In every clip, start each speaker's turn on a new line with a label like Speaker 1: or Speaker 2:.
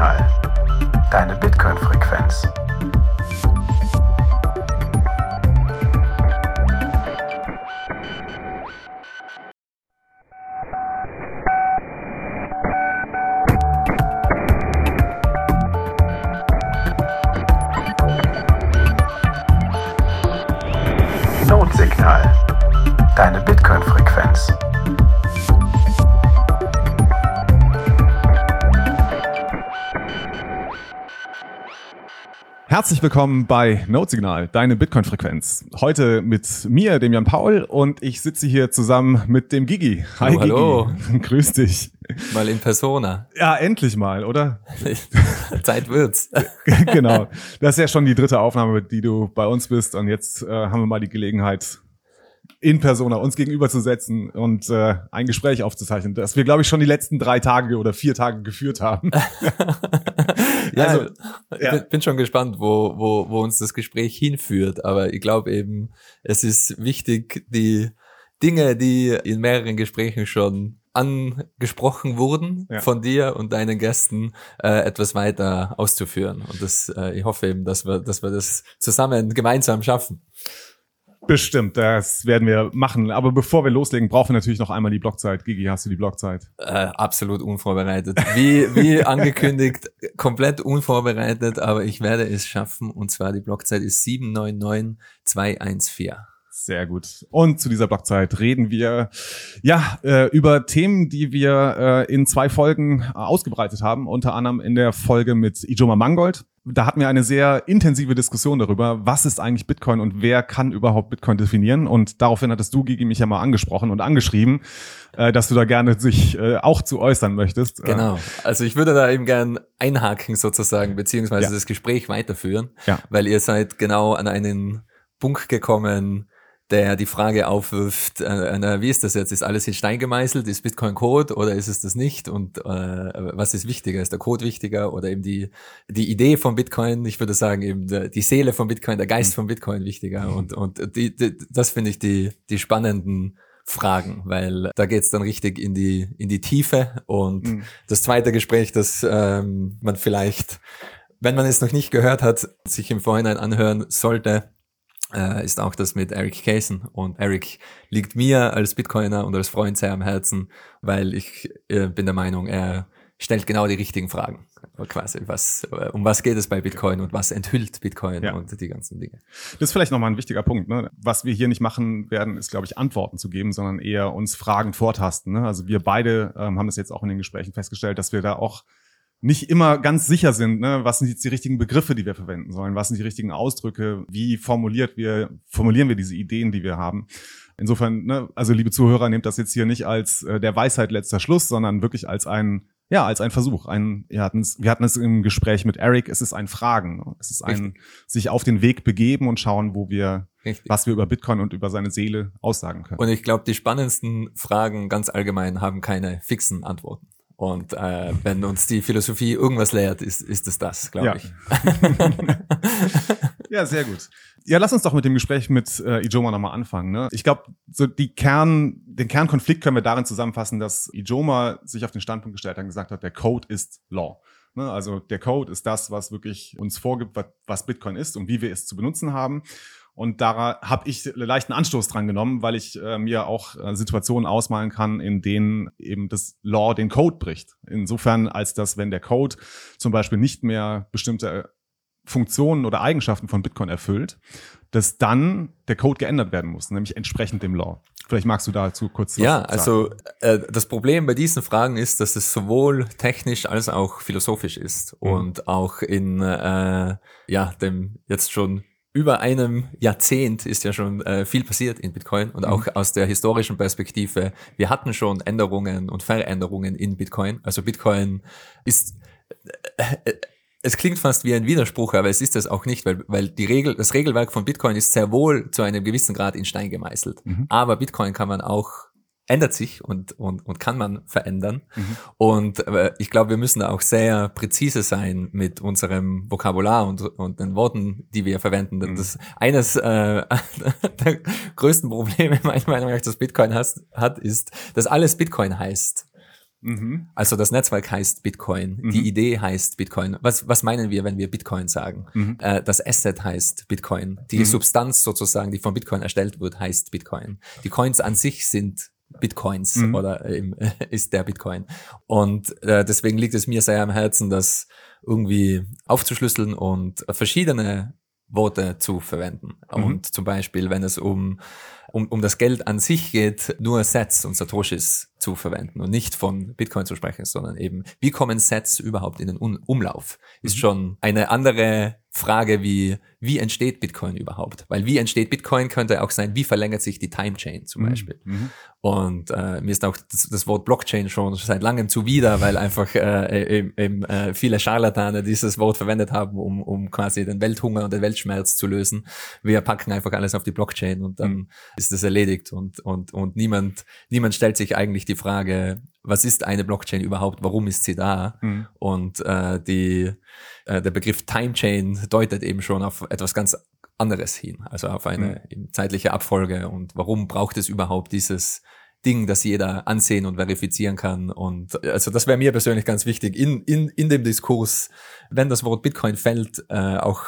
Speaker 1: Notsignal. Deine Bitcoin-Frequenz.
Speaker 2: Herzlich willkommen bei Notsignal, deine Bitcoin-Frequenz. Heute mit mir, dem Jan Paul, und ich sitze hier zusammen mit dem Gigi.
Speaker 3: Hi, hallo.
Speaker 2: Gigi. Grüß dich.
Speaker 3: Mal in Persona.
Speaker 2: Ja, endlich mal, oder?
Speaker 3: Zeit wird's.
Speaker 2: genau. Das ist ja schon die dritte Aufnahme, die du bei uns bist, und jetzt äh, haben wir mal die Gelegenheit, in Persona uns gegenüberzusetzen und äh, ein Gespräch aufzuzeichnen, das wir, glaube ich, schon die letzten drei Tage oder vier Tage geführt haben.
Speaker 3: ja, also, ja. bin schon gespannt, wo, wo, wo uns das Gespräch hinführt. Aber ich glaube eben, es ist wichtig, die Dinge, die in mehreren Gesprächen schon angesprochen wurden ja. von dir und deinen Gästen äh, etwas weiter auszuführen. Und das, äh, ich hoffe eben, dass wir, dass wir das zusammen gemeinsam schaffen.
Speaker 2: Bestimmt, das werden wir machen. Aber bevor wir loslegen, brauchen wir natürlich noch einmal die Blockzeit. Gigi, hast du die Blockzeit?
Speaker 3: Äh, absolut unvorbereitet. Wie, wie angekündigt, komplett unvorbereitet, aber ich werde es schaffen. Und zwar die Blockzeit ist 799214.
Speaker 2: Sehr gut. Und zu dieser Blockzeit reden wir ja äh, über Themen, die wir äh, in zwei Folgen äh, ausgebreitet haben, unter anderem in der Folge mit Ijoma Mangold. Da hatten wir eine sehr intensive Diskussion darüber, was ist eigentlich Bitcoin und wer kann überhaupt Bitcoin definieren. Und daraufhin hattest du, Gigi, mich ja mal angesprochen und angeschrieben, äh, dass du da gerne sich äh, auch zu äußern möchtest.
Speaker 3: Genau. Also ich würde da eben gern einhaken sozusagen, beziehungsweise ja. das Gespräch weiterführen, ja. weil ihr seid genau an einen Punkt gekommen, der die Frage aufwirft, äh, äh, wie ist das jetzt? Ist alles in Stein gemeißelt? Ist Bitcoin Code oder ist es das nicht? Und äh, was ist wichtiger? Ist der Code wichtiger oder eben die, die Idee von Bitcoin? Ich würde sagen, eben die Seele von Bitcoin, der Geist von Bitcoin wichtiger. Mhm. Und, und die, die, das finde ich die, die spannenden Fragen, weil da geht's dann richtig in die, in die Tiefe. Und mhm. das zweite Gespräch, das ähm, man vielleicht, wenn man es noch nicht gehört hat, sich im Vorhinein anhören sollte, äh, ist auch das mit Eric Kaysen. Und Eric liegt mir als Bitcoiner und als Freund sehr am Herzen, weil ich äh, bin der Meinung, er stellt genau die richtigen Fragen. Quasi, was, äh, um was geht es bei Bitcoin und was enthüllt Bitcoin ja. und die ganzen Dinge.
Speaker 2: Das ist vielleicht nochmal ein wichtiger Punkt. Ne? Was wir hier nicht machen werden, ist, glaube ich, Antworten zu geben, sondern eher uns Fragen vortasten. Ne? Also wir beide ähm, haben das jetzt auch in den Gesprächen festgestellt, dass wir da auch nicht immer ganz sicher sind, ne? was sind jetzt die richtigen Begriffe, die wir verwenden sollen, was sind die richtigen Ausdrücke, wie formuliert wir, formulieren wir diese Ideen, die wir haben. Insofern, ne, also liebe Zuhörer, nehmt das jetzt hier nicht als äh, der Weisheit letzter Schluss, sondern wirklich als ein, ja, als ein Versuch. Ein, wir hatten es, wir hatten es im Gespräch mit Eric, es ist ein Fragen. Ne? Es ist ein Richtig. sich auf den Weg begeben und schauen, wo wir, Richtig. was wir über Bitcoin und über seine Seele aussagen können.
Speaker 3: Und ich glaube, die spannendsten Fragen ganz allgemein haben keine fixen Antworten. Und äh, wenn uns die Philosophie irgendwas lehrt, ist, ist es das, glaube
Speaker 2: ja.
Speaker 3: ich.
Speaker 2: ja, sehr gut. Ja, lass uns doch mit dem Gespräch mit äh, Ijoma nochmal anfangen. Ne? Ich glaube, so die Kern, den Kernkonflikt können wir darin zusammenfassen, dass Ijoma sich auf den Standpunkt gestellt hat und gesagt hat, der Code ist Law. Ne? Also der Code ist das, was wirklich uns vorgibt, was Bitcoin ist und wie wir es zu benutzen haben. Und da habe ich leichten Anstoß dran genommen, weil ich äh, mir auch äh, Situationen ausmalen kann, in denen eben das Law den Code bricht. Insofern, als dass, wenn der Code zum Beispiel nicht mehr bestimmte Funktionen oder Eigenschaften von Bitcoin erfüllt, dass dann der Code geändert werden muss, nämlich entsprechend dem Law. Vielleicht magst du dazu kurz
Speaker 3: was Ja, also äh, das Problem bei diesen Fragen ist, dass es sowohl technisch als auch philosophisch ist mhm. und auch in äh, ja dem jetzt schon über einem Jahrzehnt ist ja schon äh, viel passiert in Bitcoin und auch mhm. aus der historischen Perspektive. Wir hatten schon Änderungen und Veränderungen in Bitcoin. Also Bitcoin ist, äh, äh, es klingt fast wie ein Widerspruch, aber es ist es auch nicht, weil, weil die Regel, das Regelwerk von Bitcoin ist sehr wohl zu einem gewissen Grad in Stein gemeißelt. Mhm. Aber Bitcoin kann man auch ändert sich und, und, und kann man verändern. Mhm. Und äh, ich glaube, wir müssen da auch sehr präzise sein mit unserem Vokabular und, und den Worten, die wir verwenden. Mhm. Das eines äh, der größten Probleme, meiner Meinung nach, das Bitcoin has, hat, ist, dass alles Bitcoin heißt. Mhm. Also das Netzwerk heißt Bitcoin, mhm. die Idee heißt Bitcoin. Was, was meinen wir, wenn wir Bitcoin sagen? Mhm. Äh, das Asset heißt Bitcoin. Die mhm. Substanz sozusagen, die von Bitcoin erstellt wird, heißt Bitcoin. Die Coins an sich sind Bitcoins mhm. oder äh, ist der Bitcoin. Und äh, deswegen liegt es mir sehr am Herzen, das irgendwie aufzuschlüsseln und verschiedene Worte zu verwenden. Mhm. Und zum Beispiel, wenn es um um, um das Geld an sich geht, nur Sets und Satoshis zu verwenden und nicht von Bitcoin zu sprechen, sondern eben, wie kommen Sets überhaupt in den Umlauf? Ist mhm. schon eine andere Frage wie, wie entsteht Bitcoin überhaupt? Weil wie entsteht Bitcoin könnte auch sein, wie verlängert sich die Time Chain zum mhm. Beispiel. Mhm. Und äh, mir ist auch das, das, Wort Blockchain schon seit langem zuwider, weil einfach äh, eben, eben, äh, viele Scharlatane dieses Wort verwendet haben, um, um quasi den Welthunger und den Weltschmerz zu lösen. Wir packen einfach alles auf die Blockchain und dann mhm. ist das erledigt und, und, und niemand, niemand stellt sich eigentlich die Frage, was ist eine Blockchain überhaupt, warum ist sie da? Mhm. Und äh, die, äh, der Begriff Time Chain deutet eben schon auf etwas ganz anderes hin, also auf eine mhm. zeitliche Abfolge und warum braucht es überhaupt dieses Ding, das jeder ansehen und verifizieren kann. Und also das wäre mir persönlich ganz wichtig, in, in, in dem Diskurs, wenn das Wort Bitcoin fällt, äh, auch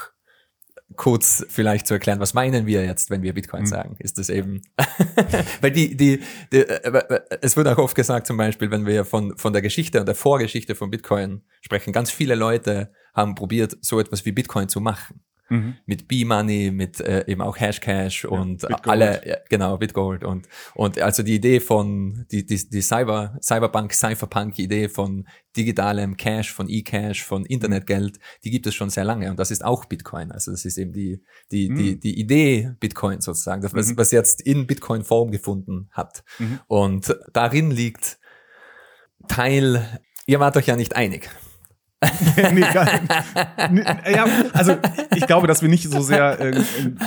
Speaker 3: kurz vielleicht zu erklären, was meinen wir jetzt, wenn wir Bitcoin mhm. sagen? Ist das eben, weil die, die, die, äh, es wird auch oft gesagt, zum Beispiel, wenn wir von, von der Geschichte und der Vorgeschichte von Bitcoin sprechen, ganz viele Leute haben probiert, so etwas wie Bitcoin zu machen mhm. mit B-Money, mit äh, eben auch Hashcash und ja, alle, ja, genau, Bitgold und, und also die Idee von, die, die, die Cyber, Cyberpunk, Cypherpunk-Idee von digitalem Cash, von E-Cash, von Internetgeld, die gibt es schon sehr lange und das ist auch Bitcoin. Also das ist eben die, die, mhm. die, die Idee Bitcoin sozusagen, das, was, mhm. was jetzt in Bitcoin Form gefunden hat. Mhm. Und darin liegt Teil, ihr wart euch ja nicht einig.
Speaker 2: nee, ja, also ich glaube, dass wir nicht so sehr äh,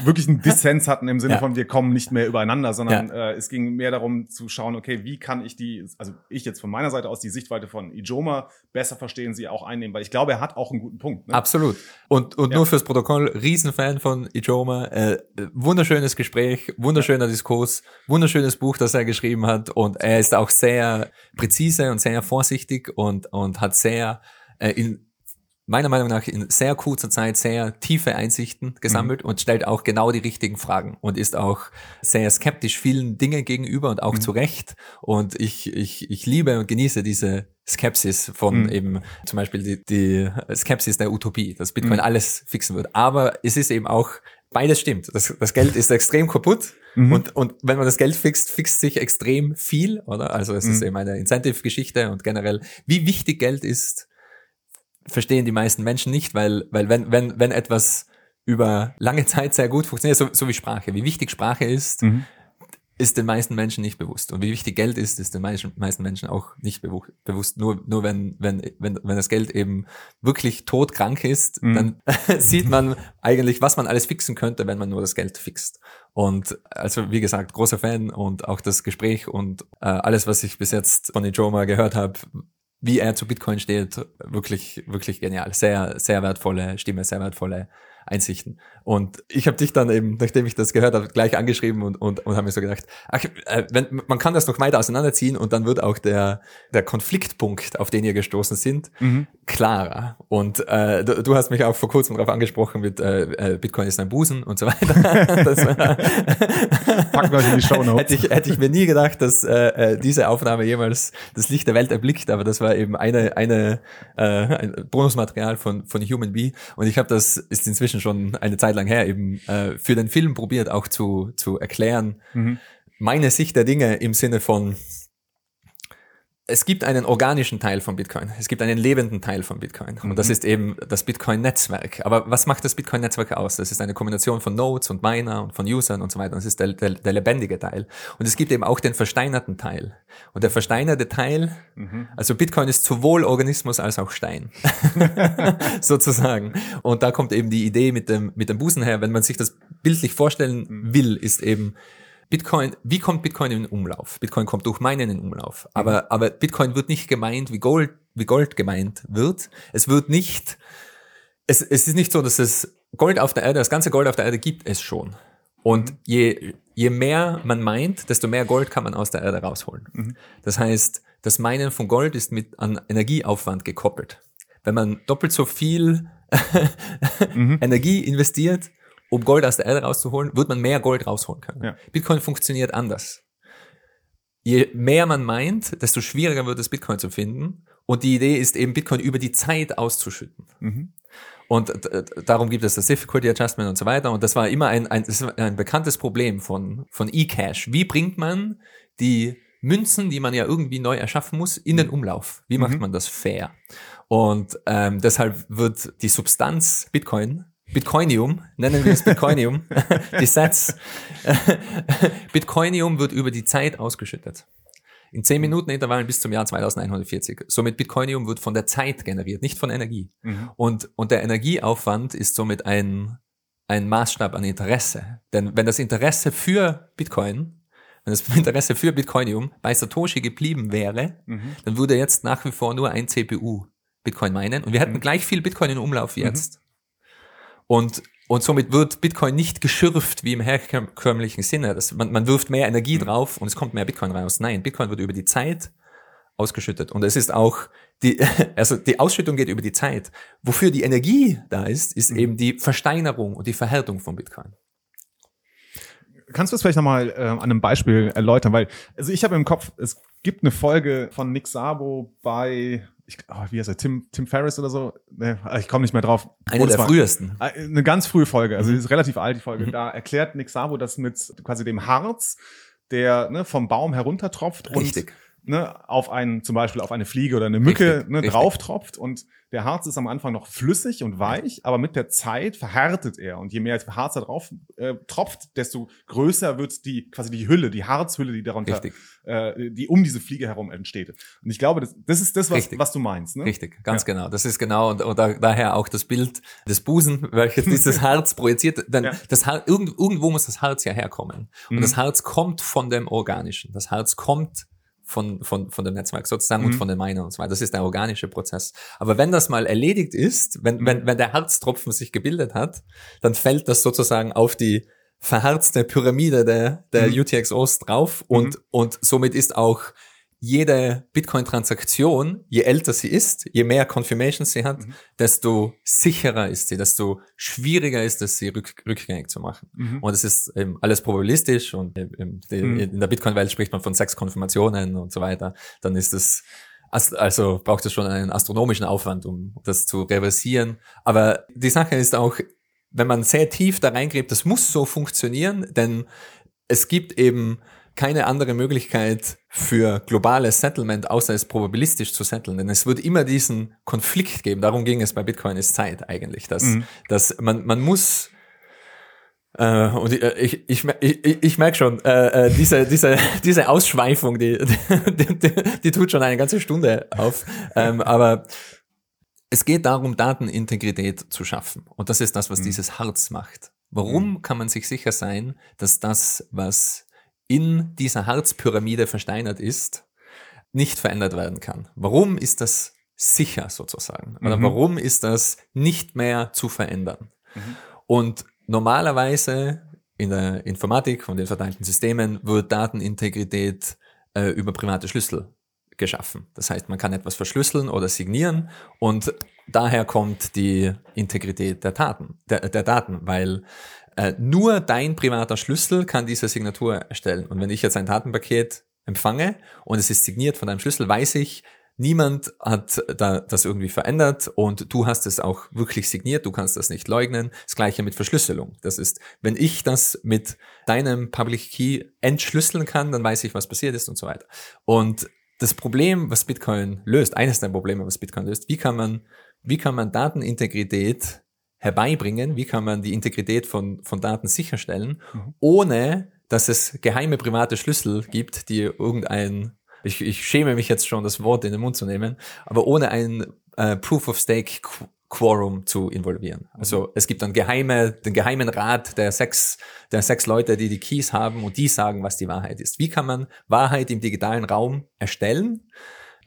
Speaker 2: wirklich einen Dissens hatten im Sinne ja. von wir kommen nicht mehr übereinander, sondern ja. äh, es ging mehr darum zu schauen, okay, wie kann ich die, also ich jetzt von meiner Seite aus die Sichtweite von Ijoma besser verstehen, sie auch einnehmen, weil ich glaube, er hat auch einen guten Punkt.
Speaker 3: Ne? Absolut. Und, und ja. nur fürs Protokoll, Riesenfan von Ijoma, äh, wunderschönes Gespräch, wunderschöner Diskurs, wunderschönes Buch, das er geschrieben hat und er ist auch sehr präzise und sehr vorsichtig und, und hat sehr äh, in meiner Meinung nach in sehr kurzer Zeit sehr tiefe Einsichten gesammelt mhm. und stellt auch genau die richtigen Fragen und ist auch sehr skeptisch vielen Dingen gegenüber und auch mhm. zu Recht. Und ich, ich, ich liebe und genieße diese Skepsis von mhm. eben zum Beispiel die, die Skepsis der Utopie, dass Bitcoin mhm. alles fixen wird. Aber es ist eben auch beides stimmt. Das, das Geld ist extrem kaputt mhm. und, und wenn man das Geld fixt, fixt sich extrem viel, oder? Also es ist mhm. eben eine Incentive-Geschichte und generell, wie wichtig Geld ist, verstehen die meisten Menschen nicht, weil, weil wenn, wenn, wenn etwas über lange Zeit sehr gut funktioniert, so, so wie Sprache, wie wichtig Sprache ist, mhm. ist den meisten Menschen nicht bewusst. Und wie wichtig Geld ist, ist den meisten Menschen auch nicht bewusst. Nur, nur wenn, wenn, wenn, wenn das Geld eben wirklich todkrank ist, mhm. dann sieht man eigentlich, was man alles fixen könnte, wenn man nur das Geld fixt. Und also, wie gesagt, großer Fan und auch das Gespräch und äh, alles, was ich bis jetzt von Ijoma gehört habe, wie er zu Bitcoin steht, wirklich, wirklich genial. Sehr, sehr wertvolle Stimme, sehr wertvolle Einsichten. Und ich habe dich dann eben, nachdem ich das gehört habe, gleich angeschrieben und, und, und habe mir so gedacht, ach, äh, wenn, man kann das noch weiter auseinanderziehen und dann wird auch der, der Konfliktpunkt, auf den ihr gestoßen sind, mhm. klarer. Und äh, du, du, hast mich auch vor kurzem darauf angesprochen mit äh, äh Bitcoin ist ein Busen und so weiter. das, Packen wir in die Show Notes. Hätte ich, hätte ich mir nie gedacht, dass äh, äh, diese Aufnahme jemals das Licht der Welt erblickt, aber das war eben eine, eine äh, ein Bonusmaterial von, von Human Bee und ich habe das, ist inzwischen schon eine Zeit lang her, eben äh, für den Film probiert auch zu, zu erklären. Mhm. Meine Sicht der Dinge im Sinne von, es gibt einen organischen Teil von Bitcoin. Es gibt einen lebenden Teil von Bitcoin. Und das mhm. ist eben das Bitcoin-Netzwerk. Aber was macht das Bitcoin-Netzwerk aus? Das ist eine Kombination von Nodes und Miner und von Usern und so weiter. Das ist der, der, der lebendige Teil. Und es gibt eben auch den versteinerten Teil. Und der versteinerte Teil, mhm. also Bitcoin ist sowohl Organismus als auch Stein. Sozusagen. Und da kommt eben die Idee mit dem, mit dem Busen her. Wenn man sich das bildlich vorstellen mhm. will, ist eben, Bitcoin, wie kommt Bitcoin in den Umlauf? Bitcoin kommt durch Meinen in den Umlauf. Aber, mhm. aber Bitcoin wird nicht gemeint, wie Gold, wie Gold gemeint wird. Es wird nicht, es, es ist nicht so, dass es Gold auf der Erde, das ganze Gold auf der Erde gibt es schon. Und mhm. je, je mehr man meint, desto mehr Gold kann man aus der Erde rausholen. Mhm. Das heißt, das Meinen von Gold ist mit an Energieaufwand gekoppelt. Wenn man doppelt so viel mhm. Energie investiert, um Gold aus der Erde rauszuholen, wird man mehr Gold rausholen können. Ja. Bitcoin funktioniert anders. Je mehr man meint, desto schwieriger wird es, Bitcoin zu finden. Und die Idee ist eben, Bitcoin über die Zeit auszuschütten. Mhm. Und darum gibt es das Difficulty Adjustment und so weiter. Und das war immer ein, ein, ein bekanntes Problem von, von eCash. Wie bringt man die Münzen, die man ja irgendwie neu erschaffen muss, in den Umlauf? Wie macht mhm. man das fair? Und ähm, deshalb wird die Substanz Bitcoin Bitcoinium, nennen wir es Bitcoinium, die Sets. Bitcoinium wird über die Zeit ausgeschüttet. In 10 Minuten Intervallen bis zum Jahr 2140. Somit Bitcoinium wird von der Zeit generiert, nicht von Energie. Mhm. Und, und der Energieaufwand ist somit ein, ein Maßstab an Interesse. Denn wenn das Interesse für Bitcoin, wenn das Interesse für Bitcoinium bei Satoshi geblieben wäre, mhm. dann würde jetzt nach wie vor nur ein CPU Bitcoin meinen und wir hätten mhm. gleich viel Bitcoin in Umlauf wie mhm. jetzt. Und, und somit wird Bitcoin nicht geschürft wie im herkömmlichen Sinne. Das, man, man wirft mehr Energie drauf und es kommt mehr Bitcoin raus. Nein, Bitcoin wird über die Zeit ausgeschüttet. Und es ist auch die, also die Ausschüttung geht über die Zeit. Wofür die Energie da ist, ist mhm. eben die Versteinerung und die Verhärtung von Bitcoin.
Speaker 2: Kannst du es vielleicht nochmal äh, an einem Beispiel erläutern? Weil, also ich habe im Kopf, es gibt eine Folge von Nick Sabo bei ich, oh, wie heißt er, Tim, Tim Ferriss oder so? Nee, ich komme nicht mehr drauf.
Speaker 3: Eine oh, der frühesten.
Speaker 2: Eine ganz frühe Folge, also die ist relativ alt, die Folge. Mhm. Da erklärt Nick Sabo das mit quasi dem Harz, der ne, vom Baum heruntertropft
Speaker 3: Richtig.
Speaker 2: und ne, auf einen, zum Beispiel auf eine Fliege oder eine Mücke Richtig. ne, drauf tropft und der Harz ist am Anfang noch flüssig und weich, aber mit der Zeit verhärtet er. Und je mehr Harz da drauf äh, tropft, desto größer wird die quasi die Hülle, die Harzhülle, die darunter, äh, die um diese Fliege herum entsteht. Und ich glaube, das, das ist das, was, was du meinst. Ne?
Speaker 3: Richtig, ganz ja. genau. Das ist genau und, und daher auch das Bild des Busen, welches dieses Harz projiziert. Denn ja. das Harz, irgend, irgendwo muss das Harz ja herkommen. Und mhm. das Harz kommt von dem Organischen. Das Harz kommt von, von, von dem Netzwerk sozusagen mhm. und von den Minern und so weiter. Das ist der organische Prozess. Aber wenn das mal erledigt ist, wenn, mhm. wenn, wenn der Harztropfen sich gebildet hat, dann fällt das sozusagen auf die verharzte Pyramide der, der mhm. UTXOs drauf und, mhm. und somit ist auch jede Bitcoin-Transaktion, je älter sie ist, je mehr Confirmations sie hat, mhm. desto sicherer ist sie, desto schwieriger ist es, sie rück, rückgängig zu machen. Mhm. Und es ist eben alles probabilistisch und die, mhm. in der Bitcoin-Welt spricht man von sechs Konfirmationen und so weiter. Dann ist es also braucht es schon einen astronomischen Aufwand, um das zu reversieren. Aber die Sache ist auch, wenn man sehr tief da reingräbt, das muss so funktionieren, denn es gibt eben keine andere Möglichkeit für globales Settlement, außer es probabilistisch zu setteln. Denn es wird immer diesen Konflikt geben. Darum ging es bei Bitcoin ist Zeit eigentlich, dass, mhm. dass man, man muss äh, und ich, ich, ich, ich merke schon, äh, äh, diese, diese, diese Ausschweifung, die, die, die, die tut schon eine ganze Stunde auf. Ähm, aber es geht darum, Datenintegrität zu schaffen. Und das ist das, was mhm. dieses Harz macht. Warum mhm. kann man sich sicher sein, dass das, was in dieser Harzpyramide versteinert ist, nicht verändert werden kann. Warum ist das sicher sozusagen? Oder mhm. warum ist das nicht mehr zu verändern? Mhm. Und normalerweise in der Informatik und den verteilten Systemen wird Datenintegrität äh, über private Schlüssel geschaffen. Das heißt, man kann etwas verschlüsseln oder signieren und daher kommt die Integrität der Daten, der, der Daten, weil äh, nur dein privater Schlüssel kann diese Signatur erstellen. Und wenn ich jetzt ein Datenpaket empfange und es ist signiert von deinem Schlüssel, weiß ich, niemand hat da das irgendwie verändert und du hast es auch wirklich signiert, du kannst das nicht leugnen. Das gleiche mit Verschlüsselung. Das ist, wenn ich das mit deinem Public Key entschlüsseln kann, dann weiß ich, was passiert ist und so weiter. Und das Problem, was Bitcoin löst, eines der Probleme, was Bitcoin löst, wie kann man, wie kann man Datenintegrität herbeibringen, wie kann man die Integrität von, von Daten sicherstellen, mhm. ohne dass es geheime private Schlüssel gibt, die irgendein, ich, ich schäme mich jetzt schon, das Wort in den Mund zu nehmen, aber ohne ein äh, Proof of Stake Quorum zu involvieren. Mhm. Also es gibt dann geheime, den geheimen Rat der sechs, der sechs Leute, die die Keys haben und die sagen, was die Wahrheit ist. Wie kann man Wahrheit im digitalen Raum erstellen,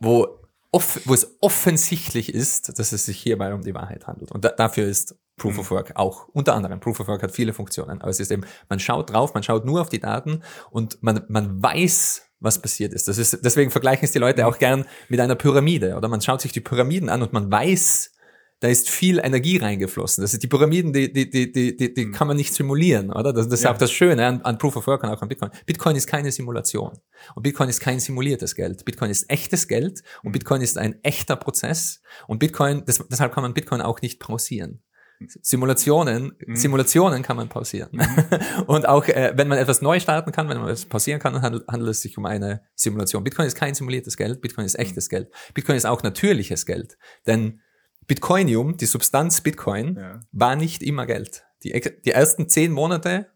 Speaker 3: wo off, wo es offensichtlich ist, dass es sich hierbei um die Wahrheit handelt. Und da, dafür ist Proof mhm. of Work auch unter anderem. Proof of Work hat viele Funktionen, aber es ist eben, man schaut drauf, man schaut nur auf die Daten und man, man weiß was passiert ist. Das ist, deswegen vergleichen es die Leute auch gern mit einer Pyramide, oder man schaut sich die Pyramiden an und man weiß, da ist viel Energie reingeflossen. Das ist die Pyramiden, die, die, die, die, die, die mhm. kann man nicht simulieren, oder? Das, das ist ja. auch das Schöne an, an Proof of Work und auch an Bitcoin. Bitcoin ist keine Simulation. Und Bitcoin ist kein simuliertes Geld. Bitcoin ist echtes Geld und mhm. Bitcoin ist ein echter Prozess. Und Bitcoin, das, deshalb kann man Bitcoin auch nicht pausieren. Simulationen, mhm. Simulationen kann man pausieren. Mhm. und auch äh, wenn man etwas neu starten kann, wenn man etwas pausieren kann, dann handelt, handelt es sich um eine Simulation. Bitcoin ist kein simuliertes Geld, Bitcoin ist echtes mhm. Geld. Bitcoin ist auch natürliches Geld. Denn Bitcoinium, die Substanz Bitcoin, ja. war nicht immer Geld. Die, die ersten zehn Monate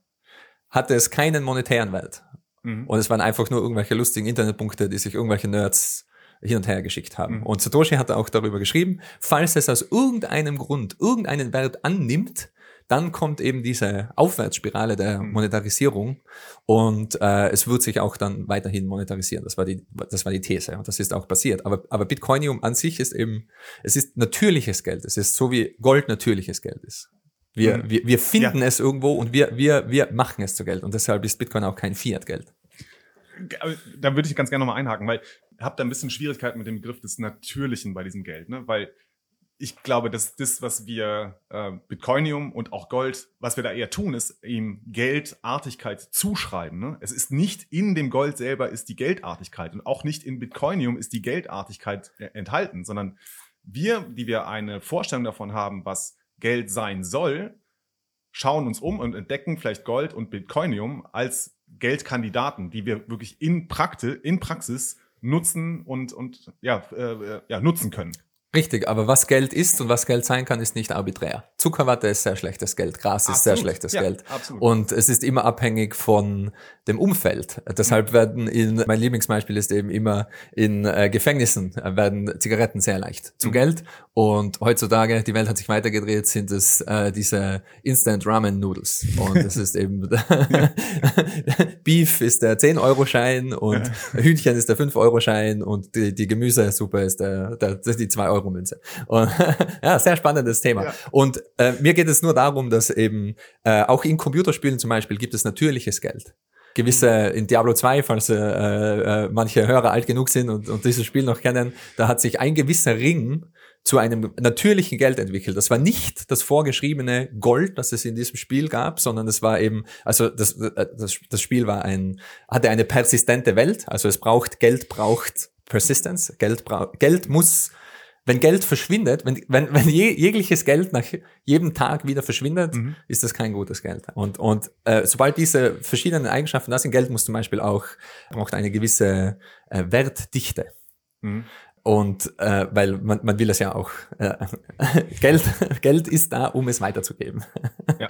Speaker 3: hatte es keinen monetären Wert. Mhm. Und es waren einfach nur irgendwelche lustigen Internetpunkte, die sich irgendwelche Nerds hin und her geschickt haben. Mhm. Und Satoshi hat auch darüber geschrieben, falls es aus irgendeinem Grund irgendeinen Wert annimmt, dann kommt eben diese Aufwärtsspirale der mhm. Monetarisierung und äh, es wird sich auch dann weiterhin monetarisieren. Das war die, das war die These und das ist auch passiert. Aber, aber Bitcoinium an sich ist eben, es ist natürliches Geld. Es ist so wie Gold natürliches Geld ist. Wir, mhm. wir, wir finden ja. es irgendwo und wir, wir, wir machen es zu Geld und deshalb ist Bitcoin auch kein Fiat-Geld.
Speaker 2: Da würde ich ganz gerne nochmal einhaken, weil ich habe da ein bisschen Schwierigkeiten mit dem Begriff des Natürlichen bei diesem Geld, ne? weil ich glaube, dass das, was wir äh, Bitcoinium und auch Gold, was wir da eher tun, ist ihm Geldartigkeit zuschreiben. Ne? Es ist nicht in dem Gold selber ist die Geldartigkeit und auch nicht in Bitcoinium ist die Geldartigkeit äh, enthalten, sondern wir, die wir eine Vorstellung davon haben, was Geld sein soll, schauen uns um und entdecken vielleicht Gold und Bitcoinium als Geldkandidaten, die wir wirklich in, Prakti in Praxis nutzen und, und ja, äh, ja, nutzen können.
Speaker 3: Richtig, aber was Geld ist und was Geld sein kann, ist nicht arbiträr. Zuckerwatte ist sehr schlechtes Geld, Gras ist absolut. sehr schlechtes ja, Geld. Absolut. Und es ist immer abhängig von dem Umfeld. Deshalb mhm. werden in, mein Lieblingsbeispiel ist eben immer, in äh, Gefängnissen äh, werden Zigaretten sehr leicht zu mhm. Geld. Und heutzutage, die Welt hat sich weitergedreht, sind es äh, diese Instant Ramen Noodles. Und es ist eben, Beef ist der 10-Euro-Schein und Hühnchen ist der 5-Euro-Schein und die, die Gemüsesuppe ist der, der, die 2 Euro Euro-Münze. ja, sehr spannendes Thema. Ja. Und äh, mir geht es nur darum, dass eben äh, auch in Computerspielen zum Beispiel gibt es natürliches Geld gewisse in Diablo 2, falls äh, äh, manche Hörer alt genug sind und, und dieses Spiel noch kennen, da hat sich ein gewisser Ring zu einem natürlichen Geld entwickelt. Das war nicht das vorgeschriebene Gold, das es in diesem Spiel gab, sondern es war eben, also das, äh, das, das Spiel war ein, hatte eine persistente Welt, also es braucht, Geld braucht Persistence, Geld, braucht, Geld muss wenn Geld verschwindet, wenn, wenn, wenn je, jegliches Geld nach jedem Tag wieder verschwindet, mhm. ist das kein gutes Geld. Und, und äh, sobald diese verschiedenen Eigenschaften da sind, Geld muss zum Beispiel auch, braucht eine gewisse äh, Wertdichte. Mhm. Und äh, weil man, man will es ja auch, äh, Geld, Geld ist da, um es weiterzugeben. Ja.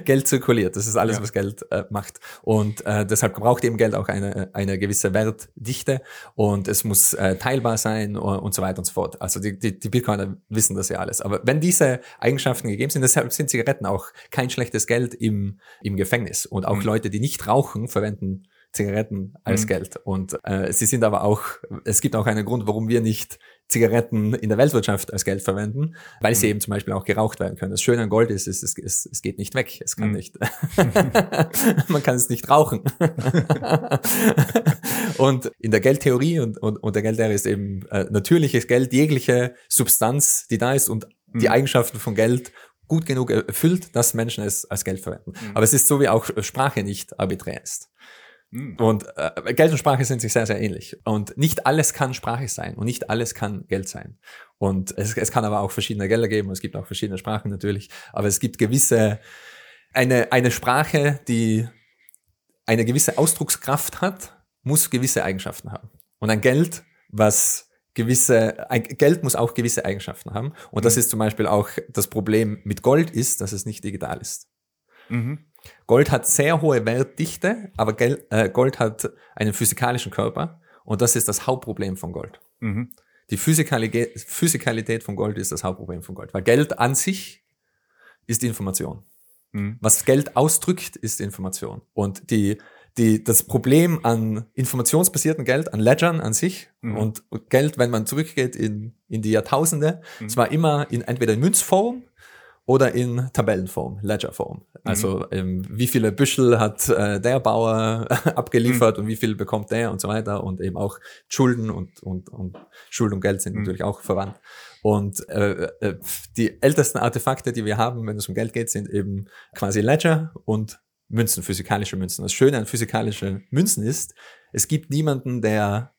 Speaker 3: Geld zirkuliert, das ist alles, ja. was Geld äh, macht. Und äh, deshalb braucht eben Geld auch eine, eine gewisse Wertdichte und es muss äh, teilbar sein und, und so weiter und so fort. Also die, die, die Bitcoiner wissen das ja alles. Aber wenn diese Eigenschaften gegeben sind, deshalb sind Zigaretten auch kein schlechtes Geld im, im Gefängnis. Und auch mhm. Leute, die nicht rauchen, verwenden Zigaretten als mhm. Geld. Und äh, sie sind aber auch, es gibt auch einen Grund, warum wir nicht Zigaretten in der Weltwirtschaft als Geld verwenden, weil mhm. sie eben zum Beispiel auch geraucht werden können. Das Schöne an Gold ist, es, es, es, es geht nicht weg. Es kann mhm. nicht, man kann es nicht rauchen. und in der Geldtheorie und, und, und der Geldlehre ist eben äh, natürliches Geld, jegliche Substanz, die da ist und die mhm. Eigenschaften von Geld gut genug erfüllt, dass Menschen es als Geld verwenden. Mhm. Aber es ist so, wie auch Sprache nicht arbiträr ist. Mhm. Und äh, Geld und Sprache sind sich sehr, sehr ähnlich. Und nicht alles kann Sprache sein und nicht alles kann Geld sein. Und es, es kann aber auch verschiedene Gelder geben und es gibt auch verschiedene Sprachen natürlich. Aber es gibt gewisse, eine, eine Sprache, die eine gewisse Ausdruckskraft hat, muss gewisse Eigenschaften haben. Und ein Geld, was gewisse, ein Geld muss auch gewisse Eigenschaften haben. Und das mhm. ist zum Beispiel auch das Problem mit Gold ist, dass es nicht digital ist. Mhm. Gold hat sehr hohe Wertdichte, aber äh, Gold hat einen physikalischen Körper und das ist das Hauptproblem von Gold. Mhm. Die Physikalität, Physikalität von Gold ist das Hauptproblem von Gold, weil Geld an sich ist Information. Mhm. Was Geld ausdrückt, ist Information. Und die, die, das Problem an informationsbasierten Geld, an Ledgern an sich mhm. und Geld, wenn man zurückgeht in, in die Jahrtausende, mhm. es war immer in entweder in Münzform oder in Tabellenform, Ledgerform. Also mhm. ähm, wie viele Büschel hat äh, der Bauer abgeliefert mhm. und wie viel bekommt der und so weiter und eben auch Schulden und, und, und Schuld und Geld sind mhm. natürlich auch verwandt. Und äh, äh, die ältesten Artefakte, die wir haben, wenn es um Geld geht, sind eben quasi Ledger und Münzen, physikalische Münzen. Das Schöne an physikalischen Münzen ist, es gibt niemanden, der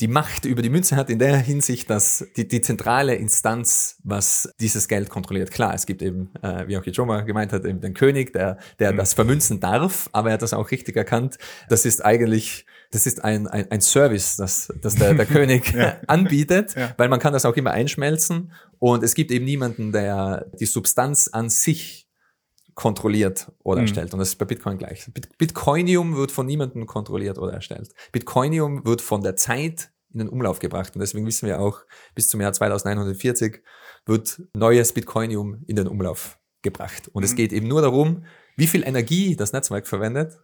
Speaker 3: die Macht über die Münze hat in der Hinsicht, dass die, die zentrale Instanz, was dieses Geld kontrolliert. Klar, es gibt eben, äh, wie auch Ijoma gemeint hat, eben den König, der, der mhm. das vermünzen darf, aber er hat das auch richtig erkannt. Das ist eigentlich das ist ein, ein, ein Service, das, das der, der König ja. anbietet, ja. weil man kann das auch immer einschmelzen und es gibt eben niemanden, der die Substanz an sich kontrolliert oder mhm. erstellt. Und das ist bei Bitcoin gleich. Bitcoinium wird von niemandem kontrolliert oder erstellt. Bitcoinium wird von der Zeit in den Umlauf gebracht. Und deswegen wissen wir auch, bis zum Jahr 2140 wird neues Bitcoinium in den Umlauf gebracht. Und mhm. es geht eben nur darum, wie viel Energie das Netzwerk verwendet,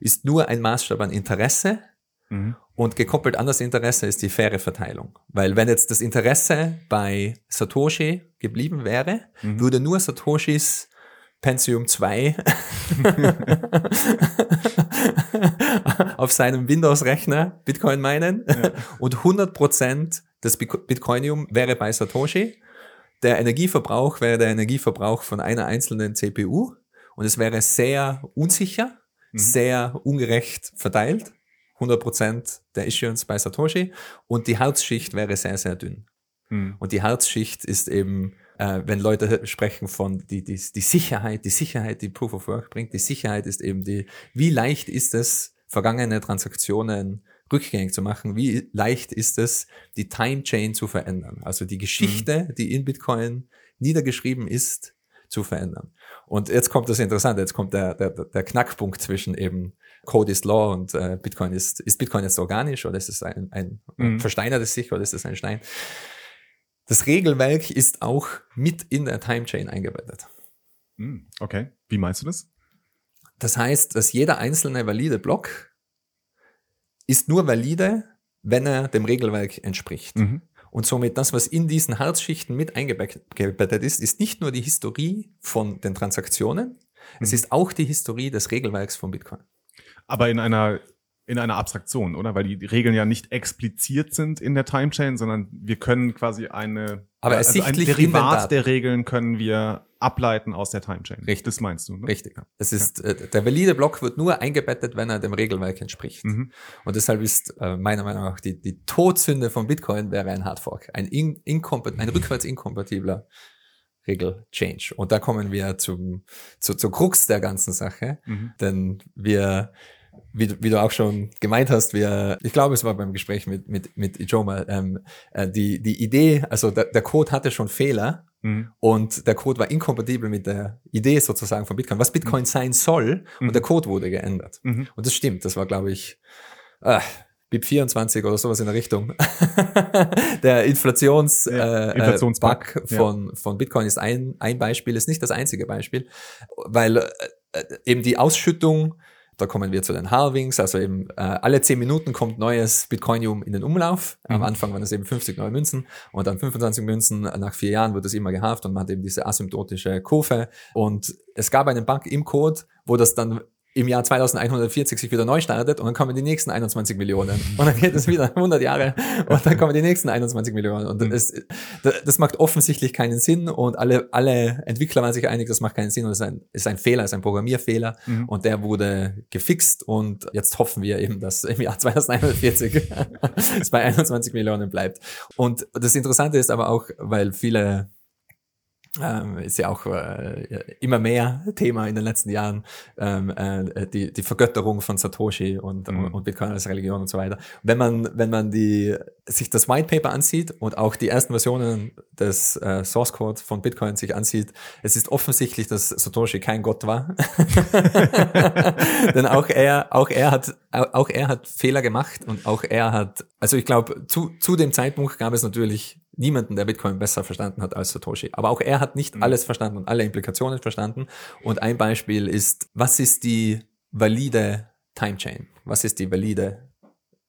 Speaker 3: ist nur ein Maßstab an Interesse. Mhm. Und gekoppelt an das Interesse ist die faire Verteilung. Weil wenn jetzt das Interesse bei Satoshi geblieben wäre, mhm. würde nur Satoshis Pentium 2 auf seinem Windows-Rechner Bitcoin meinen ja. und 100% des Bitcoinium wäre bei Satoshi. Der Energieverbrauch wäre der Energieverbrauch von einer einzelnen CPU und es wäre sehr unsicher, mhm. sehr ungerecht verteilt. 100% der Issuance bei Satoshi und die Hautsschicht wäre sehr, sehr dünn. Mhm. Und die Hautsschicht ist eben äh, wenn Leute sprechen von die, die, die Sicherheit, die Sicherheit, die Proof of Work bringt, die Sicherheit ist eben die, wie leicht ist es, vergangene Transaktionen rückgängig zu machen, wie leicht ist es, die Time Chain zu verändern, also die Geschichte, mhm. die in Bitcoin niedergeschrieben ist, zu verändern. Und jetzt kommt das Interessante, jetzt kommt der, der, der Knackpunkt zwischen eben Code is Law und äh, Bitcoin ist, ist Bitcoin jetzt organisch oder ist es ein, ein mhm. versteinertes sich oder ist es ein Stein? Das Regelwerk ist auch mit in der Timechain eingebettet.
Speaker 2: Hm, okay, wie meinst du das?
Speaker 3: Das heißt, dass jeder einzelne valide Block ist nur valide, wenn er dem Regelwerk entspricht. Mhm. Und somit das, was in diesen Herzschichten mit eingebettet ist, ist nicht nur die Historie von den Transaktionen, mhm. es ist auch die Historie des Regelwerks von Bitcoin.
Speaker 2: Aber in einer in einer Abstraktion, oder? Weil die Regeln ja nicht expliziert sind in der Timechain, sondern wir können quasi eine,
Speaker 3: aber also ein
Speaker 2: Derivat der Regeln können wir ableiten aus der Timechain.
Speaker 3: Richtig. Das meinst du, ne? Richtig. Es ist, äh, der valide Block wird nur eingebettet, wenn er dem Regelwerk entspricht. Mhm. Und deshalb ist äh, meiner Meinung nach die, die Todsünde von Bitcoin wäre ein Hardfork. Ein, in, ein rückwärts inkompatibler Regel-Change. Und da kommen wir zum, zu, zur Krux der ganzen Sache. Mhm. Denn wir, wie, wie du auch schon gemeint hast, wir, ich glaube, es war beim Gespräch mit, mit, mit Ijoma, ähm, äh, die, die Idee, also der, der Code hatte schon Fehler mhm. und der Code war inkompatibel mit der Idee sozusagen von Bitcoin, was Bitcoin mhm. sein soll und der mhm. Code wurde geändert. Mhm. Und das stimmt, das war, glaube ich, äh, BIP 24 oder sowas in der Richtung. der Inflations, ja, äh, Inflationsbug von, ja. von Bitcoin ist ein, ein Beispiel, ist nicht das einzige Beispiel, weil äh, äh eben die Ausschüttung da kommen wir zu den Halvings, also eben äh, alle zehn Minuten kommt neues Bitcoinium in den Umlauf. Mhm. Am Anfang waren es eben 50 neue Münzen und dann 25 Münzen. Nach vier Jahren wird es immer gehaft und man hat eben diese asymptotische Kurve. Und es gab einen Bug im Code, wo das dann im Jahr 2140 sich wieder neu startet und dann kommen die nächsten 21 Millionen und dann geht es wieder 100 Jahre und dann kommen die nächsten 21 Millionen und das, das macht offensichtlich keinen Sinn und alle, alle Entwickler waren sich einig, das macht keinen Sinn und es ist ein, ist ein Fehler, ist ein Programmierfehler mhm. und der wurde gefixt und jetzt hoffen wir eben, dass im Jahr 2140 es bei 21 Millionen bleibt. Und das Interessante ist aber auch, weil viele ähm, ist ja auch äh, immer mehr Thema in den letzten Jahren, ähm, äh, die, die Vergötterung von Satoshi und, mhm. und Bitcoin als Religion und so weiter. Wenn man, wenn man die, sich das White Paper ansieht und auch die ersten Versionen des äh, Source Code von Bitcoin sich ansieht, es ist offensichtlich, dass Satoshi kein Gott war. Denn auch er, auch er hat, auch er hat Fehler gemacht und auch er hat, also ich glaube, zu, zu dem Zeitpunkt gab es natürlich niemanden, der Bitcoin besser verstanden hat als Satoshi. Aber auch er hat nicht mhm. alles verstanden und alle Implikationen verstanden. Und ein Beispiel ist, was ist die valide Time Chain? Was ist die valide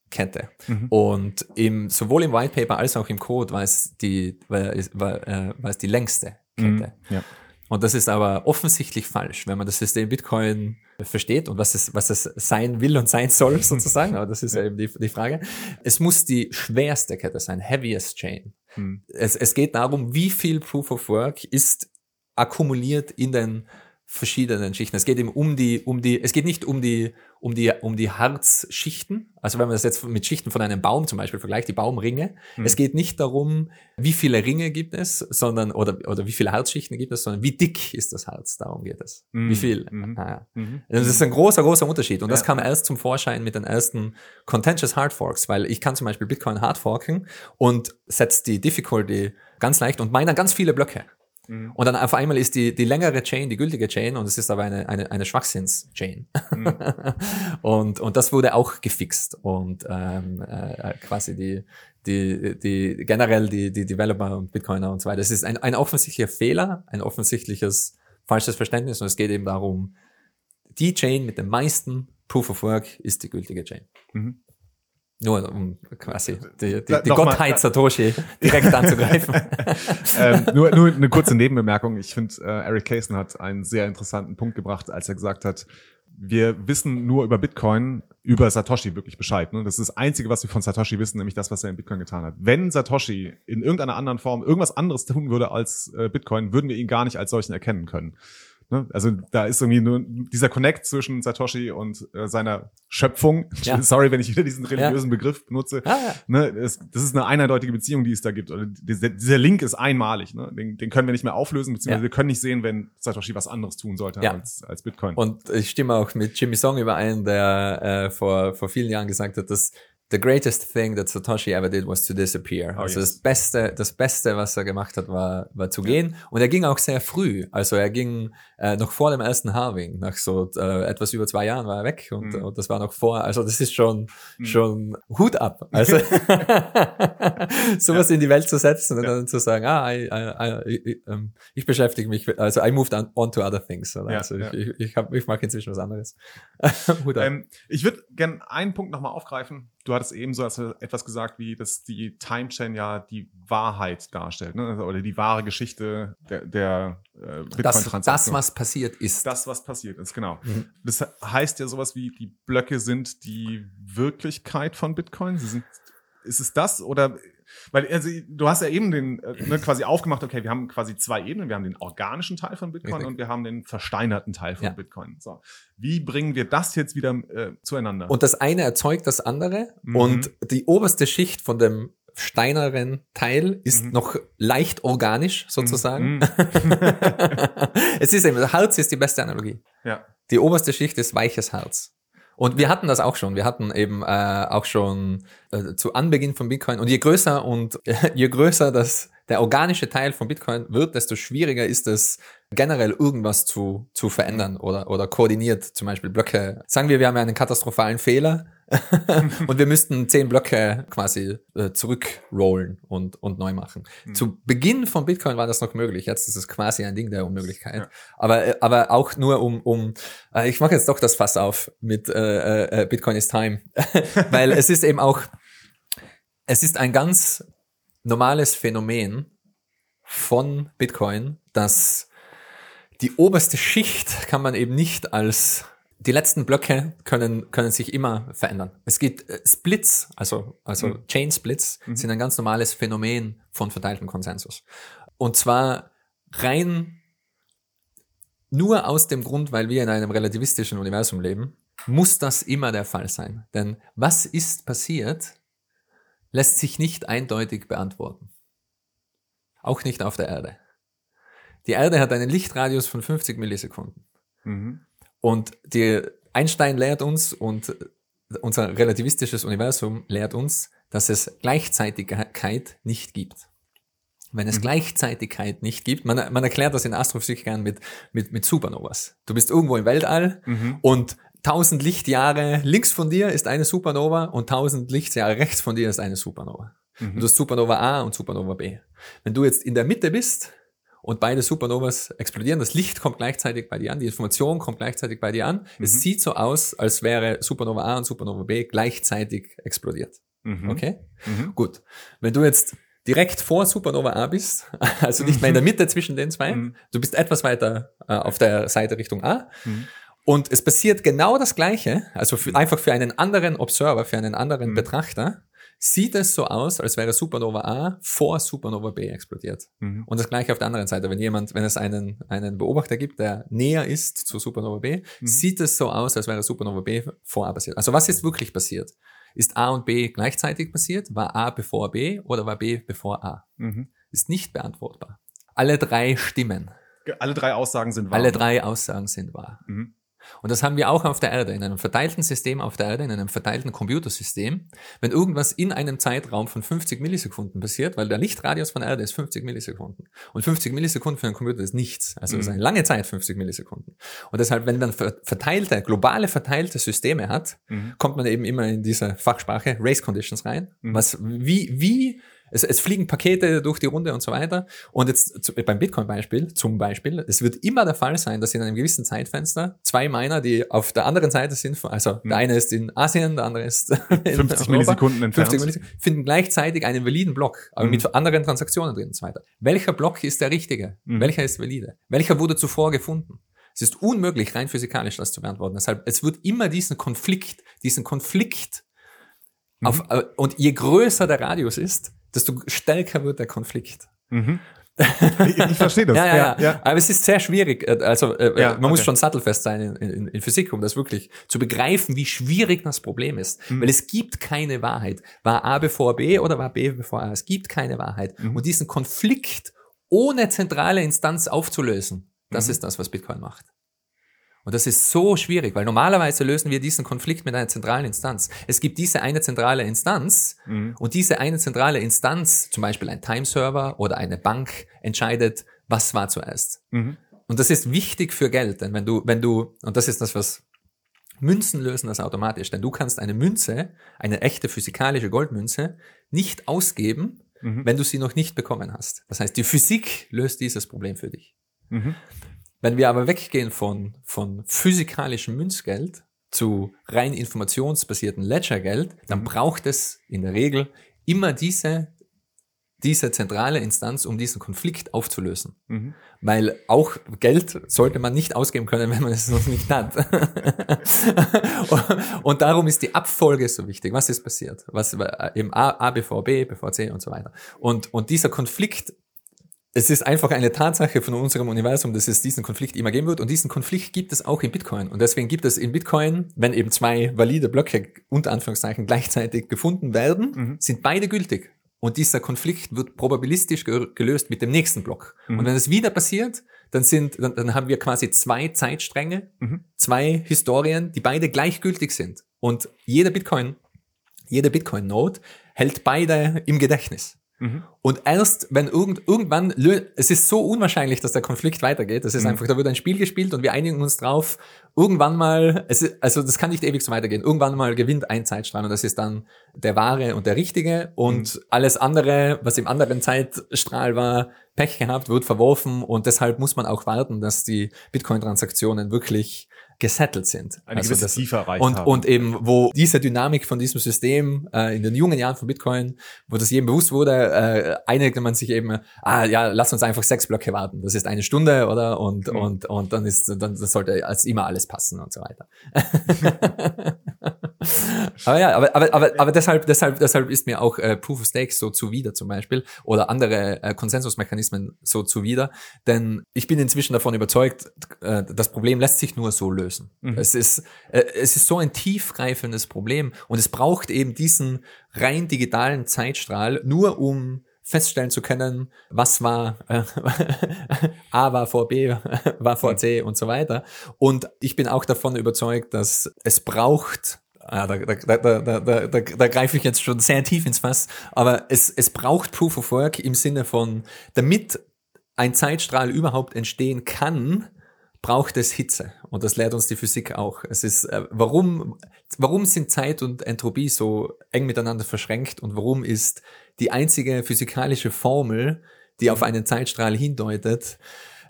Speaker 3: Kette? Mhm. Und im, sowohl im White Paper als auch im Code war es die, war, war, äh, war es die längste Kette. Mhm. Ja. Und das ist aber offensichtlich falsch, wenn man das System Bitcoin versteht und was es, was es sein will und sein soll sozusagen. Aber das ist ja eben die, die Frage. Es muss die schwerste Kette sein, heaviest chain. Hm. Es, es geht darum, wie viel Proof of Work ist akkumuliert in den verschiedenen Schichten. Es geht eben um die, um die, es geht nicht um die, um die, um die Harzschichten. Also wenn man das jetzt mit Schichten von einem Baum zum Beispiel vergleicht, die Baumringe. Mhm. Es geht nicht darum, wie viele Ringe gibt es, sondern, oder, oder wie viele Harzschichten gibt es, sondern wie dick ist das Harz. Darum geht es. Mhm. Wie viel. Mhm. Ah, ja. Das ist ein großer, großer Unterschied. Und ja. das kam erst zum Vorschein mit den ersten contentious Hard Forks, weil ich kann zum Beispiel Bitcoin hard forken und setzt die Difficulty ganz leicht und meiner ganz viele Blöcke. Mhm. Und dann auf einmal ist die, die längere Chain die gültige Chain und es ist aber eine, eine, eine Schwachsinns-Chain. Mhm. und, und das wurde auch gefixt und ähm, äh, quasi die, die, die generell die, die Developer und Bitcoiner und so weiter. Es ist ein, ein offensichtlicher Fehler, ein offensichtliches falsches Verständnis und es geht eben darum, die Chain mit den meisten Proof of Work ist die gültige Chain. Mhm. Nur um quasi die, die, die Gottheit mal, Satoshi direkt anzugreifen.
Speaker 2: ähm, nur, nur eine kurze Nebenbemerkung. Ich finde, äh, Eric Kaysen hat einen sehr interessanten Punkt gebracht, als er gesagt hat, wir wissen nur über Bitcoin, über Satoshi wirklich Bescheid. Ne? Das ist das Einzige, was wir von Satoshi wissen, nämlich das, was er in Bitcoin getan hat. Wenn Satoshi in irgendeiner anderen Form irgendwas anderes tun würde als äh, Bitcoin, würden wir ihn gar nicht als solchen erkennen können. Ne? Also da ist irgendwie nur dieser Connect zwischen Satoshi und äh, seiner Schöpfung. Ja. Sorry, wenn ich wieder diesen religiösen ja. Begriff benutze. Ja. ne? es, das ist eine eindeutige Beziehung, die es da gibt. Oder dieser, dieser Link ist einmalig. Ne? Den, den können wir nicht mehr auflösen, beziehungsweise wir können nicht sehen, wenn Satoshi was anderes tun sollte als, als Bitcoin.
Speaker 3: Und ich stimme auch mit Jimmy Song überein, der äh, vor, vor vielen Jahren gesagt hat, dass the greatest thing that Satoshi ever did was to disappear. Oh, also yes. das Beste, das Beste, was er gemacht hat, war, war zu gehen. Und er ging auch sehr früh. Also er ging äh, noch vor dem ersten Halving. Nach so äh, etwas über zwei Jahren war er weg und, mm. und das war noch vor. Also das ist schon, mm. schon Hut ab. Also sowas ja. in die Welt zu setzen und ja. dann zu sagen, ah, I, I, I, ich, ähm, ich beschäftige mich, also I moved on, on to other things. Oder? Ja, also ich, ich, ich, hab, ich mag inzwischen was anderes.
Speaker 2: Hut ab. Ähm, ich würde gerne einen Punkt nochmal aufgreifen du hattest eben so etwas gesagt, wie dass die Time Chain ja die Wahrheit darstellt, ne? oder die wahre Geschichte der, der
Speaker 3: äh, Bitcoin-Transaktion. Das, das, was passiert ist.
Speaker 2: Das, was passiert ist, genau. Mhm. Das heißt ja sowas wie, die Blöcke sind die Wirklichkeit von Bitcoin. Sie sind, ist es das oder weil also, du hast ja eben den äh, ne, quasi aufgemacht, okay, wir haben quasi zwei Ebenen. Wir haben den organischen Teil von Bitcoin Richtig. und wir haben den versteinerten Teil von ja. Bitcoin. So. Wie bringen wir das jetzt wieder äh, zueinander?
Speaker 3: Und das eine erzeugt das andere mhm. und die oberste Schicht von dem steineren Teil ist mhm. noch leicht organisch sozusagen. Mhm. es ist eben, Harz ist die beste Analogie. Ja. Die oberste Schicht ist weiches Harz. Und wir hatten das auch schon. Wir hatten eben äh, auch schon äh, zu Anbeginn von Bitcoin. Und je größer und je größer das der organische Teil von Bitcoin wird, desto schwieriger ist es, generell irgendwas zu, zu verändern oder, oder koordiniert zum Beispiel Blöcke. Sagen wir, wir haben einen katastrophalen Fehler und wir müssten zehn Blöcke quasi äh, zurückrollen und, und neu machen. Mhm. Zu Beginn von Bitcoin war das noch möglich. Jetzt ist es quasi ein Ding der Unmöglichkeit. Ja. Aber, äh, aber auch nur um, um äh, ich mache jetzt doch das Fass auf mit äh, äh, Bitcoin is time. Weil es ist eben auch, es ist ein ganz normales Phänomen von Bitcoin, dass die oberste Schicht kann man eben nicht als die letzten Blöcke können, können sich immer verändern. Es gibt äh, Splits, also, also mhm. Chain Splits mhm. sind ein ganz normales Phänomen von verteiltem Konsensus. Und zwar rein nur aus dem Grund, weil wir in einem relativistischen Universum leben, muss das immer der Fall sein. Denn was ist passiert, lässt sich nicht eindeutig beantworten. Auch nicht auf der Erde. Die Erde hat einen Lichtradius von 50 Millisekunden. Mhm. Und die Einstein lehrt uns und unser relativistisches Universum lehrt uns, dass es Gleichzeitigkeit nicht gibt. Wenn es mhm. Gleichzeitigkeit nicht gibt, man, man erklärt das in Astrophysik gern mit, mit, mit Supernovas. Du bist irgendwo im Weltall mhm. und 1000 Lichtjahre links von dir ist eine Supernova und 1000 Lichtjahre rechts von dir ist eine Supernova. Mhm. Du hast Supernova A und Supernova B. Wenn du jetzt in der Mitte bist, und beide Supernovas explodieren. Das Licht kommt gleichzeitig bei dir an, die Information kommt gleichzeitig bei dir an. Mhm. Es sieht so aus, als wäre Supernova A und Supernova B gleichzeitig explodiert. Mhm. Okay? Mhm. Gut. Wenn du jetzt direkt vor Supernova A bist, also nicht mehr in der Mitte zwischen den zwei, mhm. du bist etwas weiter äh, auf der Seite Richtung A. Mhm. Und es passiert genau das Gleiche, also für, einfach für einen anderen Observer, für einen anderen mhm. Betrachter, sieht es so aus, als wäre Supernova A vor Supernova B explodiert. Mhm. Und das gleiche auf der anderen Seite. Wenn jemand, wenn es einen, einen Beobachter gibt, der näher ist zu Supernova B, mhm. sieht es so aus, als wäre Supernova B vor A passiert. Also was ist wirklich passiert? Ist A und B gleichzeitig passiert? War A bevor B oder war B bevor A? Mhm. Ist nicht beantwortbar. Alle drei stimmen.
Speaker 2: Alle drei Aussagen sind wahr.
Speaker 3: Alle drei Aussagen sind wahr. Mhm. Und das haben wir auch auf der Erde, in einem verteilten System auf der Erde, in einem verteilten Computersystem. Wenn irgendwas in einem Zeitraum von 50 Millisekunden passiert, weil der Lichtradius von der Erde ist 50 Millisekunden. Und 50 Millisekunden für einen Computer ist nichts. Also das ist mhm. eine lange Zeit, 50 Millisekunden. Und deshalb, wenn man verteilte, globale verteilte Systeme hat, mhm. kommt man eben immer in diese Fachsprache Race Conditions rein. Mhm. Was, wie, wie es, es fliegen Pakete durch die Runde und so weiter. Und jetzt zu, beim Bitcoin-Beispiel, zum Beispiel, es wird immer der Fall sein, dass in einem gewissen Zeitfenster zwei Miner, die auf der anderen Seite sind, also mhm. der eine ist in Asien, der andere ist
Speaker 2: in 50 Millisekunden entfernt, 50 Millisekunden,
Speaker 3: finden gleichzeitig einen validen Block, aber mhm. mit anderen Transaktionen drin und so weiter. Welcher Block ist der richtige? Mhm. Welcher ist valide? Welcher wurde zuvor gefunden? Es ist unmöglich, rein physikalisch das zu beantworten. Deshalb, es wird immer diesen Konflikt, diesen Konflikt auf, mhm. äh, und je größer der Radius ist, desto stärker wird der Konflikt. Mhm.
Speaker 2: Ich, ich verstehe das.
Speaker 3: ja, ja, ja, ja, Aber es ist sehr schwierig. Äh, also äh, ja, man okay. muss schon sattelfest sein in, in, in, Physik, um das wirklich zu begreifen, wie schwierig das Problem ist. Mhm. Weil es gibt keine Wahrheit. War A bevor B oder war B bevor A? Es gibt keine Wahrheit. Mhm. Und diesen Konflikt ohne zentrale Instanz aufzulösen, das mhm. ist das, was Bitcoin macht. Und das ist so schwierig, weil normalerweise lösen wir diesen Konflikt mit einer zentralen Instanz. Es gibt diese eine zentrale Instanz mhm. und diese eine zentrale Instanz, zum Beispiel ein Timeserver oder eine Bank, entscheidet, was war zuerst. Mhm. Und das ist wichtig für Geld, denn wenn du, wenn du, und das ist das, was Münzen lösen das automatisch, denn du kannst eine Münze, eine echte physikalische Goldmünze, nicht ausgeben, mhm. wenn du sie noch nicht bekommen hast. Das heißt, die Physik löst dieses Problem für dich. Mhm. Wenn wir aber weggehen von, von physikalischem Münzgeld zu rein informationsbasierten Ledgergeld, dann mhm. braucht es in der Regel immer diese, diese zentrale Instanz, um diesen Konflikt aufzulösen. Mhm. Weil auch Geld sollte man nicht ausgeben können, wenn man es noch nicht hat. und darum ist die Abfolge so wichtig. Was ist passiert? Was im A, A bevor B, bevor C und so weiter. Und, und dieser Konflikt es ist einfach eine Tatsache von unserem Universum, dass es diesen Konflikt immer geben wird. Und diesen Konflikt gibt es auch in Bitcoin. Und deswegen gibt es in Bitcoin, wenn eben zwei valide Blöcke unter Anführungszeichen gleichzeitig gefunden werden, mhm. sind beide gültig. Und dieser Konflikt wird probabilistisch gelöst mit dem nächsten Block. Mhm. Und wenn es wieder passiert, dann sind, dann, dann haben wir quasi zwei Zeitstränge, mhm. zwei Historien, die beide gleichgültig sind. Und jeder Bitcoin, jeder Bitcoin-Node hält beide im Gedächtnis. Mhm. Und erst wenn irgend, irgendwann, es ist so unwahrscheinlich, dass der Konflikt weitergeht, das ist mhm. einfach, da wird ein Spiel gespielt und wir einigen uns drauf, irgendwann mal, es ist, also das kann nicht ewig so weitergehen, irgendwann mal gewinnt ein Zeitstrahl und das ist dann der wahre und der richtige und mhm. alles andere, was im anderen Zeitstrahl war, Pech gehabt, wird verworfen und deshalb muss man auch warten, dass die Bitcoin-Transaktionen wirklich gesettelt sind.
Speaker 2: Eine also gewisse das, Tiefe erreicht
Speaker 3: und,
Speaker 2: haben.
Speaker 3: Und eben, wo diese Dynamik von diesem System äh, in den jungen Jahren von Bitcoin, wo das jedem bewusst wurde, äh, einigte man sich eben, ah ja, lass uns einfach sechs Blöcke warten. Das ist eine Stunde, oder? Und, mhm. und, und dann ist, dann das sollte als immer alles passen und so weiter. aber ja, aber, aber, aber, aber deshalb, deshalb, deshalb ist mir auch äh, Proof of Stake so zuwider zum Beispiel oder andere äh, Konsensusmechanismen so zuwider, denn ich bin inzwischen davon überzeugt, äh, das Problem lässt sich nur so lösen. Mhm. Es ist, äh, es ist so ein tiefgreifendes Problem und es braucht eben diesen rein digitalen Zeitstrahl nur um feststellen zu können, was war äh, A war vor B, war vor C und so weiter. Und ich bin auch davon überzeugt, dass es braucht Ah, da, da, da, da, da, da, da greife ich jetzt schon sehr tief ins Fass, aber es, es braucht Proof of Work im Sinne von, damit ein Zeitstrahl überhaupt entstehen kann, braucht es Hitze. Und das lehrt uns die Physik auch. Es ist, äh, warum, warum sind Zeit und Entropie so eng miteinander verschränkt und warum ist die einzige physikalische Formel, die auf einen Zeitstrahl hindeutet,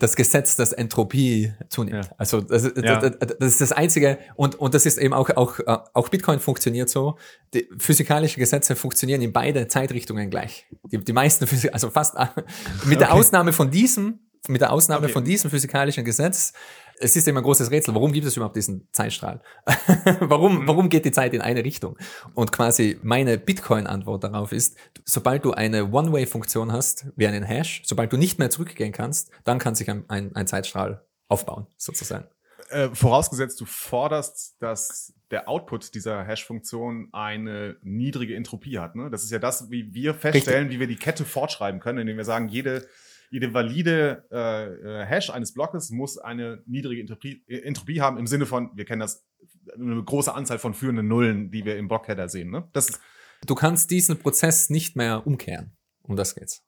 Speaker 3: das Gesetz, das Entropie zunimmt. Ja. Also das, ja. das, das, ist das Einzige und, und das ist eben auch, auch, auch Bitcoin funktioniert so. Die physikalische Gesetze funktionieren in beide Zeitrichtungen gleich. Die, die meisten Physik, also fast mit der okay. Ausnahme von diesem, mit der Ausnahme okay. von diesem physikalischen Gesetz es ist immer ein großes Rätsel, warum gibt es überhaupt diesen Zeitstrahl? warum, mhm. warum geht die Zeit in eine Richtung? Und quasi meine Bitcoin-Antwort darauf ist, sobald du eine One-Way-Funktion hast, wie einen Hash, sobald du nicht mehr zurückgehen kannst, dann kann sich ein, ein, ein Zeitstrahl aufbauen, sozusagen.
Speaker 2: Äh, vorausgesetzt, du forderst, dass der Output dieser Hash-Funktion eine niedrige Entropie hat. Ne? Das ist ja das, wie wir feststellen, Richtig. wie wir die Kette fortschreiben können, indem wir sagen, jede jede valide äh, äh, Hash eines Blockes muss eine niedrige Entropie, äh, Entropie, haben im Sinne von, wir kennen das, eine große Anzahl von führenden Nullen, die wir im Blockheader sehen. Ne? Das ist
Speaker 3: du kannst diesen Prozess nicht mehr umkehren. Um das geht's.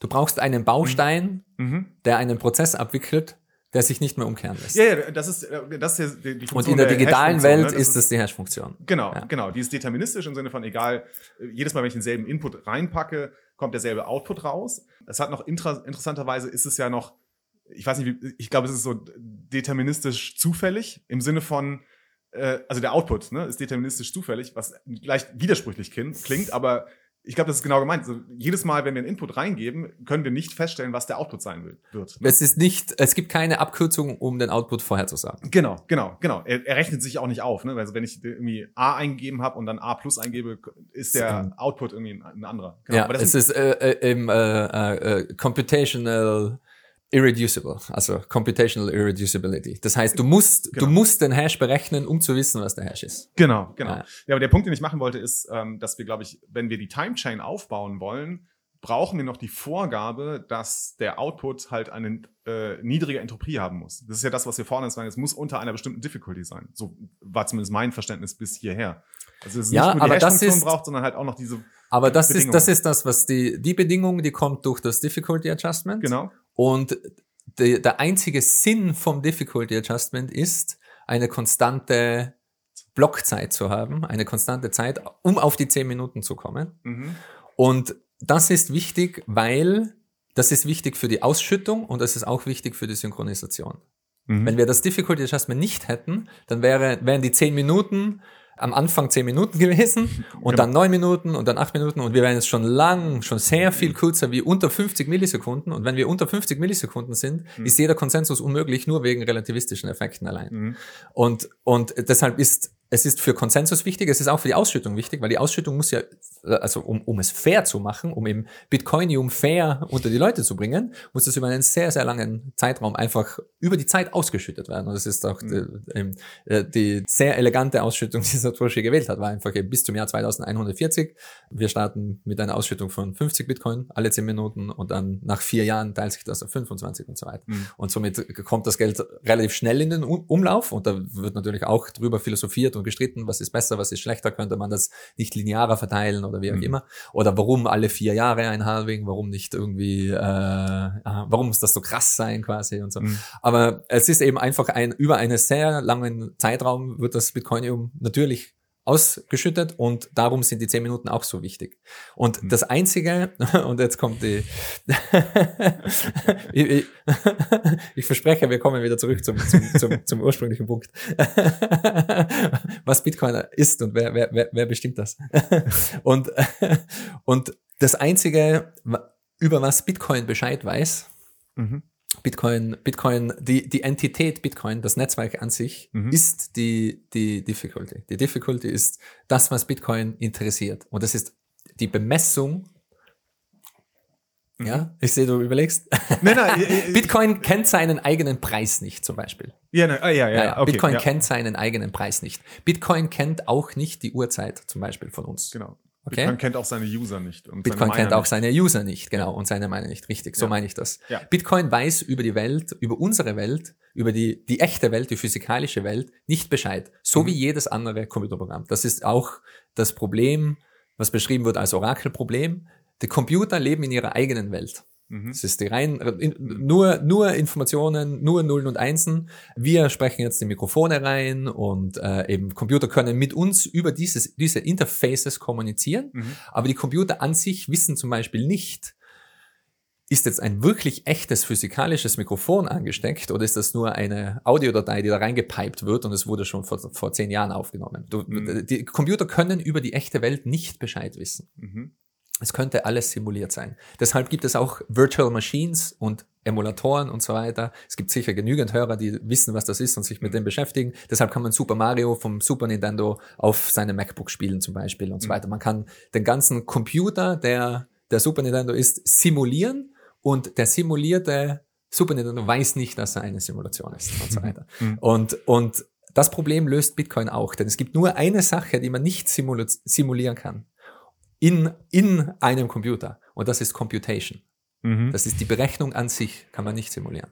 Speaker 3: Du brauchst einen Baustein, mhm. mhm. der einen Prozess abwickelt, der sich nicht mehr umkehren lässt.
Speaker 2: Ja, ja, das ist, äh, das ist die,
Speaker 3: Funktion Und in der, der digitalen Welt ne? ist das die Hash-Funktion.
Speaker 2: Genau,
Speaker 3: ja.
Speaker 2: genau. Die ist deterministisch im Sinne von, egal, jedes Mal, wenn ich denselben Input reinpacke, kommt derselbe Output raus. Es hat noch inter interessanterweise ist es ja noch, ich weiß nicht, wie, ich glaube, es ist so deterministisch zufällig im Sinne von, äh, also der Output ne, ist deterministisch zufällig, was leicht widersprüchlich klingt, aber ich glaube, das ist genau gemeint. Also, jedes Mal, wenn wir einen Input reingeben, können wir nicht feststellen, was der Output sein wird.
Speaker 3: Es ist nicht, es gibt keine Abkürzung, um den Output vorherzusagen.
Speaker 2: Genau, genau, genau. Er, er rechnet sich auch nicht auf. Ne? Also wenn ich irgendwie A eingegeben habe und dann A plus eingebe, ist der Output irgendwie ein, ein anderer.
Speaker 3: Genau. Ja, es ist äh, äh, im äh, äh, Computational irreducible, also computational irreducibility. Das heißt, du musst, genau. du musst den Hash berechnen, um zu wissen, was der Hash ist.
Speaker 2: Genau, genau. Ja, ja aber der Punkt, den ich machen wollte, ist, ähm, dass wir, glaube ich, wenn wir die Time Chain aufbauen wollen, brauchen wir noch die Vorgabe, dass der Output halt eine äh, niedrige Entropie haben muss. Das ist ja das, was wir vorne sagen. Es muss unter einer bestimmten Difficulty sein. So war zumindest mein Verständnis bis hierher.
Speaker 3: Also es ist ja, nicht nur die aber das ist,
Speaker 2: braucht, sondern halt auch noch diese
Speaker 3: aber das ist, das ist das, was die, die Bedingung, die kommt durch das Difficulty Adjustment.
Speaker 2: Genau.
Speaker 3: Und die, der einzige Sinn vom Difficulty Adjustment ist, eine konstante Blockzeit zu haben, eine konstante Zeit, um auf die 10 Minuten zu kommen. Mhm. Und das ist wichtig, weil das ist wichtig für die Ausschüttung und das ist auch wichtig für die Synchronisation. Mhm. Wenn wir das Difficulty Adjustment nicht hätten, dann wäre, wären die 10 Minuten am Anfang zehn Minuten gewesen und genau. dann neun Minuten und dann acht Minuten und wir werden jetzt schon lang, schon sehr viel kürzer wie unter 50 Millisekunden und wenn wir unter 50 Millisekunden sind, mhm. ist jeder Konsensus unmöglich, nur wegen relativistischen Effekten allein. Mhm. Und, und deshalb ist es ist für Konsensus wichtig, es ist auch für die Ausschüttung wichtig, weil die Ausschüttung muss ja, also um, um es fair zu machen, um im Bitcoinium fair unter die Leute zu bringen, muss das über einen sehr, sehr langen Zeitraum einfach über die Zeit ausgeschüttet werden. Und das ist auch mhm. die, äh, die, sehr elegante Ausschüttung, die Satoshi gewählt hat, war einfach bis zum Jahr 2140. Wir starten mit einer Ausschüttung von 50 Bitcoin alle 10 Minuten und dann nach vier Jahren teilt sich das auf 25 und so weiter. Mhm. Und somit kommt das Geld relativ schnell in den Umlauf und da wird natürlich auch drüber philosophiert und gestritten, was ist besser, was ist schlechter, könnte man das nicht linearer verteilen oder wie auch mhm. immer. Oder warum alle vier Jahre ein Halving, warum nicht irgendwie, äh, warum muss das so krass sein quasi und so. Mhm. Aber es ist eben einfach ein, über einen sehr langen Zeitraum wird das Bitcoinium natürlich ausgeschüttet und darum sind die zehn Minuten auch so wichtig. Und mhm. das Einzige, und jetzt kommt die, ich, ich, ich, verspreche, wir kommen wieder zurück zum, zum, zum, zum ursprünglichen Punkt. Was Bitcoin ist und wer, wer, wer bestimmt das? Und, und das Einzige, über was Bitcoin Bescheid weiß, mhm. Bitcoin, Bitcoin, die, die Entität Bitcoin, das Netzwerk an sich, mhm. ist die, die Difficulty. Die Difficulty ist das, was Bitcoin interessiert. Und das ist die Bemessung. Mhm. Ja, ich sehe, du überlegst. Nein, nein, Bitcoin kennt seinen eigenen Preis nicht, zum Beispiel.
Speaker 2: Ja, nein, ah, ja, ja, ja.
Speaker 3: Okay, Bitcoin ja. kennt seinen eigenen Preis nicht. Bitcoin kennt auch nicht die Uhrzeit, zum Beispiel von uns.
Speaker 2: Genau. Okay? Bitcoin kennt auch seine User nicht.
Speaker 3: Und Bitcoin kennt auch nicht. seine User nicht, genau, und seine Meinung nicht. Richtig, so ja. meine ich das. Ja. Bitcoin weiß über die Welt, über unsere Welt, über die, die echte Welt, die physikalische Welt nicht Bescheid. So mhm. wie jedes andere Computerprogramm. Das ist auch das Problem, was beschrieben wird als Orakelproblem. Die Computer leben in ihrer eigenen Welt. Mhm. Es ist die rein, in, nur, nur Informationen, nur Nullen und Einsen. Wir sprechen jetzt die Mikrofone rein und äh, eben Computer können mit uns über dieses, diese Interfaces kommunizieren, mhm. aber die Computer an sich wissen zum Beispiel nicht, ist jetzt ein wirklich echtes physikalisches Mikrofon angesteckt oder ist das nur eine Audiodatei, die da reingepiped wird und es wurde schon vor, vor zehn Jahren aufgenommen? Du, mhm. Die Computer können über die echte Welt nicht Bescheid wissen. Mhm. Es könnte alles simuliert sein. Deshalb gibt es auch Virtual Machines und Emulatoren und so weiter. Es gibt sicher genügend Hörer, die wissen, was das ist und sich mit dem beschäftigen. Deshalb kann man Super Mario vom Super Nintendo auf seinem MacBook spielen zum Beispiel und so mhm. weiter. Man kann den ganzen Computer, der der Super Nintendo ist, simulieren und der simulierte Super Nintendo weiß nicht, dass er eine Simulation ist und so weiter. Mhm. Und, und das Problem löst Bitcoin auch, denn es gibt nur eine Sache, die man nicht simulieren kann. In, in einem Computer. Und das ist Computation. Mhm. Das ist die Berechnung an sich, kann man nicht simulieren.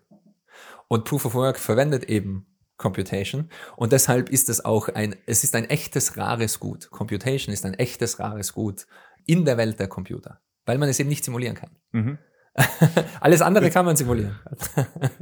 Speaker 3: Und Proof of Work verwendet eben Computation. Und deshalb ist es auch ein, es ist ein echtes rares Gut. Computation ist ein echtes rares Gut in der Welt der Computer, weil man es eben nicht simulieren kann. Mhm. Alles andere kann man simulieren.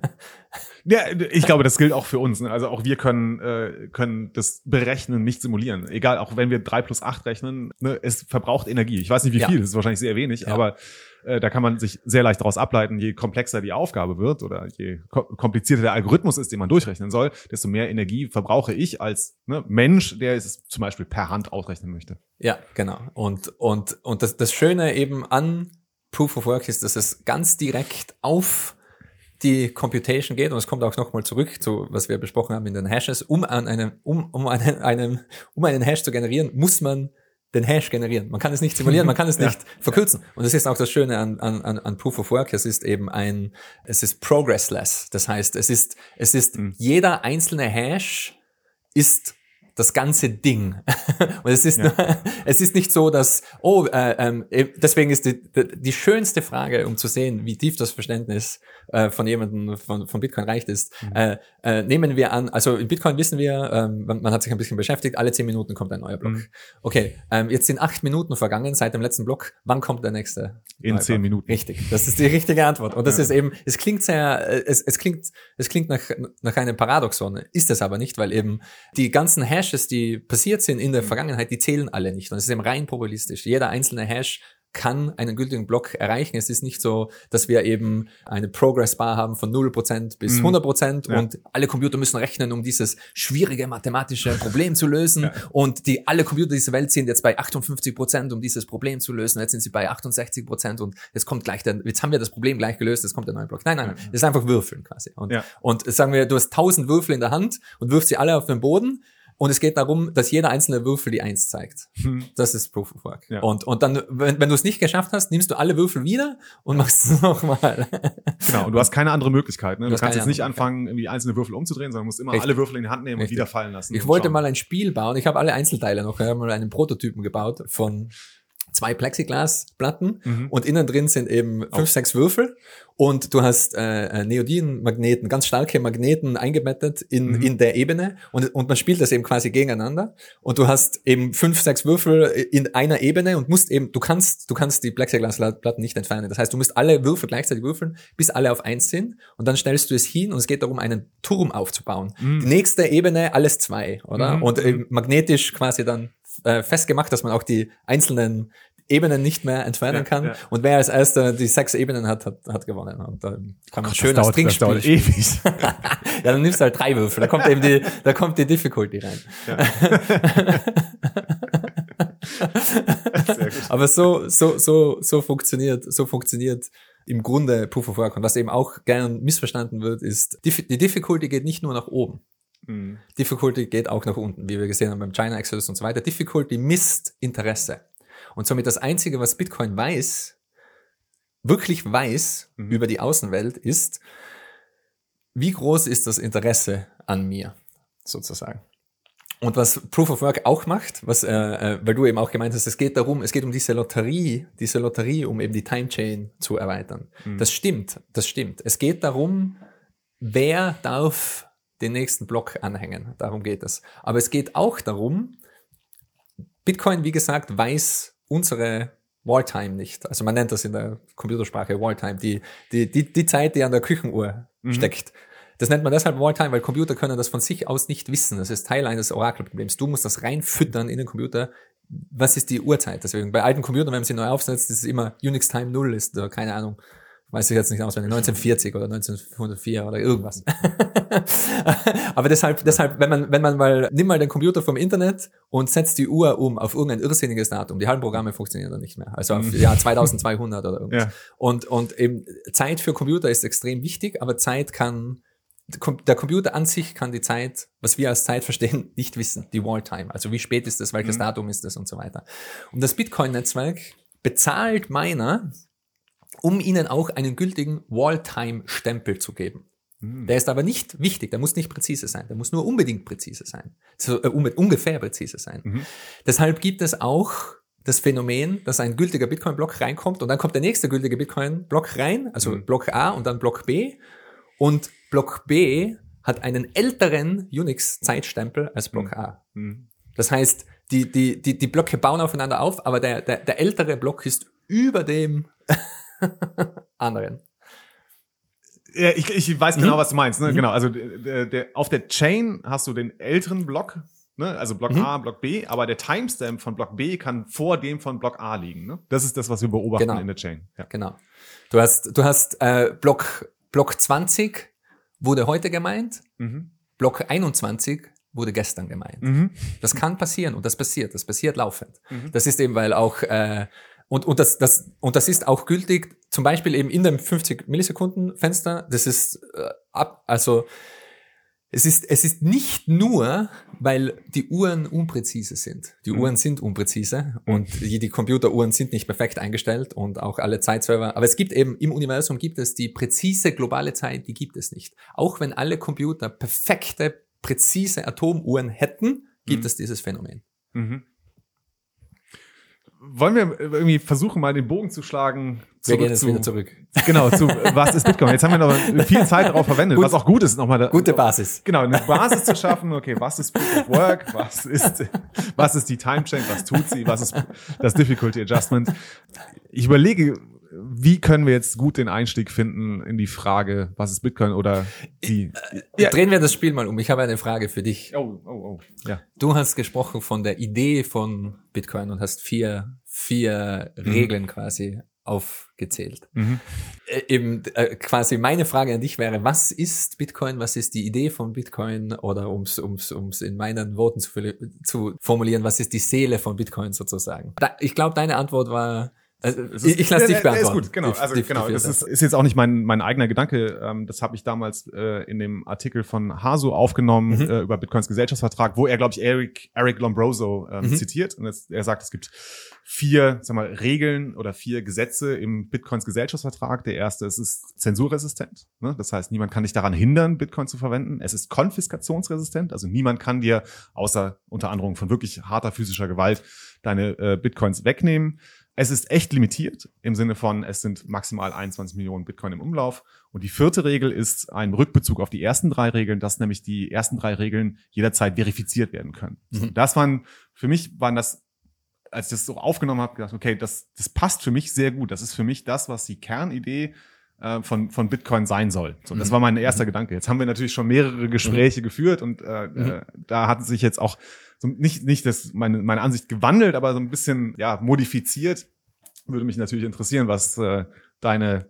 Speaker 2: ja, ich glaube, das gilt auch für uns. Ne? Also auch wir können, äh, können das Berechnen nicht simulieren. Egal, auch wenn wir drei plus acht rechnen, ne, es verbraucht Energie. Ich weiß nicht, wie viel, das ist wahrscheinlich sehr wenig, ja. aber äh, da kann man sich sehr leicht daraus ableiten, je komplexer die Aufgabe wird oder je komplizierter der Algorithmus ist, den man durchrechnen soll, desto mehr Energie verbrauche ich als ne, Mensch, der es zum Beispiel per Hand ausrechnen möchte.
Speaker 3: Ja, genau. Und, und, und das, das Schöne eben an Proof of Work ist, dass es ganz direkt auf die Computation geht und es kommt auch nochmal zurück zu, was wir besprochen haben in den Hashes. Um an einem, um, um einen, einem, um einen Hash zu generieren, muss man den Hash generieren. Man kann es nicht simulieren, man kann es nicht ja. verkürzen. Und das ist auch das Schöne an, an, an Proof of Work. Es ist eben ein, es ist progressless. Das heißt, es ist, es ist mhm. jeder einzelne Hash ist das ganze Ding. Und es ist, ja. nur, es ist nicht so, dass, oh, äh, ähm, äh, deswegen ist die, die schönste Frage, um zu sehen, wie tief das Verständnis äh, von jemandem von, von Bitcoin reicht ist, mhm. äh, äh, nehmen wir an, also in Bitcoin wissen wir, ähm, man, man, hat sich ein bisschen beschäftigt, alle zehn Minuten kommt ein neuer Block. Mhm. Okay, ähm, jetzt sind acht Minuten vergangen seit dem letzten Block. Wann kommt der nächste?
Speaker 2: In zehn? Minuten.
Speaker 3: Richtig, das ist die richtige Antwort. Und das ja. ist eben, es klingt sehr, äh, es, es klingt, es klingt nach, nach einem Paradoxon, ist es aber nicht, weil eben die ganzen Hash Hashes, die passiert sind in der mhm. Vergangenheit, die zählen alle nicht. Und es ist eben rein probabilistisch. Jeder einzelne Hash kann einen gültigen Block erreichen. Es ist nicht so, dass wir eben eine Progress Bar haben von 0% bis 100% mhm. ja. und alle Computer müssen rechnen, um dieses schwierige mathematische Problem zu lösen ja. und die alle Computer dieser Welt sind jetzt bei 58%, um dieses Problem zu lösen. Jetzt sind sie bei 68% und jetzt kommt gleich der, jetzt haben wir das Problem gleich gelöst, jetzt kommt der neue Block. Nein, nein, nein, das ist einfach Würfeln quasi. Und, und sagen wir, du hast 1000 Würfel in der Hand und wirfst sie alle auf den Boden und es geht darum, dass jeder einzelne Würfel die Eins zeigt. Hm. Das ist Proof of Work. Ja. Und, und dann, wenn, wenn du es nicht geschafft hast, nimmst du alle Würfel wieder und machst es nochmal.
Speaker 2: Genau, und du hast keine andere Möglichkeit. Ne? Du, du kannst jetzt nicht anfangen, irgendwie einzelne Würfel umzudrehen, sondern musst immer Richtig. alle Würfel in die Hand nehmen Richtig. und wieder fallen lassen.
Speaker 3: Ich wollte schauen. mal ein Spiel bauen. Ich habe alle Einzelteile noch. Ich habe mal einen Prototypen gebaut von zwei Plexiglasplatten mhm. und innen drin sind eben fünf, oh. sechs Würfel und du hast äh, äh, Neodin-Magneten, ganz starke Magneten eingebettet in, mhm. in der Ebene und, und man spielt das eben quasi gegeneinander und du hast eben fünf, sechs Würfel in einer Ebene und musst eben, du kannst, du kannst die Plexiglasplatten nicht entfernen. Das heißt, du musst alle Würfel gleichzeitig würfeln, bis alle auf eins sind und dann stellst du es hin und es geht darum, einen Turm aufzubauen. Mhm. Die nächste Ebene, alles zwei, oder? Mhm. Und äh, magnetisch quasi dann äh, festgemacht, dass man auch die einzelnen Ebenen nicht mehr entfernen ja, kann. Ja. Und wer als erster die sechs Ebenen hat, hat, hat gewonnen. Und da kann man oh schön
Speaker 2: das Trinkspiel. Das dauert ewig.
Speaker 3: ja, dann nimmst du halt drei Würfel. Da kommt eben die, da kommt die Difficulty rein. Ja. Aber so, so, so, so funktioniert, so funktioniert im Grunde Proof of Work. Und was eben auch gern missverstanden wird, ist, die Difficulty geht nicht nur nach oben. Mhm. Difficulty geht auch nach unten, wie wir gesehen haben beim China Exodus und so weiter. Difficulty misst Interesse. Und somit das Einzige, was Bitcoin weiß, wirklich weiß mhm. über die Außenwelt, ist, wie groß ist das Interesse an mir, sozusagen. Und was Proof of Work auch macht, was, äh, äh, weil du eben auch gemeint hast, es geht darum, es geht um diese Lotterie, diese Lotterie, um eben die Time Chain zu erweitern. Mhm. Das stimmt, das stimmt. Es geht darum, wer darf den nächsten Block anhängen. Darum geht es. Aber es geht auch darum, Bitcoin, wie gesagt, weiß unsere Walltime nicht. Also man nennt das in der Computersprache Walltime, die, die, die, die Zeit, die an der Küchenuhr mhm. steckt. Das nennt man deshalb Walltime, weil Computer können das von sich aus nicht wissen. Das ist Teil eines Orakelproblems. Du musst das reinfüttern in den Computer. Was ist die Uhrzeit? Deswegen bei alten Computern, wenn man sie neu aufsetzt, ist es immer Unix Time 0 ist, oder keine Ahnung, weiß ich jetzt nicht auswendig, 1940 oder 1904 oder irgendwas. Aber deshalb, deshalb, wenn man, wenn man mal, nimm mal den Computer vom Internet und setzt die Uhr um auf irgendein irrsinniges Datum. Die halben Programme funktionieren dann nicht mehr. Also auf mhm. Jahr 2200 oder irgendwas. Ja. Und, und eben Zeit für Computer ist extrem wichtig, aber Zeit kann, der Computer an sich kann die Zeit, was wir als Zeit verstehen, nicht wissen. Die Wall-Time. Also wie spät ist das, welches mhm. Datum ist das und so weiter. Und das Bitcoin-Netzwerk bezahlt Miner, um ihnen auch einen gültigen Wall-Time-Stempel zu geben. Mhm. Der ist aber nicht wichtig, der muss nicht präzise sein, der muss nur unbedingt präzise sein. So, äh, ungefähr präzise sein. Mhm. Deshalb gibt es auch das Phänomen, dass ein gültiger Bitcoin-Block reinkommt und dann kommt der nächste gültige Bitcoin-Block rein, also mhm. Block A und dann Block B. Und Block B hat einen älteren Unix-Zeitstempel als Block mhm. A. Mhm. Das heißt, die, die, die, die Blöcke bauen aufeinander auf, aber der, der, der ältere Block ist über dem anderen.
Speaker 2: Ja, ich, ich weiß genau, mhm. was du meinst. Ne? Mhm. Genau, also der, der, auf der Chain hast du den älteren Block, ne? also Block mhm. A, Block B, aber der Timestamp von Block B kann vor dem von Block A liegen. Ne? Das ist das, was wir beobachten
Speaker 3: genau.
Speaker 2: in der Chain.
Speaker 3: Ja. Genau. Du hast, du hast äh, Block, Block 20 wurde heute gemeint, mhm. Block 21 wurde gestern gemeint. Mhm. Das kann passieren und das passiert, das passiert laufend. Mhm. Das ist eben, weil auch äh, und, und, das, das, und das ist auch gültig, zum Beispiel eben in dem 50 Millisekunden Fenster. Das ist äh, ab, also es ist, es ist nicht nur, weil die Uhren unpräzise sind. Die mhm. Uhren sind unpräzise und die, die Computeruhren sind nicht perfekt eingestellt und auch alle Zeitserver. Aber es gibt eben im Universum gibt es die präzise globale Zeit, die gibt es nicht. Auch wenn alle Computer perfekte, präzise Atomuhren hätten, gibt mhm. es dieses Phänomen. Mhm
Speaker 2: wollen wir irgendwie versuchen, mal den Bogen zu schlagen?
Speaker 3: Wir gehen jetzt zu, wieder zurück.
Speaker 2: Genau, zu was ist Bitcoin? Jetzt haben wir noch viel Zeit darauf verwendet, gut, was auch gut ist, nochmal. Da,
Speaker 3: Gute Basis.
Speaker 2: Genau, eine Basis zu schaffen. Okay, was ist Proof of Work? Was ist, was ist die Time Chain? Was tut sie? Was ist das Difficulty Adjustment? Ich überlege, wie können wir jetzt gut den Einstieg finden in die Frage, was ist Bitcoin oder die?
Speaker 3: Ja. Drehen wir das Spiel mal um. Ich habe eine Frage für dich.
Speaker 2: Oh, oh, oh.
Speaker 3: Ja. Du hast gesprochen von der Idee von Bitcoin und hast vier, vier mhm. Regeln quasi aufgezählt. Mhm. Äh, eben äh, quasi meine Frage an dich wäre, was ist Bitcoin, was ist die Idee von Bitcoin oder ums ums ums in meinen Worten zu, zu formulieren, was ist die Seele von Bitcoin sozusagen? Da, ich glaube, deine Antwort war also, ist, ich lasse dich beantworten.
Speaker 2: Ist gut, genau. Also genau, das ist, ist jetzt auch nicht mein, mein eigener Gedanke. Ähm, das habe ich damals äh, in dem Artikel von Haso aufgenommen mhm. äh, über Bitcoins Gesellschaftsvertrag, wo er, glaube ich, Eric, Eric Lombroso ähm, mhm. zitiert. Und es, er sagt, es gibt vier, sag mal, Regeln oder vier Gesetze im Bitcoins Gesellschaftsvertrag. Der erste es ist zensurresistent. Ne? Das heißt, niemand kann dich daran hindern, Bitcoin zu verwenden. Es ist konfiskationsresistent. Also niemand kann dir, außer unter anderem von wirklich harter physischer Gewalt, deine äh, Bitcoins wegnehmen. Es ist echt limitiert im Sinne von, es sind maximal 21 Millionen Bitcoin im Umlauf. Und die vierte Regel ist ein Rückbezug auf die ersten drei Regeln, dass nämlich die ersten drei Regeln jederzeit verifiziert werden können. Mhm. Das waren, für mich waren das, als ich das so aufgenommen habe, gedacht, okay, das, das passt für mich sehr gut. Das ist für mich das, was die Kernidee äh, von, von Bitcoin sein soll. So, das mhm. war mein erster mhm. Gedanke. Jetzt haben wir natürlich schon mehrere Gespräche mhm. geführt und äh, mhm. äh, da hat sich jetzt auch so nicht, nicht das, meine, meine Ansicht gewandelt, aber so ein bisschen ja, modifiziert. Würde mich natürlich interessieren, was äh, deine,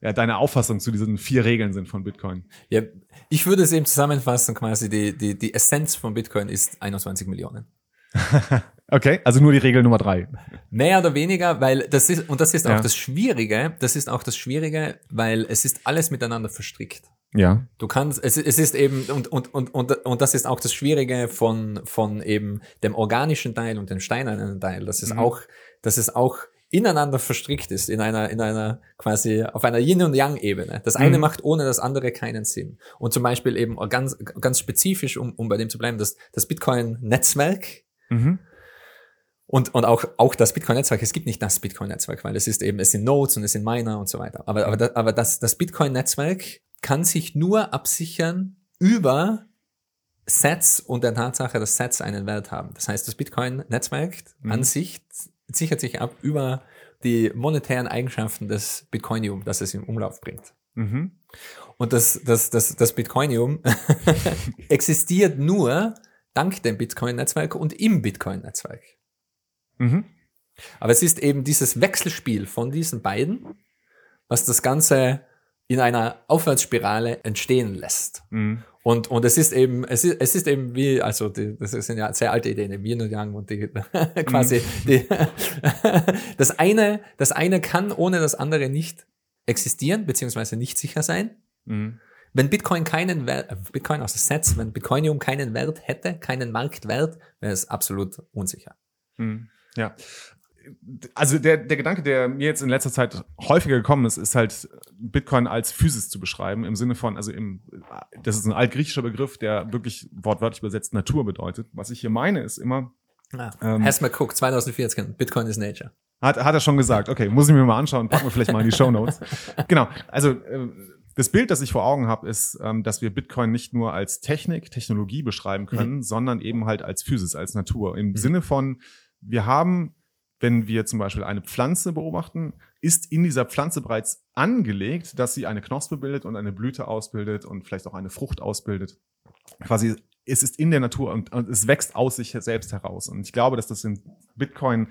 Speaker 2: ja, deine Auffassung zu diesen vier Regeln sind von Bitcoin.
Speaker 3: Ja, ich würde es eben zusammenfassen, quasi die, die, die Essenz von Bitcoin ist 21 Millionen.
Speaker 2: okay, also nur die Regel Nummer drei.
Speaker 3: Mehr oder weniger, weil das ist, und das ist auch ja. das Schwierige, das ist auch das Schwierige, weil es ist alles miteinander verstrickt.
Speaker 2: Ja.
Speaker 3: Du kannst, es, es ist eben, und, und, und, und, und das ist auch das Schwierige von, von eben dem organischen Teil und dem steinernen Teil. Das ist mhm. auch, das ist auch ineinander verstrickt ist, in einer, in einer quasi auf einer Yin- und Yang-Ebene. Das eine mhm. macht ohne das andere keinen Sinn. Und zum Beispiel eben ganz, ganz spezifisch, um, um bei dem zu bleiben, das, das Bitcoin-Netzwerk. Mhm. Und, und auch, auch das Bitcoin-Netzwerk, es gibt nicht das Bitcoin-Netzwerk, weil es ist eben, es sind Nodes und es sind Miner und so weiter. Aber, aber, das, aber das, das Bitcoin-Netzwerk kann sich nur absichern über Sets und der Tatsache, dass Sets einen Wert haben. Das heißt, das Bitcoin-Netzwerk mhm. an sich sichert sich ab über die monetären Eigenschaften des Bitcoinium, das es im Umlauf bringt. Mhm. Und das, das, das, das Bitcoinium existiert nur dank dem Bitcoin-Netzwerk und im Bitcoin-Netzwerk. Mhm. Aber es ist eben dieses Wechselspiel von diesen beiden, was das Ganze in einer Aufwärtsspirale entstehen lässt. Mhm. Und, und es ist eben, es ist, es ist eben wie, also die, das sind ja sehr alte Ideen, im Yin und Yang und die quasi mhm. die, das eine, das eine kann ohne das andere nicht existieren, beziehungsweise nicht sicher sein. Mhm. Wenn Bitcoin keinen Wert, äh, Bitcoin aus Sets, wenn Bitcoinium keinen Wert hätte, keinen Marktwert, wäre es absolut unsicher.
Speaker 2: Mhm. Ja also der, der Gedanke, der mir jetzt in letzter Zeit häufiger gekommen ist, ist halt Bitcoin als Physis zu beschreiben, im Sinne von, also im, das ist ein altgriechischer Begriff, der wirklich wortwörtlich übersetzt Natur bedeutet. Was ich hier meine, ist immer.
Speaker 3: Ah, ähm, Hasma Cook, 2014, Bitcoin is Nature.
Speaker 2: Hat, hat er schon gesagt, okay, muss ich mir mal anschauen, packen wir vielleicht mal in die Show Notes. genau, also äh, das Bild, das ich vor Augen habe, ist, ähm, dass wir Bitcoin nicht nur als Technik, Technologie beschreiben können, mhm. sondern eben halt als Physis, als Natur. Im mhm. Sinne von, wir haben wenn wir zum Beispiel eine Pflanze beobachten, ist in dieser Pflanze bereits angelegt, dass sie eine Knospe bildet und eine Blüte ausbildet und vielleicht auch eine Frucht ausbildet. Quasi, es ist in der Natur und, und es wächst aus sich selbst heraus. Und ich glaube, dass das in Bitcoin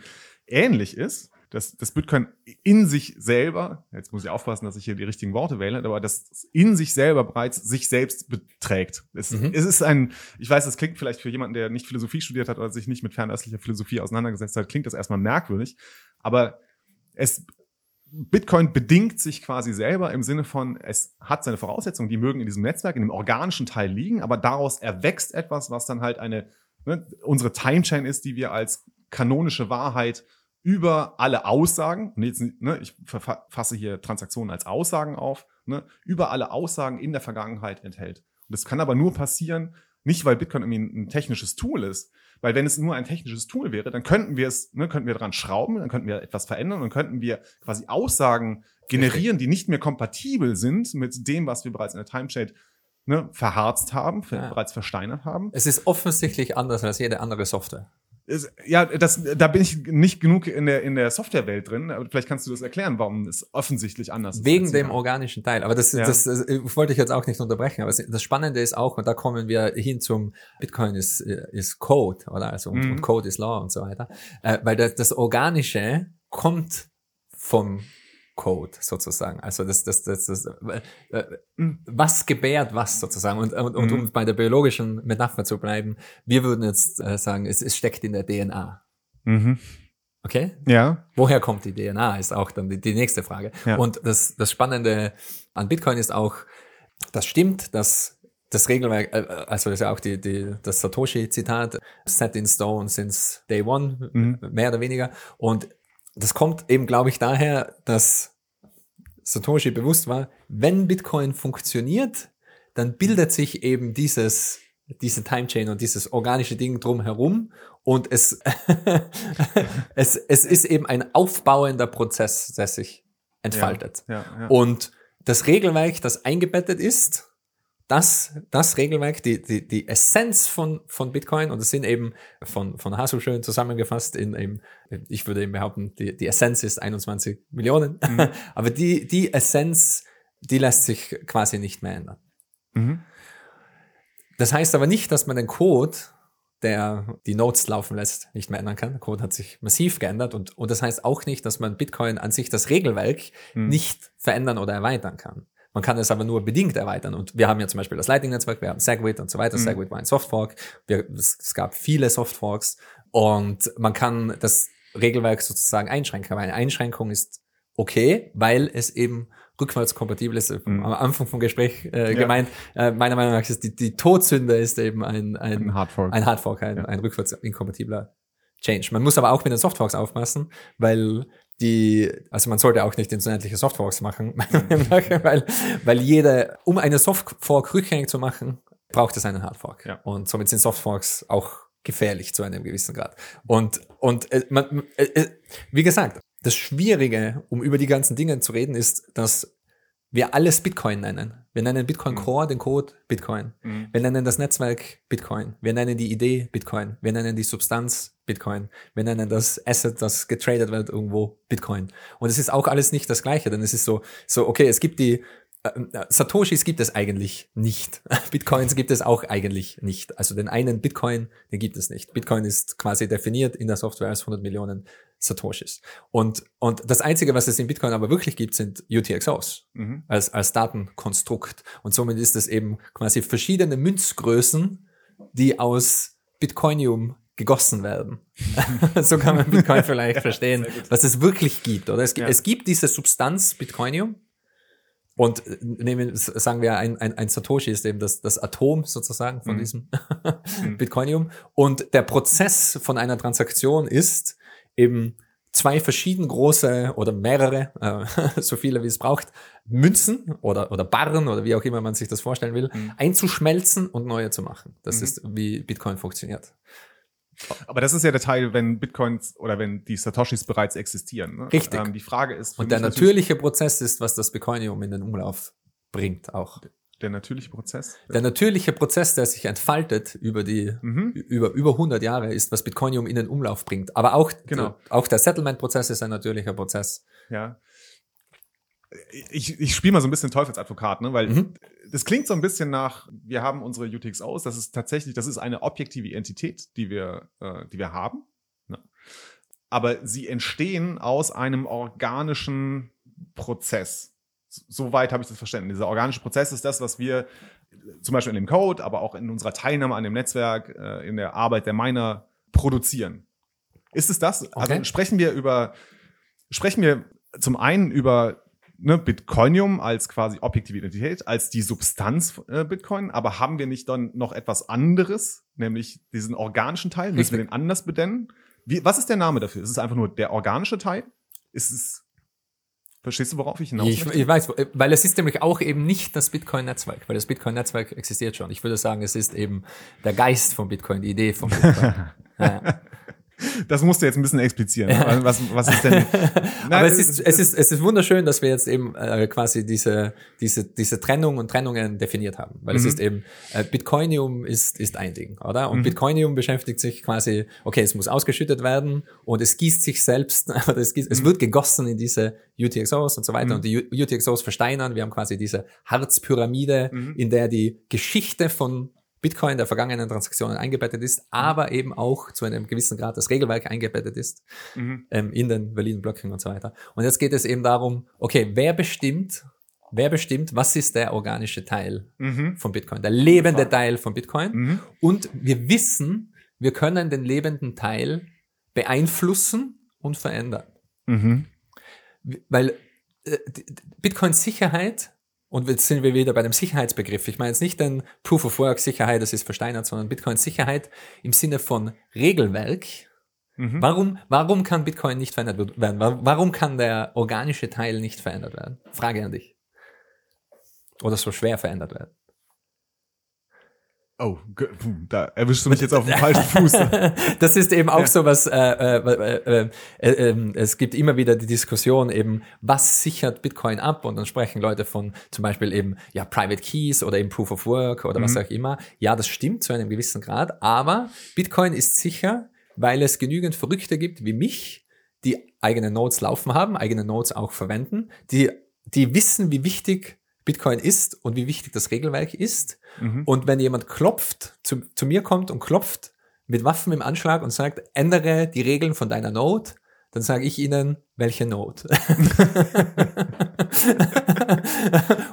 Speaker 2: ähnlich ist dass das Bitcoin in sich selber, jetzt muss ich aufpassen, dass ich hier die richtigen Worte wähle, aber das in sich selber bereits sich selbst beträgt. Es, mhm. es ist ein, ich weiß, das klingt vielleicht für jemanden, der nicht Philosophie studiert hat oder sich nicht mit fernöstlicher Philosophie auseinandergesetzt hat, klingt das erstmal merkwürdig, aber es Bitcoin bedingt sich quasi selber im Sinne von, es hat seine Voraussetzungen, die mögen in diesem Netzwerk, in dem organischen Teil liegen, aber daraus erwächst etwas, was dann halt eine, ne, unsere Timechain ist, die wir als kanonische Wahrheit über alle Aussagen, und jetzt, ne, ich fasse hier Transaktionen als Aussagen auf, ne, über alle Aussagen in der Vergangenheit enthält. Und das kann aber nur passieren, nicht weil Bitcoin irgendwie ein, technisches Tool ist, weil wenn es nur ein technisches Tool wäre, dann könnten wir es, ne, könnten wir dran schrauben, dann könnten wir etwas verändern und könnten wir quasi Aussagen generieren, die nicht mehr kompatibel sind mit dem, was wir bereits in der Timeshade ne, verharzt haben, ja. bereits versteinert haben.
Speaker 3: Es ist offensichtlich anders als jede andere Software.
Speaker 2: Ja, das, da bin ich nicht genug in der, in der Softwarewelt drin. Aber vielleicht kannst du das erklären, warum es offensichtlich anders
Speaker 3: ist. Wegen dem organischen Teil. Aber das, ja. das, das, das wollte ich jetzt auch nicht unterbrechen. Aber das Spannende ist auch, und da kommen wir hin zum Bitcoin ist, ist Code, oder? Also, und, mhm. und Code ist Law und so weiter. Äh, weil das, das Organische kommt vom Code sozusagen. Also das, das, das, das äh, äh, was gebärt was sozusagen. Und, und, und um mhm. bei der biologischen Metapher zu bleiben, wir würden jetzt äh, sagen, es, es steckt in der DNA. Mhm. Okay?
Speaker 2: Ja.
Speaker 3: Woher kommt die DNA, ist auch dann die, die nächste Frage. Ja. Und das, das Spannende an Bitcoin ist auch, das stimmt, dass das Regelwerk, äh, also das ist ja auch die, die, das Satoshi-Zitat, set in stone since day one, mhm. mehr oder weniger. Und das kommt eben, glaube ich, daher, dass Satoshi bewusst war, wenn Bitcoin funktioniert, dann bildet sich eben dieses, diese Timechain und dieses organische Ding drumherum und es, es, es ist eben ein aufbauender Prozess, der sich entfaltet. Ja, ja, ja. Und das Regelwerk, das eingebettet ist, das, das Regelwerk, die, die, die Essenz von, von Bitcoin, und das sind eben von, von Hasso schön zusammengefasst in eben, ich würde eben behaupten, die, die Essenz ist 21 Millionen, mhm. aber die, die Essenz, die lässt sich quasi nicht mehr ändern. Mhm. Das heißt aber nicht, dass man den Code, der die Nodes laufen lässt, nicht mehr ändern kann. Der Code hat sich massiv geändert und, und das heißt auch nicht, dass man Bitcoin an sich das Regelwerk mhm. nicht verändern oder erweitern kann. Man kann es aber nur bedingt erweitern. Und wir haben ja zum Beispiel das Lightning-Netzwerk, wir haben Segwit und so weiter. Mhm. Segwit war ein Softfork. Wir, es, es gab viele Softforks. Und man kann das Regelwerk sozusagen einschränken. Aber eine Einschränkung ist okay, weil es eben rückwärtskompatibel ist. Mhm. Am Anfang vom Gespräch äh, ja. gemeint, äh, meiner Meinung nach ist die, die Todsünde ist eben ein, ein, ein Hardfork, ein, Hardfork, ein, ja. ein rückwärtsinkompatibler Change. Man muss aber auch mit den Softforks aufpassen, weil die, also man sollte auch nicht ins unendliche Softforks machen, weil, weil jede, um eine Softfork rückgängig zu machen, braucht es einen Hardfork. Ja. Und somit sind Softforks auch gefährlich zu einem gewissen Grad. Und, und äh, man, äh, äh, wie gesagt, das Schwierige, um über die ganzen Dinge zu reden, ist, dass wir alles Bitcoin nennen. Wir nennen Bitcoin mhm. Core, den Code Bitcoin. Mhm. Wir nennen das Netzwerk Bitcoin. Wir nennen die Idee Bitcoin. Wir nennen die Substanz Bitcoin. Wir nennen das Asset, das getradet wird irgendwo Bitcoin. Und es ist auch alles nicht das Gleiche, denn es ist so, so, okay, es gibt die, Satoshis gibt es eigentlich nicht. Bitcoins gibt es auch eigentlich nicht. Also den einen Bitcoin, den gibt es nicht. Bitcoin ist quasi definiert in der Software als 100 Millionen Satoshis. Und, und das Einzige, was es in Bitcoin aber wirklich gibt, sind UTXOs mhm. als, als Datenkonstrukt. Und somit ist es eben quasi verschiedene Münzgrößen, die aus Bitcoinium gegossen werden. so kann man Bitcoin vielleicht verstehen, was es wirklich gibt. Oder es, ja. es gibt diese Substanz Bitcoinium, und äh, nehmen, sagen wir, ein, ein, ein Satoshi ist eben das, das Atom sozusagen von mhm. diesem mhm. Bitcoinium. Und der Prozess von einer Transaktion ist eben zwei verschieden große oder mehrere, äh, so viele wie es braucht, Münzen oder, oder Barren oder wie auch immer man sich das vorstellen will, mhm. einzuschmelzen und neue zu machen. Das mhm. ist, wie Bitcoin funktioniert.
Speaker 2: Aber das ist ja der Teil, wenn Bitcoins oder wenn die Satoshis bereits existieren. Ne?
Speaker 3: Richtig.
Speaker 2: Ähm, die Frage ist.
Speaker 3: Und der natürliche Prozess ist, was das Bitcoinium in den Umlauf bringt auch.
Speaker 2: Der natürliche Prozess?
Speaker 3: Der natürliche Prozess, der sich entfaltet über die, mhm. über, über 100 Jahre, ist, was Bitcoinium in den Umlauf bringt. Aber auch, genau. auch der Settlement-Prozess ist ein natürlicher Prozess.
Speaker 2: Ja ich, ich spiele mal so ein bisschen Teufelsadvokat, ne? weil mhm. das klingt so ein bisschen nach, wir haben unsere UTXOs, das ist tatsächlich, das ist eine objektive Entität, die wir, äh, die wir haben. Ne? Aber sie entstehen aus einem organischen Prozess. Soweit habe ich das verstanden. Dieser organische Prozess ist das, was wir zum Beispiel in dem Code, aber auch in unserer Teilnahme an dem Netzwerk, äh, in der Arbeit der Miner produzieren. Ist es das? Also okay. Also sprechen wir über, sprechen wir zum einen über ne, Bitcoinium als quasi objektive Identität, als die Substanz äh, Bitcoin, aber haben wir nicht dann noch etwas anderes, nämlich diesen organischen Teil? Müssen wir den anders benennen? Wie, was ist der Name dafür? Ist es einfach nur der organische Teil? Ist es Verstehst du, worauf ich hinaus
Speaker 3: ich, ich weiß, weil es ist nämlich auch eben nicht das Bitcoin-Netzwerk, weil das Bitcoin-Netzwerk existiert schon. Ich würde sagen, es ist eben der Geist von Bitcoin, die Idee von Bitcoin. ja.
Speaker 2: Das musst du jetzt ein bisschen explizieren. Was, was ist denn?
Speaker 3: Nein, Aber es ist, es ist, es ist wunderschön, dass wir jetzt eben äh, quasi diese, diese, diese Trennung und Trennungen definiert haben. Weil mhm. es ist eben, äh, Bitcoinium ist, ist ein Ding, oder? Und mhm. Bitcoinium beschäftigt sich quasi, okay, es muss ausgeschüttet werden und es gießt sich selbst, oder es, gießt, mhm. es wird gegossen in diese UTXOs und so weiter. Mhm. Und die UTXOs versteinern. Wir haben quasi diese Harzpyramide, mhm. in der die Geschichte von Bitcoin der vergangenen Transaktionen eingebettet ist, mhm. aber eben auch zu einem gewissen Grad das Regelwerk eingebettet ist mhm. ähm, in den validen Blöcken und so weiter. Und jetzt geht es eben darum, okay, wer bestimmt, wer bestimmt, was ist der organische Teil mhm. von Bitcoin, der lebende Teil von Bitcoin? Mhm. Und wir wissen, wir können den lebenden Teil beeinflussen und verändern. Mhm. Weil äh, Bitcoins Sicherheit und jetzt sind wir wieder bei dem Sicherheitsbegriff. Ich meine jetzt nicht den Proof of Work Sicherheit, das ist versteinert, sondern Bitcoin Sicherheit im Sinne von Regelwerk. Mhm. Warum, warum kann Bitcoin nicht verändert werden? Warum kann der organische Teil nicht verändert werden? Frage an dich. Oder so schwer verändert werden.
Speaker 2: Oh, da erwischst du mich jetzt auf dem falschen Fuß.
Speaker 3: das ist eben auch ja. so was, äh äh, äh, äh, äh, es gibt immer wieder die Diskussion eben, was sichert Bitcoin ab? Und dann sprechen Leute von zum Beispiel eben, ja, Private Keys oder eben Proof of Work oder mhm. was auch immer. Ja, das stimmt zu einem gewissen Grad, aber Bitcoin ist sicher, weil es genügend Verrückte gibt wie mich, die eigene Nodes laufen haben, eigene Nodes auch verwenden, die, die wissen, wie wichtig Bitcoin ist und wie wichtig das Regelwerk ist. Mhm. Und wenn jemand klopft, zu, zu mir kommt und klopft mit Waffen im Anschlag und sagt, ändere die Regeln von deiner Node, dann sage ich ihnen, welche Node.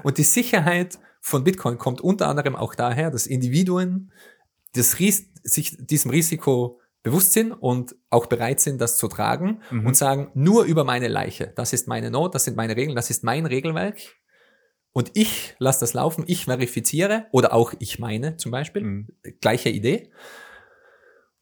Speaker 3: und die Sicherheit von Bitcoin kommt unter anderem auch daher, dass Individuen das Ries sich diesem Risiko bewusst sind und auch bereit sind, das zu tragen mhm. und sagen, nur über meine Leiche, das ist meine Node, das sind meine Regeln, das ist mein Regelwerk und ich lasse das laufen, ich verifiziere oder auch ich meine zum Beispiel, mhm. gleiche Idee.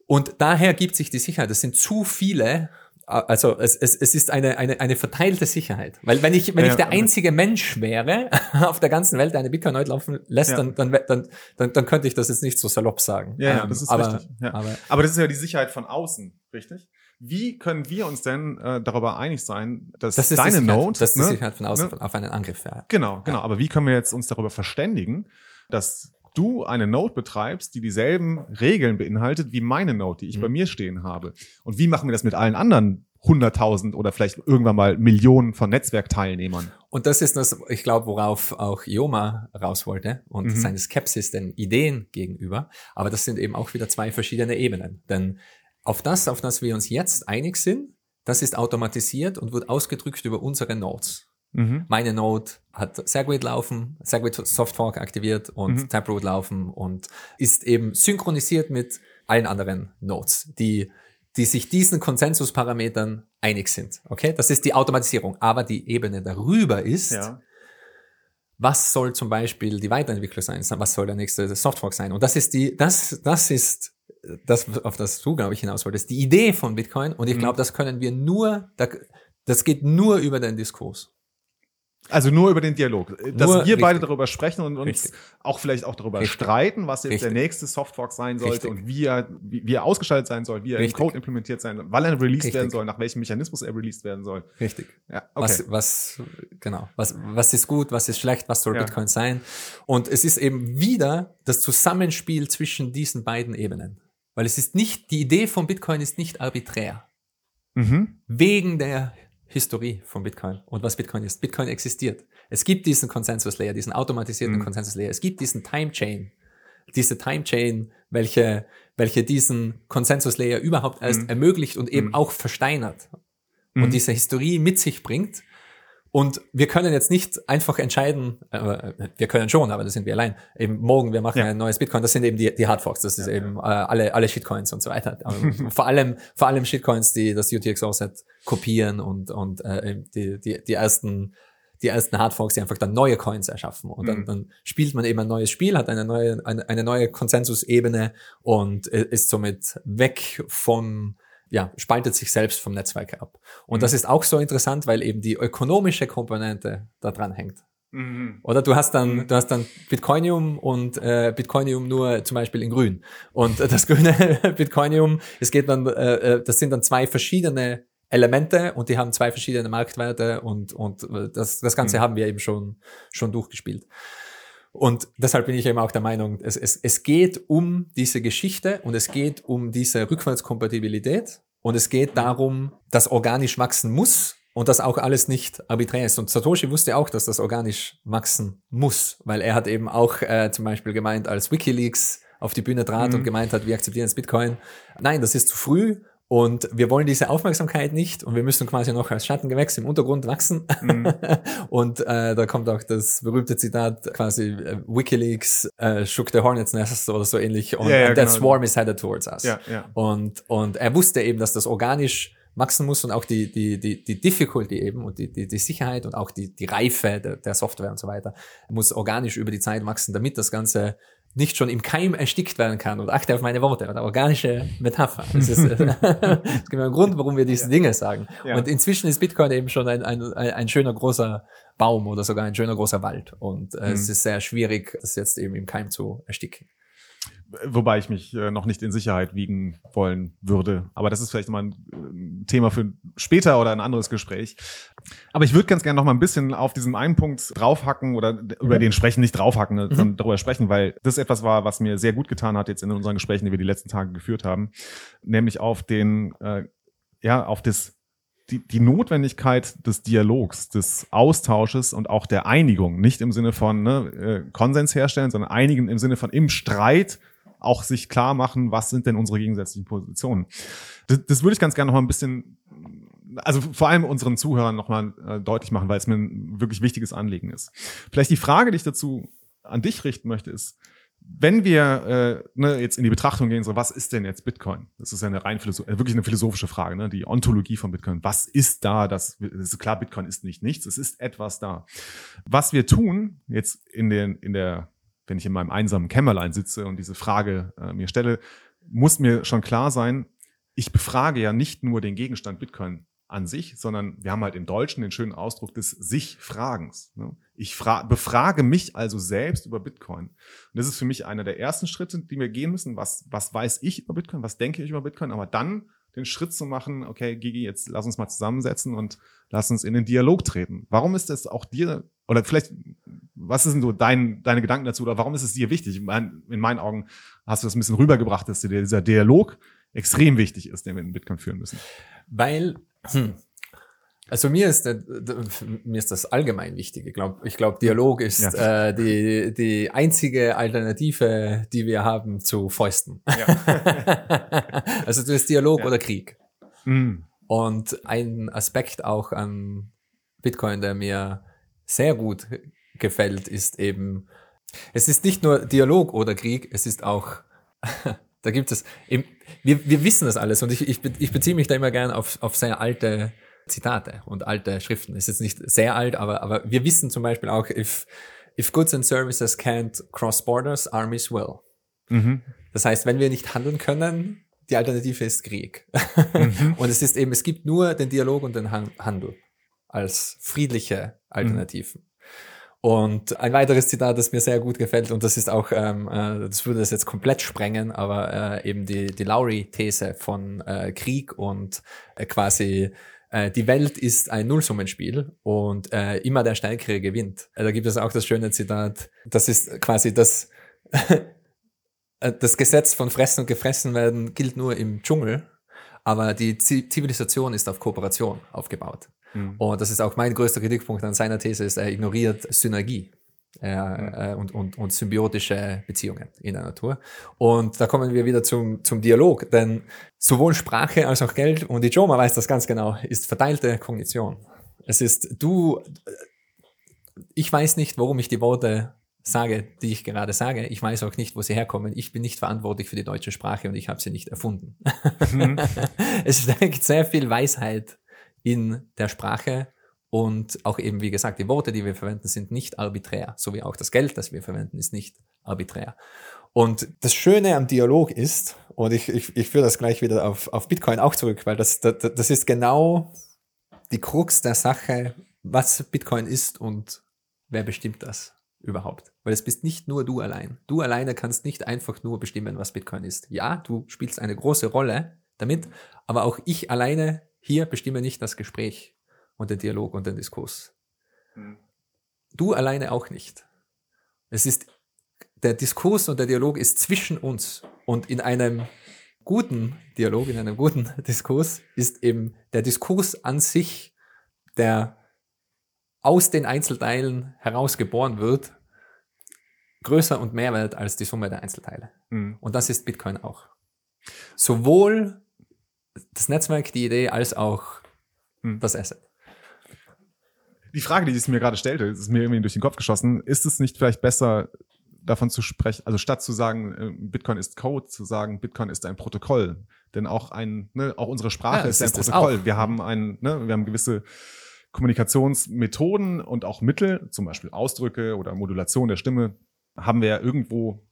Speaker 3: Und daher gibt sich die Sicherheit. Das sind zu viele, also es, es, es ist eine, eine, eine verteilte Sicherheit. Weil wenn ich, wenn ja, ich der einzige Mensch wäre auf der ganzen Welt, der eine Bitcoin heute laufen lässt, ja. dann, dann, dann, dann, dann könnte ich das jetzt nicht so salopp sagen.
Speaker 2: Ja, ja ähm, das ist aber, richtig. Aber, aber das ist ja die Sicherheit von außen, richtig? Wie können wir uns denn äh, darüber einig sein, dass
Speaker 3: das
Speaker 2: deine
Speaker 3: Sicherheit,
Speaker 2: Note,
Speaker 3: das ist ne, Sicherheit von außen ne? auf einen Angriff ja.
Speaker 2: Genau, genau. Ja. Aber wie können wir jetzt uns darüber verständigen, dass du eine Note betreibst, die dieselben Regeln beinhaltet wie meine Note, die ich mhm. bei mir stehen habe? Und wie machen wir das mit allen anderen 100.000 oder vielleicht irgendwann mal Millionen von Netzwerkteilnehmern.
Speaker 3: Und das ist das, ich glaube, worauf auch Ioma raus wollte und mhm. seine Skepsis den Ideen gegenüber. Aber das sind eben auch wieder zwei verschiedene Ebenen. Denn auf das, auf das wir uns jetzt einig sind, das ist automatisiert und wird ausgedrückt über unsere Nodes. Mhm. Meine Node hat Segwit laufen, Segwit Softfork aktiviert und mhm. Taproot laufen und ist eben synchronisiert mit allen anderen Nodes, die, die sich diesen Konsensusparametern einig sind. Okay, das ist die Automatisierung. Aber die Ebene darüber ist, ja. was soll zum Beispiel die Weiterentwicklung sein? Was soll der nächste Softfork sein? Und das ist die, das, das ist das, auf das du, glaube ich, hinaus wolltest, die Idee von Bitcoin. Und ich mhm. glaube, das können wir nur, das geht nur über den Diskurs.
Speaker 2: Also nur über den Dialog. Dass nur wir richtig. beide darüber sprechen und uns richtig. auch vielleicht auch darüber richtig. streiten, was jetzt der nächste Softfork sein sollte und wie er, wie, wie er ausgestaltet sein soll, wie er im Code implementiert sein soll, wann er released werden soll, nach welchem Mechanismus er released werden soll.
Speaker 3: Richtig. Ja, okay. Was, was, genau. Was, was ist gut, was ist schlecht, was soll ja. Bitcoin sein? Und es ist eben wieder das Zusammenspiel zwischen diesen beiden Ebenen. Weil es ist nicht, die Idee von Bitcoin ist nicht arbiträr. Mhm. Wegen der Historie von Bitcoin und was Bitcoin ist. Bitcoin existiert. Es gibt diesen Consensus-Layer, diesen automatisierten mhm. Consensus-Layer. Es gibt diesen Time-Chain, diese Time-Chain, welche, welche diesen Consensus-Layer überhaupt erst mhm. ermöglicht und eben mhm. auch versteinert und mhm. diese Historie mit sich bringt und wir können jetzt nicht einfach entscheiden, äh, wir können schon, aber das sind wir allein. Eben morgen, wir machen ja. ein neues Bitcoin, das sind eben die, die Hardforks, das ist ja, eben ja. Äh, alle, alle Shitcoins und so weiter. vor allem, vor allem Shitcoins, die das UTXO-Set kopieren und, und äh, die, die, die ersten die ersten Hardforks, die einfach dann neue Coins erschaffen. Und dann, mhm. dann spielt man eben ein neues Spiel, hat eine neue, eine, eine neue Konsensusebene und ist somit weg von ja, spaltet sich selbst vom Netzwerk ab. Und mhm. das ist auch so interessant, weil eben die ökonomische Komponente da dran hängt. Mhm. Oder du hast dann, mhm. du hast dann Bitcoinium und äh, Bitcoinium nur zum Beispiel in Grün. Und das grüne Bitcoinium, es geht dann, äh, äh, das sind dann zwei verschiedene Elemente und die haben zwei verschiedene Marktwerte und, und äh, das, das Ganze mhm. haben wir eben schon, schon durchgespielt. Und deshalb bin ich eben auch der Meinung, es, es, es geht um diese Geschichte und es geht um diese Rückwärtskompatibilität und es geht darum, dass organisch wachsen muss und das auch alles nicht arbiträr ist. Und Satoshi wusste auch, dass das organisch wachsen muss, weil er hat eben auch äh, zum Beispiel gemeint, als Wikileaks auf die Bühne trat mhm. und gemeint hat, wir akzeptieren jetzt Bitcoin. Nein, das ist zu früh und wir wollen diese Aufmerksamkeit nicht und wir müssen quasi noch als Schattengewächs im Untergrund wachsen. Mhm. und äh, da kommt auch das berühmte Zitat quasi äh, WikiLeaks äh, shook the hornet's nest oder so ähnlich und ja, ja, that genau. swarm is headed towards us. Ja, ja. Und, und er wusste eben, dass das organisch wachsen muss und auch die, die, die, die Difficulty eben und die, die, die Sicherheit und auch die, die Reife der, der Software und so weiter muss organisch über die Zeit wachsen, damit das Ganze nicht schon im Keim erstickt werden kann. Und achte auf meine Worte, oder organische Metapher. Das ist, es gibt einen Grund, warum wir diese ja. Dinge sagen. Ja. Und inzwischen ist Bitcoin eben schon ein, ein, ein schöner großer Baum oder sogar ein schöner großer Wald. Und äh, mhm. es ist sehr schwierig, das jetzt eben im Keim zu ersticken.
Speaker 2: Wobei ich mich äh, noch nicht in Sicherheit wiegen wollen würde. Aber das ist vielleicht mal ein äh, Thema für später oder ein anderes Gespräch. Aber ich würde ganz gerne noch mal ein bisschen auf diesen einen Punkt draufhacken oder mhm. über den sprechen, nicht draufhacken, ne, sondern mhm. darüber sprechen, weil das etwas war, was mir sehr gut getan hat jetzt in unseren Gesprächen, die wir die letzten Tage geführt haben. Nämlich auf den, äh, ja, auf das die, die Notwendigkeit des Dialogs, des Austausches und auch der Einigung, nicht im Sinne von ne, äh, Konsens herstellen, sondern einigen im Sinne von im Streit auch sich klar machen, was sind denn unsere gegensätzlichen Positionen. Das, das würde ich ganz gerne noch mal ein bisschen, also vor allem unseren Zuhörern noch mal äh, deutlich machen, weil es mir ein wirklich wichtiges Anliegen ist. Vielleicht die Frage, die ich dazu an dich richten möchte, ist, wenn wir äh, ne, jetzt in die Betrachtung gehen, so was ist denn jetzt Bitcoin? Das ist ja eine rein philosoph äh, wirklich eine philosophische Frage, ne? die Ontologie von Bitcoin. Was ist da? Das, das ist klar, Bitcoin ist nicht nichts, es ist etwas da. Was wir tun jetzt in den in der wenn ich in meinem einsamen Kämmerlein sitze und diese Frage äh, mir stelle, muss mir schon klar sein, ich befrage ja nicht nur den Gegenstand Bitcoin an sich, sondern wir haben halt im Deutschen den schönen Ausdruck des Sich-Fragens. Ne? Ich befrage mich also selbst über Bitcoin. Und das ist für mich einer der ersten Schritte, die wir gehen müssen. Was, was weiß ich über Bitcoin? Was denke ich über Bitcoin? Aber dann den Schritt zu machen, okay, Gigi, jetzt lass uns mal zusammensetzen und lass uns in den Dialog treten. Warum ist es auch dir, oder vielleicht was ist denn so dein, deine Gedanken dazu oder warum ist es dir wichtig? in meinen Augen hast du das ein bisschen rübergebracht, dass dir dieser Dialog extrem wichtig ist, den wir in Bitcoin führen müssen.
Speaker 3: Weil, hm, also mir ist, mir ist das allgemein wichtig. Ich glaube, ich glaub, Dialog ist ja. äh, die, die einzige Alternative, die wir haben zu Fäusten. Ja. also du bist Dialog ja. oder Krieg. Mhm. Und ein Aspekt auch an Bitcoin, der mir sehr gut gefällt, ist eben, es ist nicht nur Dialog oder Krieg, es ist auch, da gibt es, eben, wir, wir wissen das alles und ich, ich, ich beziehe mich da immer gern auf, auf sehr alte Zitate und alte Schriften. Es ist nicht sehr alt, aber, aber wir wissen zum Beispiel auch, if, if goods and services can't cross borders, armies will. Mhm. Das heißt, wenn wir nicht handeln können, die Alternative ist Krieg. Mhm. und es ist eben, es gibt nur den Dialog und den Handel als friedliche Alternativen. Mhm. Und ein weiteres Zitat, das mir sehr gut gefällt, und das ist auch, ähm, äh, das würde das jetzt komplett sprengen, aber äh, eben die, die Lowry-These von äh, Krieg und äh, quasi äh, die Welt ist ein Nullsummenspiel und äh, immer der Stärkere gewinnt. Äh, da gibt es auch das schöne Zitat, das ist quasi das, äh, das Gesetz von Fressen und Gefressen werden gilt nur im Dschungel, aber die Zivilisation ist auf Kooperation aufgebaut. Mhm. Und das ist auch mein größter Kritikpunkt an seiner These, ist, er ignoriert Synergie. Äh, äh, und, und, und symbiotische Beziehungen in der Natur. Und da kommen wir wieder zum, zum Dialog, denn sowohl Sprache als auch Geld, und Ijoma weiß das ganz genau, ist verteilte Kognition. Es ist du, ich weiß nicht, warum ich die Worte sage, die ich gerade sage. Ich weiß auch nicht, wo sie herkommen. Ich bin nicht verantwortlich für die deutsche Sprache und ich habe sie nicht erfunden. Mhm. es steckt sehr viel Weisheit in der Sprache und auch eben, wie gesagt, die Worte, die wir verwenden, sind nicht arbiträr, so wie auch das Geld, das wir verwenden, ist nicht arbiträr. Und das Schöne am Dialog ist, und ich, ich, ich führe das gleich wieder auf, auf Bitcoin auch zurück, weil das, das, das ist genau die Krux der Sache, was Bitcoin ist und wer bestimmt das überhaupt. Weil es bist nicht nur du allein. Du alleine kannst nicht einfach nur bestimmen, was Bitcoin ist. Ja, du spielst eine große Rolle damit, aber auch ich alleine hier bestimme nicht das Gespräch und den Dialog und den Diskurs. Mhm. Du alleine auch nicht. Es ist, der Diskurs und der Dialog ist zwischen uns und in einem guten Dialog, in einem guten Diskurs ist eben der Diskurs an sich, der aus den Einzelteilen herausgeboren wird, größer und mehr wert als die Summe der Einzelteile. Mhm. Und das ist Bitcoin auch. Sowohl das Netzwerk, die Idee, als auch mhm. das Asset.
Speaker 2: Die Frage, die sich mir gerade stellte, ist mir irgendwie durch den Kopf geschossen, ist es nicht vielleicht besser, davon zu sprechen, also statt zu sagen, äh, Bitcoin ist Code, zu sagen, Bitcoin ist ein Protokoll. Denn auch ein, ne, auch unsere Sprache ja, ist ein Protokoll. Wir haben ein, ne, wir haben gewisse Kommunikationsmethoden und auch Mittel, zum Beispiel Ausdrücke oder Modulation der Stimme, haben wir ja irgendwo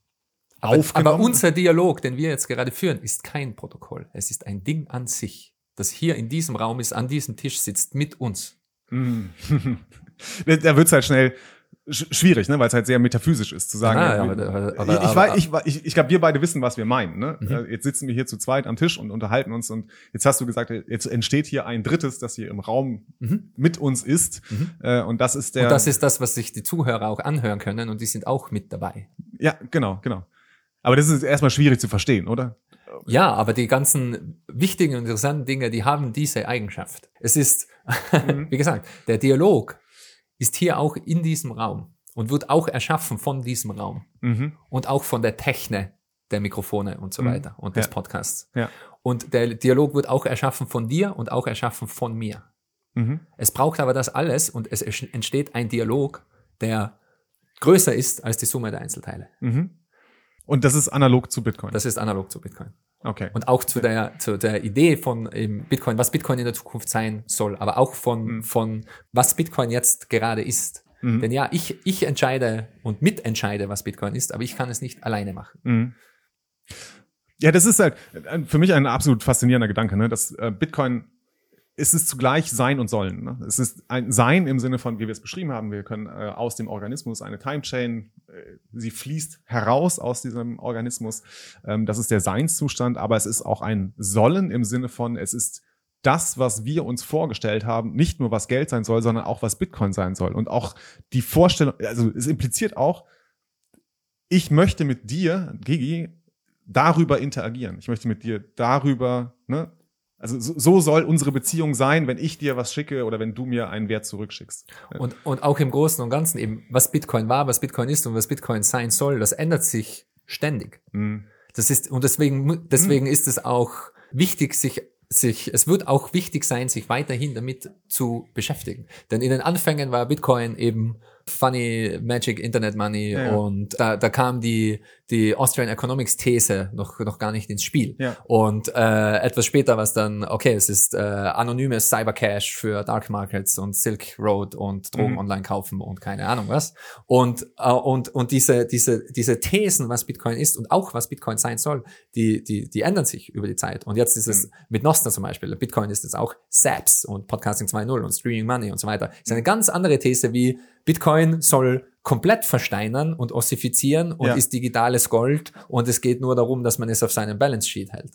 Speaker 3: aber, aufgenommen. Aber unser Dialog, den wir jetzt gerade führen, ist kein Protokoll. Es ist ein Ding an sich, das hier in diesem Raum ist, an diesem Tisch sitzt mit uns.
Speaker 2: Mm. da wird es halt schnell schwierig, ne, weil es halt sehr metaphysisch ist zu sagen. Ah, ja, aber, aber, ich, aber, ich, ich, ich glaube, wir beide wissen, was wir meinen. Ne? Mhm. Äh, jetzt sitzen wir hier zu zweit am Tisch und unterhalten uns und jetzt hast du gesagt, jetzt entsteht hier ein Drittes, das hier im Raum mhm. mit uns ist mhm. Äh, und das ist der. Und
Speaker 3: das ist das, was sich die Zuhörer auch anhören können und die sind auch mit dabei.
Speaker 2: Ja, genau, genau. Aber das ist erstmal schwierig zu verstehen, oder?
Speaker 3: Ja, aber die ganzen wichtigen und interessanten Dinge, die haben diese Eigenschaft. Es ist, mhm. wie gesagt, der Dialog ist hier auch in diesem Raum und wird auch erschaffen von diesem Raum mhm. und auch von der Technik der Mikrofone und so mhm. weiter und des ja. Podcasts. Ja. Und der Dialog wird auch erschaffen von dir und auch erschaffen von mir. Mhm. Es braucht aber das alles und es entsteht ein Dialog, der größer ist als die Summe der Einzelteile.
Speaker 2: Und das ist analog zu Bitcoin.
Speaker 3: Das ist analog zu Bitcoin.
Speaker 2: Okay.
Speaker 3: Und auch zu der, zu der Idee von eben Bitcoin, was Bitcoin in der Zukunft sein soll, aber auch von, mhm. von was Bitcoin jetzt gerade ist. Mhm. Denn ja, ich, ich entscheide und mitentscheide, was Bitcoin ist, aber ich kann es nicht alleine machen. Mhm.
Speaker 2: Ja, das ist halt für mich ein absolut faszinierender Gedanke, ne? dass äh, Bitcoin ist es zugleich Sein und Sollen. Ne? Es ist ein Sein im Sinne von, wie wir es beschrieben haben, wir können äh, aus dem Organismus eine Timechain, äh, sie fließt heraus aus diesem Organismus. Ähm, das ist der Seinszustand, aber es ist auch ein Sollen im Sinne von, es ist das, was wir uns vorgestellt haben, nicht nur was Geld sein soll, sondern auch was Bitcoin sein soll. Und auch die Vorstellung, also es impliziert auch, ich möchte mit dir, Gigi, darüber interagieren. Ich möchte mit dir darüber, ne, also so soll unsere Beziehung sein, wenn ich dir was schicke oder wenn du mir einen Wert zurückschickst.
Speaker 3: Und, und auch im Großen und Ganzen eben, was Bitcoin war, was Bitcoin ist und was Bitcoin sein soll, das ändert sich ständig. Mhm. Das ist, und deswegen, deswegen mhm. ist es auch wichtig, sich sich, es wird auch wichtig sein, sich weiterhin damit zu beschäftigen. Denn in den Anfängen war Bitcoin eben Funny Magic Internet Money ja. und da, da kam die, die Austrian Economics These noch, noch gar nicht ins Spiel. Ja. Und äh, etwas später war es dann, okay, es ist äh, anonymes Cybercash für Dark Markets und Silk Road und Drogen mhm. online kaufen und keine Ahnung was. Und, äh, und, und diese, diese, diese Thesen, was Bitcoin ist und auch was Bitcoin sein soll, die, die, die ändern sich über die Zeit. Und jetzt ist es mhm. mit Nostra zum Beispiel, Bitcoin ist jetzt auch SAPS und Podcasting 2.0 und Streaming Money und so weiter. Ist eine ganz andere These wie Bitcoin soll komplett versteinern und ossifizieren und ja. ist digitales Gold und es geht nur darum, dass man es auf seinem Balance Sheet hält.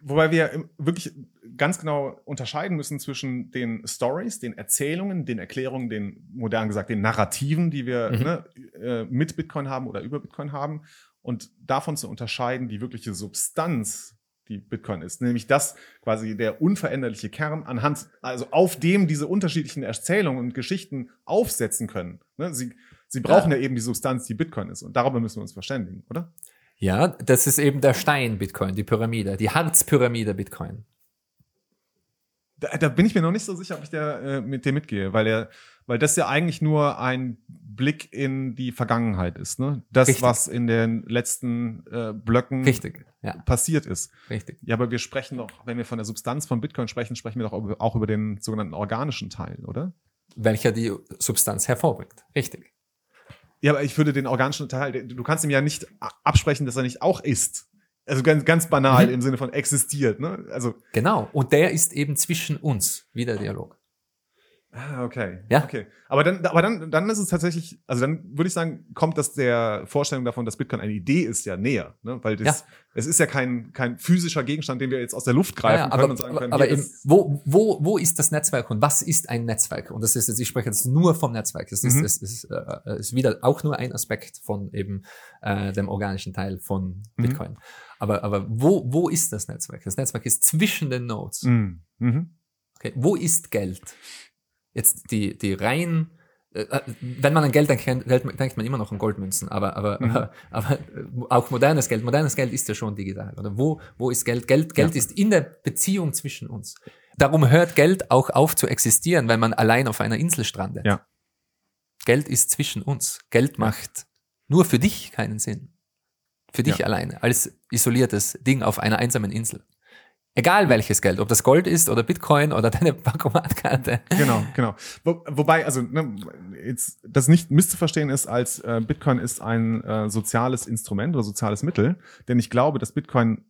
Speaker 2: Wobei wir wirklich ganz genau unterscheiden müssen zwischen den Stories, den Erzählungen, den Erklärungen, den modern gesagt den Narrativen, die wir mhm. ne, äh, mit Bitcoin haben oder über Bitcoin haben und davon zu unterscheiden die wirkliche Substanz die Bitcoin ist, nämlich das quasi der unveränderliche Kern anhand, also auf dem diese unterschiedlichen Erzählungen und Geschichten aufsetzen können. Ne? Sie, sie brauchen ja. ja eben die Substanz, die Bitcoin ist und darüber müssen wir uns verständigen, oder?
Speaker 3: Ja, das ist eben der Stein Bitcoin, die Pyramide, die Harzpyramide Bitcoin.
Speaker 2: Da, da, bin ich mir noch nicht so sicher, ob ich der, äh, mit dir mitgehe, weil der, weil das ja eigentlich nur ein Blick in die Vergangenheit ist, ne? Das, Richtig. was in den letzten äh, Blöcken
Speaker 3: Richtig, ja.
Speaker 2: passiert ist.
Speaker 3: Richtig.
Speaker 2: Ja, aber wir sprechen doch, wenn wir von der Substanz von Bitcoin sprechen, sprechen wir doch auch über den sogenannten organischen Teil, oder?
Speaker 3: Welcher die Substanz hervorbringt. Richtig.
Speaker 2: Ja, aber ich würde den organischen Teil, du kannst ihm ja nicht absprechen, dass er nicht auch ist. Also ganz, ganz banal mhm. im Sinne von existiert, ne? Also.
Speaker 3: Genau. Und der ist eben zwischen uns, wie der Dialog.
Speaker 2: Ah, okay.
Speaker 3: Ja.
Speaker 2: Okay. Aber dann, aber dann, dann ist es tatsächlich, also dann würde ich sagen, kommt das der Vorstellung davon, dass Bitcoin eine Idee ist, ja näher, ne? Weil das, ja. es ist ja kein, kein physischer Gegenstand, den wir jetzt aus der Luft greifen ja, ja, können
Speaker 3: aber, und sagen können. Aber eben, wo, wo, wo ist das Netzwerk und was ist ein Netzwerk? Und das ist jetzt, ich spreche jetzt nur vom Netzwerk. Das ist, mhm. das ist, äh, ist wieder auch nur ein Aspekt von eben äh, dem organischen Teil von mhm. Bitcoin. Mhm. Aber, aber wo, wo ist das Netzwerk? Das Netzwerk ist zwischen den Nodes. Mhm. mhm. Okay. Wo ist Geld? Jetzt die, die rein, äh, äh, wenn man an Geld denkt, denkt man immer noch an Goldmünzen, aber, aber, mhm. aber, aber auch modernes Geld, modernes Geld ist ja schon digital. Oder wo, wo ist Geld? Geld, Geld ja. ist in der Beziehung zwischen uns. Darum hört Geld auch auf zu existieren, wenn man allein auf einer Insel strandet.
Speaker 2: Ja.
Speaker 3: Geld ist zwischen uns. Geld macht nur für dich keinen Sinn. Für dich ja. alleine, als isoliertes Ding auf einer einsamen Insel. Egal welches Geld, ob das Gold ist oder Bitcoin oder deine Bankomatkarte.
Speaker 2: Genau, genau. Wo, wobei, also ne, jetzt das nicht misszuverstehen ist, als äh, Bitcoin ist ein äh, soziales Instrument oder soziales Mittel, denn ich glaube, dass Bitcoin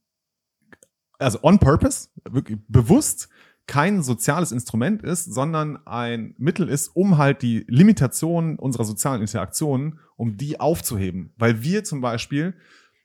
Speaker 2: also on purpose, wirklich bewusst kein soziales Instrument ist, sondern ein Mittel ist, um halt die Limitationen unserer sozialen Interaktionen, um die aufzuheben. Weil wir zum Beispiel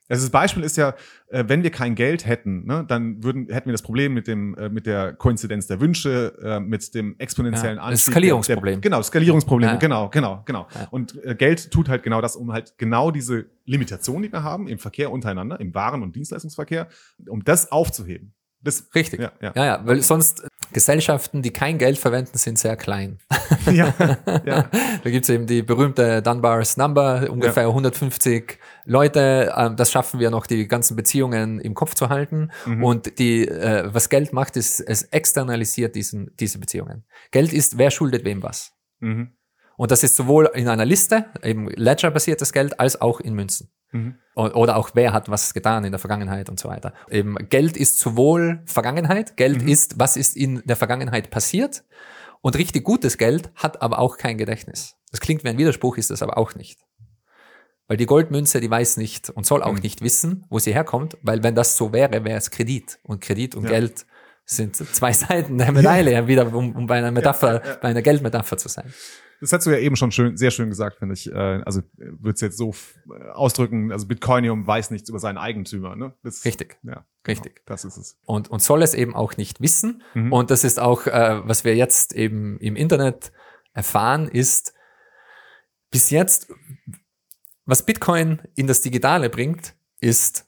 Speaker 2: also das Beispiel ist ja, äh, wenn wir kein Geld hätten, ne, dann würden, hätten wir das Problem mit dem, äh, mit der Koinzidenz der Wünsche, äh, mit dem exponentiellen ja,
Speaker 3: Anstieg. Das Skalierungsproblem.
Speaker 2: Der, genau, Skalierungsprobleme, ja. genau, genau, genau. Ja. Und Geld tut halt genau das, um halt genau diese Limitation, die wir haben im Verkehr untereinander, im Waren- und Dienstleistungsverkehr, um das aufzuheben. Das,
Speaker 3: Richtig. Ja, ja. ja, ja, weil sonst Gesellschaften, die kein Geld verwenden, sind sehr klein.
Speaker 2: Ja, ja.
Speaker 3: da gibt's eben die berühmte Dunbar's Number, ungefähr ja. 150 Leute. Ähm, das schaffen wir noch, die ganzen Beziehungen im Kopf zu halten. Mhm. Und die, äh, was Geld macht, ist, es externalisiert diesen, diese Beziehungen. Geld ist, wer schuldet wem was. Mhm. Und das ist sowohl in einer Liste, eben Ledger-basiertes Geld, als auch in Münzen. Mhm. Oder auch wer hat was getan in der Vergangenheit und so weiter. Eben Geld ist sowohl Vergangenheit, Geld mhm. ist, was ist in der Vergangenheit passiert. Und richtig gutes Geld hat aber auch kein Gedächtnis. Das klingt wie ein Widerspruch, ist das aber auch nicht. Weil die Goldmünze, die weiß nicht und soll auch mhm. nicht wissen, wo sie herkommt, weil wenn das so wäre, wäre es Kredit. Und Kredit und ja. Geld sind zwei Seiten der Medaille, ja. wieder um, um bei einer Metapher, ja, bei einer Geldmetapher zu sein.
Speaker 2: Das hast du ja eben schon schön, sehr schön gesagt, finde ich. Äh, also würde es jetzt so äh, ausdrücken, also Bitcoinium weiß nichts über seinen Eigentümer. Ne?
Speaker 3: Das, Richtig.
Speaker 2: Ja, genau,
Speaker 3: Richtig.
Speaker 2: Das ist es.
Speaker 3: Und, und soll es eben auch nicht wissen. Mhm. Und das ist auch, äh, was wir jetzt eben im Internet erfahren, ist bis jetzt, was Bitcoin in das Digitale bringt, ist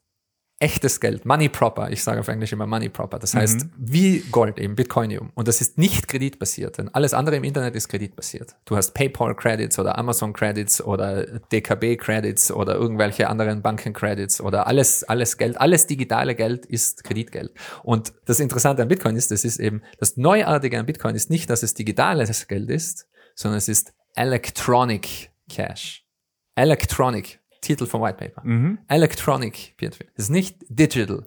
Speaker 3: echtes Geld, Money Proper, ich sage auf Englisch immer Money Proper, das heißt mhm. wie Gold eben, Bitcoinium. Und das ist nicht kreditbasiert, denn alles andere im Internet ist kreditbasiert. Du hast PayPal Credits oder Amazon Credits oder DKB Credits oder irgendwelche anderen Banken Credits oder alles, alles Geld, alles digitale Geld ist Kreditgeld. Und das Interessante an Bitcoin ist, das ist eben, das Neuartige an Bitcoin ist nicht, dass es digitales Geld ist, sondern es ist Electronic Cash. Electronic. Titel vom White Paper. Mhm. Electronic Peer-to-Peer. Das ist nicht Digital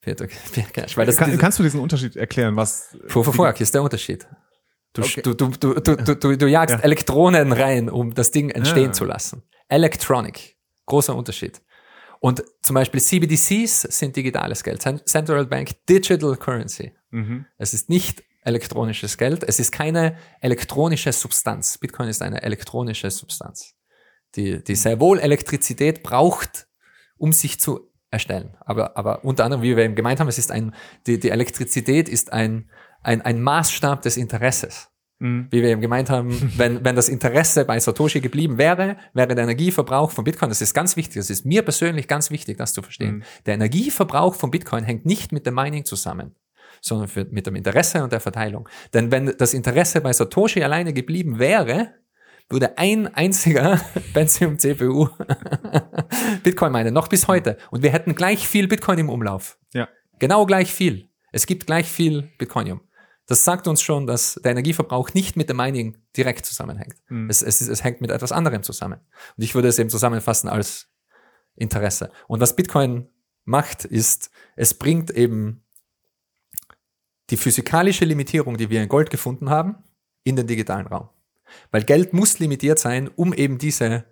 Speaker 3: Peer-to-Peer. Weil das
Speaker 2: Kann, kannst du diesen Unterschied erklären? Was?
Speaker 3: Proof of Work ist der Unterschied. Du, okay. du, du, du, du, du, du jagst ja. Elektronen rein, um das Ding entstehen ja. zu lassen. Electronic. Großer Unterschied. Und zum Beispiel CBDCs sind digitales Geld. Central Bank Digital Currency. Mhm. Es ist nicht elektronisches Geld. Es ist keine elektronische Substanz. Bitcoin ist eine elektronische Substanz die, die sehr wohl Elektrizität braucht, um sich zu erstellen. Aber, aber unter anderem, wie wir eben gemeint haben, es ist ein, die, die Elektrizität ist ein, ein, ein Maßstab des Interesses. Mhm. Wie wir eben gemeint haben, wenn, wenn das Interesse bei Satoshi geblieben wäre, wäre der Energieverbrauch von Bitcoin, das ist ganz wichtig, das ist mir persönlich ganz wichtig, das zu verstehen. Mhm. Der Energieverbrauch von Bitcoin hängt nicht mit dem Mining zusammen, sondern für, mit dem Interesse und der Verteilung. Denn wenn das Interesse bei Satoshi alleine geblieben wäre, würde ein einziger Pentium CPU Bitcoin meinen, noch bis heute. Und wir hätten gleich viel Bitcoin im Umlauf.
Speaker 2: Ja.
Speaker 3: Genau gleich viel. Es gibt gleich viel Bitcoinium. Das sagt uns schon, dass der Energieverbrauch nicht mit dem Mining direkt zusammenhängt. Mhm. Es, es, es hängt mit etwas anderem zusammen. Und ich würde es eben zusammenfassen als Interesse. Und was Bitcoin macht, ist, es bringt eben die physikalische Limitierung, die wir in Gold gefunden haben, in den digitalen Raum. Weil Geld muss limitiert sein, um eben diese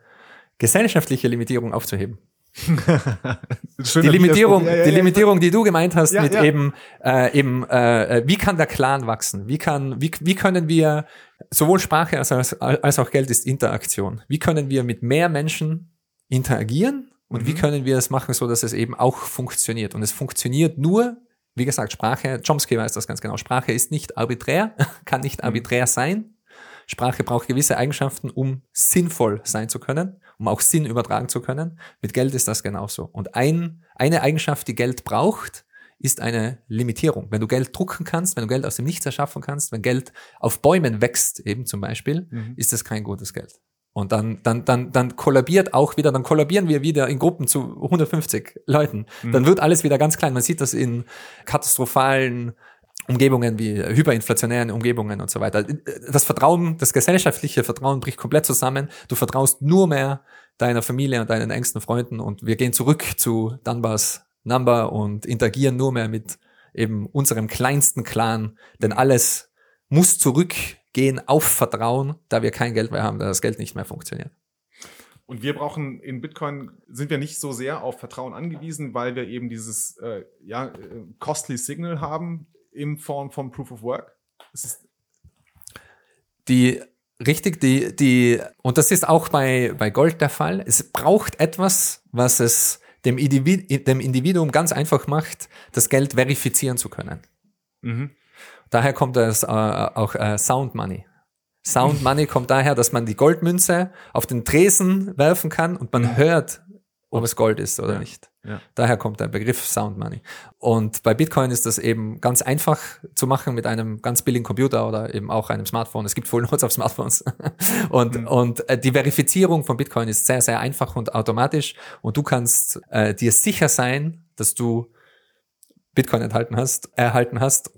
Speaker 3: gesellschaftliche Limitierung aufzuheben. die Limitierung, ja, ja, die Limitierung, die du gemeint hast, mit eben, äh, eben, äh, wie kann der Clan wachsen? Wie kann, wie, wie können wir sowohl Sprache als, als, als auch Geld ist Interaktion. Wie können wir mit mehr Menschen interagieren und mhm. wie können wir es machen, so dass es eben auch funktioniert? Und es funktioniert nur, wie gesagt, Sprache. Chomsky weiß das ganz genau. Sprache ist nicht arbiträr, kann nicht mhm. arbiträr sein. Sprache braucht gewisse Eigenschaften, um sinnvoll sein zu können, um auch Sinn übertragen zu können. Mit Geld ist das genauso. Und ein, eine Eigenschaft, die Geld braucht, ist eine Limitierung. Wenn du Geld drucken kannst, wenn du Geld aus dem Nichts erschaffen kannst, wenn Geld auf Bäumen wächst, eben zum Beispiel, mhm. ist das kein gutes Geld. Und dann, dann, dann, dann kollabiert auch wieder, dann kollabieren wir wieder in Gruppen zu 150 Leuten. Mhm. Dann wird alles wieder ganz klein. Man sieht das in katastrophalen Umgebungen wie hyperinflationären Umgebungen und so weiter. Das Vertrauen, das gesellschaftliche Vertrauen bricht komplett zusammen. Du vertraust nur mehr deiner Familie und deinen engsten Freunden und wir gehen zurück zu Dunbars Number und interagieren nur mehr mit eben unserem kleinsten Clan, denn alles muss zurückgehen auf Vertrauen, da wir kein Geld mehr haben, da das Geld nicht mehr funktioniert.
Speaker 2: Und wir brauchen in Bitcoin sind wir nicht so sehr auf Vertrauen angewiesen, weil wir eben dieses äh, ja, äh, costly Signal haben, in Form von Proof of Work?
Speaker 3: Die Richtig, die, die, und das ist auch bei, bei Gold der Fall. Es braucht etwas, was es dem, Individ, dem Individuum ganz einfach macht, das Geld verifizieren zu können. Mhm. Daher kommt das äh, auch äh, Sound Money. Sound Money kommt daher, dass man die Goldmünze auf den Tresen werfen kann und man hört, ob es Gold ist oder ja. nicht. Ja. Daher kommt der Begriff Sound Money. Und bei Bitcoin ist das eben ganz einfach zu machen mit einem ganz billigen Computer oder eben auch einem Smartphone. Es gibt Full Notes auf Smartphones. und, mhm. und äh, die Verifizierung von Bitcoin ist sehr, sehr einfach und automatisch. Und du kannst äh, dir sicher sein, dass du Bitcoin enthalten hast, erhalten hast.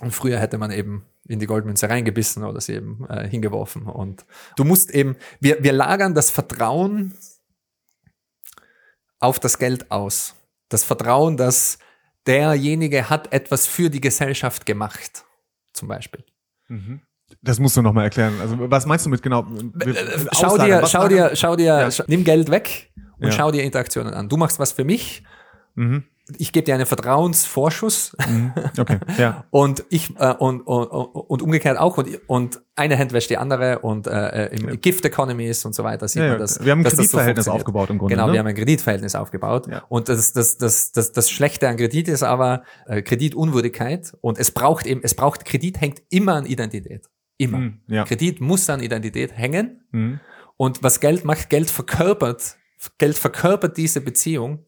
Speaker 3: Und früher hätte man eben in die Goldmünze reingebissen oder sie eben äh, hingeworfen. Und du musst eben, wir, wir lagern das Vertrauen auf das Geld aus. Das Vertrauen, dass derjenige hat etwas für die Gesellschaft gemacht, zum Beispiel.
Speaker 2: Mhm. Das musst du nochmal erklären. Also was meinst du mit genau?
Speaker 3: Äh, äh, schau dir, schau dir, schau dir, ja. nimm Geld weg und ja. schau dir Interaktionen an. Du machst was für mich. Mhm ich gebe dir einen Vertrauensvorschuss. Mhm. Okay, ja. und ich äh, und, und, und umgekehrt auch und, und eine Hand wäscht die andere und äh, äh im ja. Gift Economies und so weiter sieht ja, man das.
Speaker 2: Wir haben ein Kreditverhältnis so aufgebaut im Grunde.
Speaker 3: Genau, ne? wir haben ein Kreditverhältnis aufgebaut. Ja. Und das, das, das, das, das Schlechte an Kredit ist aber äh, Kreditunwürdigkeit und es braucht eben, es braucht Kredit hängt immer an Identität. Immer. Mhm, ja. Kredit muss an Identität hängen. Mhm. Und was Geld macht, Geld verkörpert, Geld verkörpert diese Beziehung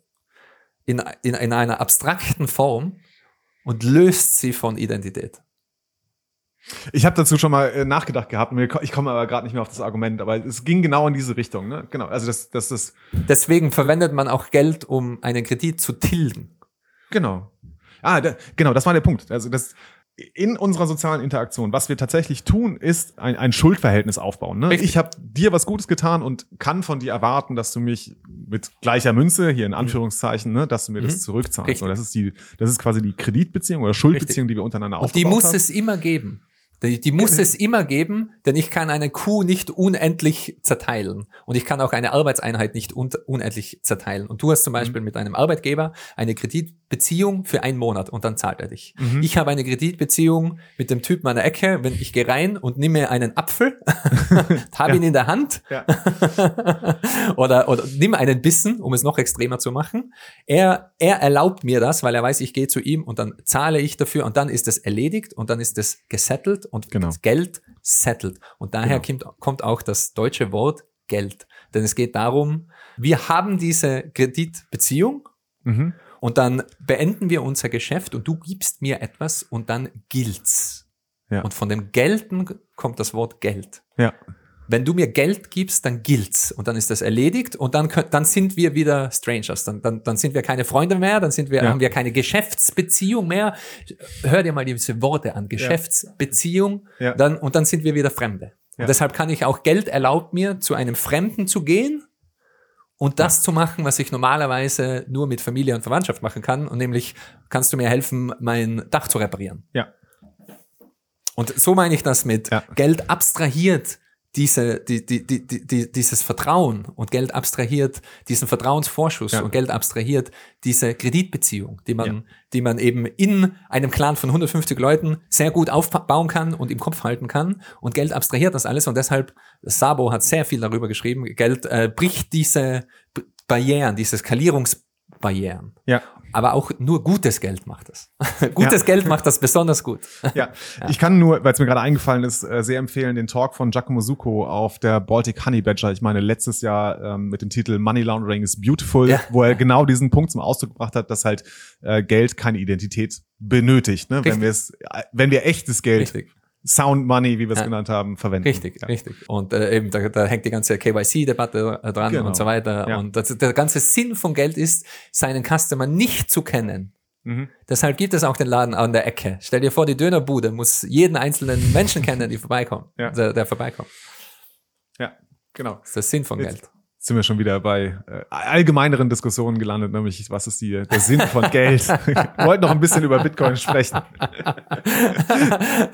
Speaker 3: in, in, in einer abstrakten Form und löst sie von Identität.
Speaker 2: Ich habe dazu schon mal äh, nachgedacht gehabt, ich komme aber gerade nicht mehr auf das Argument, aber es ging genau in diese Richtung. Ne? Genau, also das, das, das.
Speaker 3: Deswegen verwendet man auch Geld, um einen Kredit zu tilgen.
Speaker 2: Genau. Ah, da, genau, das war der Punkt. Also das in unserer sozialen Interaktion, was wir tatsächlich tun, ist ein, ein Schuldverhältnis aufbauen. Ne? Ich habe dir was Gutes getan und kann von dir erwarten, dass du mich mit gleicher Münze, hier in mhm. Anführungszeichen, ne, dass du mir mhm. das zurückzahlst. Das ist die, das ist quasi die Kreditbeziehung oder Schuldbeziehung, Richtig. die wir untereinander aufbauen.
Speaker 3: Und die muss haben. es immer geben. Die, die muss es immer geben, denn ich kann eine Kuh nicht unendlich zerteilen und ich kann auch eine Arbeitseinheit nicht un unendlich zerteilen. Und du hast zum mhm. Beispiel mhm. mit einem Arbeitgeber eine Kreditbeziehung für einen Monat und dann zahlt er dich. Mhm. Ich habe eine Kreditbeziehung mit dem Typen an der Ecke, wenn ich gehe rein und nehme einen Apfel, habe ja. ihn in der Hand ja. oder, oder nimm einen Bissen, um es noch extremer zu machen. Er, er erlaubt mir das, weil er weiß, ich gehe zu ihm und dann zahle ich dafür und dann ist es erledigt und dann ist es gesettelt und genau. das Geld settled. Und daher genau. kommt, kommt auch das deutsche Wort Geld. Denn es geht darum, wir haben diese Kreditbeziehung mhm. Und dann beenden wir unser Geschäft und du gibst mir etwas und dann gilt's. Ja. Und von dem Gelten kommt das Wort Geld.
Speaker 2: Ja
Speaker 3: wenn du mir Geld gibst, dann gilt's und dann ist das erledigt und dann dann sind wir wieder Strangers, dann, dann, dann sind wir keine Freunde mehr, dann sind wir, ja. haben wir keine Geschäftsbeziehung mehr. Hör dir mal diese Worte an, Geschäftsbeziehung, ja. dann, und dann sind wir wieder Fremde. Und deshalb kann ich auch Geld erlaubt mir, zu einem Fremden zu gehen und das zu machen, was ich normalerweise nur mit Familie und Verwandtschaft machen kann, und nämlich kannst du mir helfen, mein Dach zu reparieren.
Speaker 2: Ja.
Speaker 3: Und so meine ich das mit ja. Geld abstrahiert diese, die, die, die, die, dieses Vertrauen und Geld abstrahiert diesen Vertrauensvorschuss ja. und Geld abstrahiert diese Kreditbeziehung, die man, ja. die man eben in einem Clan von 150 Leuten sehr gut aufbauen kann und im Kopf halten kann und Geld abstrahiert das alles und deshalb, Sabo hat sehr viel darüber geschrieben, Geld äh, bricht diese Barrieren, diese Skalierungsbarrieren.
Speaker 2: Ja
Speaker 3: aber auch nur gutes Geld macht das. gutes ja. Geld macht das besonders gut.
Speaker 2: ja. ja. ich kann nur, weil es mir gerade eingefallen ist, äh, sehr empfehlen den Talk von Giacomo Succo auf der Baltic Honey Badger. Ich meine, letztes Jahr ähm, mit dem Titel Money Laundering is Beautiful, ja. wo er genau diesen Punkt zum Ausdruck gebracht hat, dass halt äh, Geld keine Identität benötigt. Ne? Wenn wir es, äh, wenn wir echtes Geld Richtig. Sound Money, wie wir es ja. genannt haben, verwenden.
Speaker 3: Richtig, ja. richtig. Und äh, eben da, da hängt die ganze KYC-Debatte dran genau. und so weiter. Ja. Und das, der ganze Sinn von Geld ist, seinen Customer nicht zu kennen. Mhm. Deshalb gibt es auch den Laden an der Ecke. Stell dir vor, die Dönerbude muss jeden einzelnen Menschen kennen, die vorbeikommen, ja. der, der vorbeikommt.
Speaker 2: Ja, genau.
Speaker 3: Das ist der Sinn von Jetzt. Geld
Speaker 2: sind wir schon wieder bei äh, allgemeineren Diskussionen gelandet, nämlich was ist die, der Sinn von Geld? wir wollten noch ein bisschen über Bitcoin sprechen.
Speaker 3: Nein.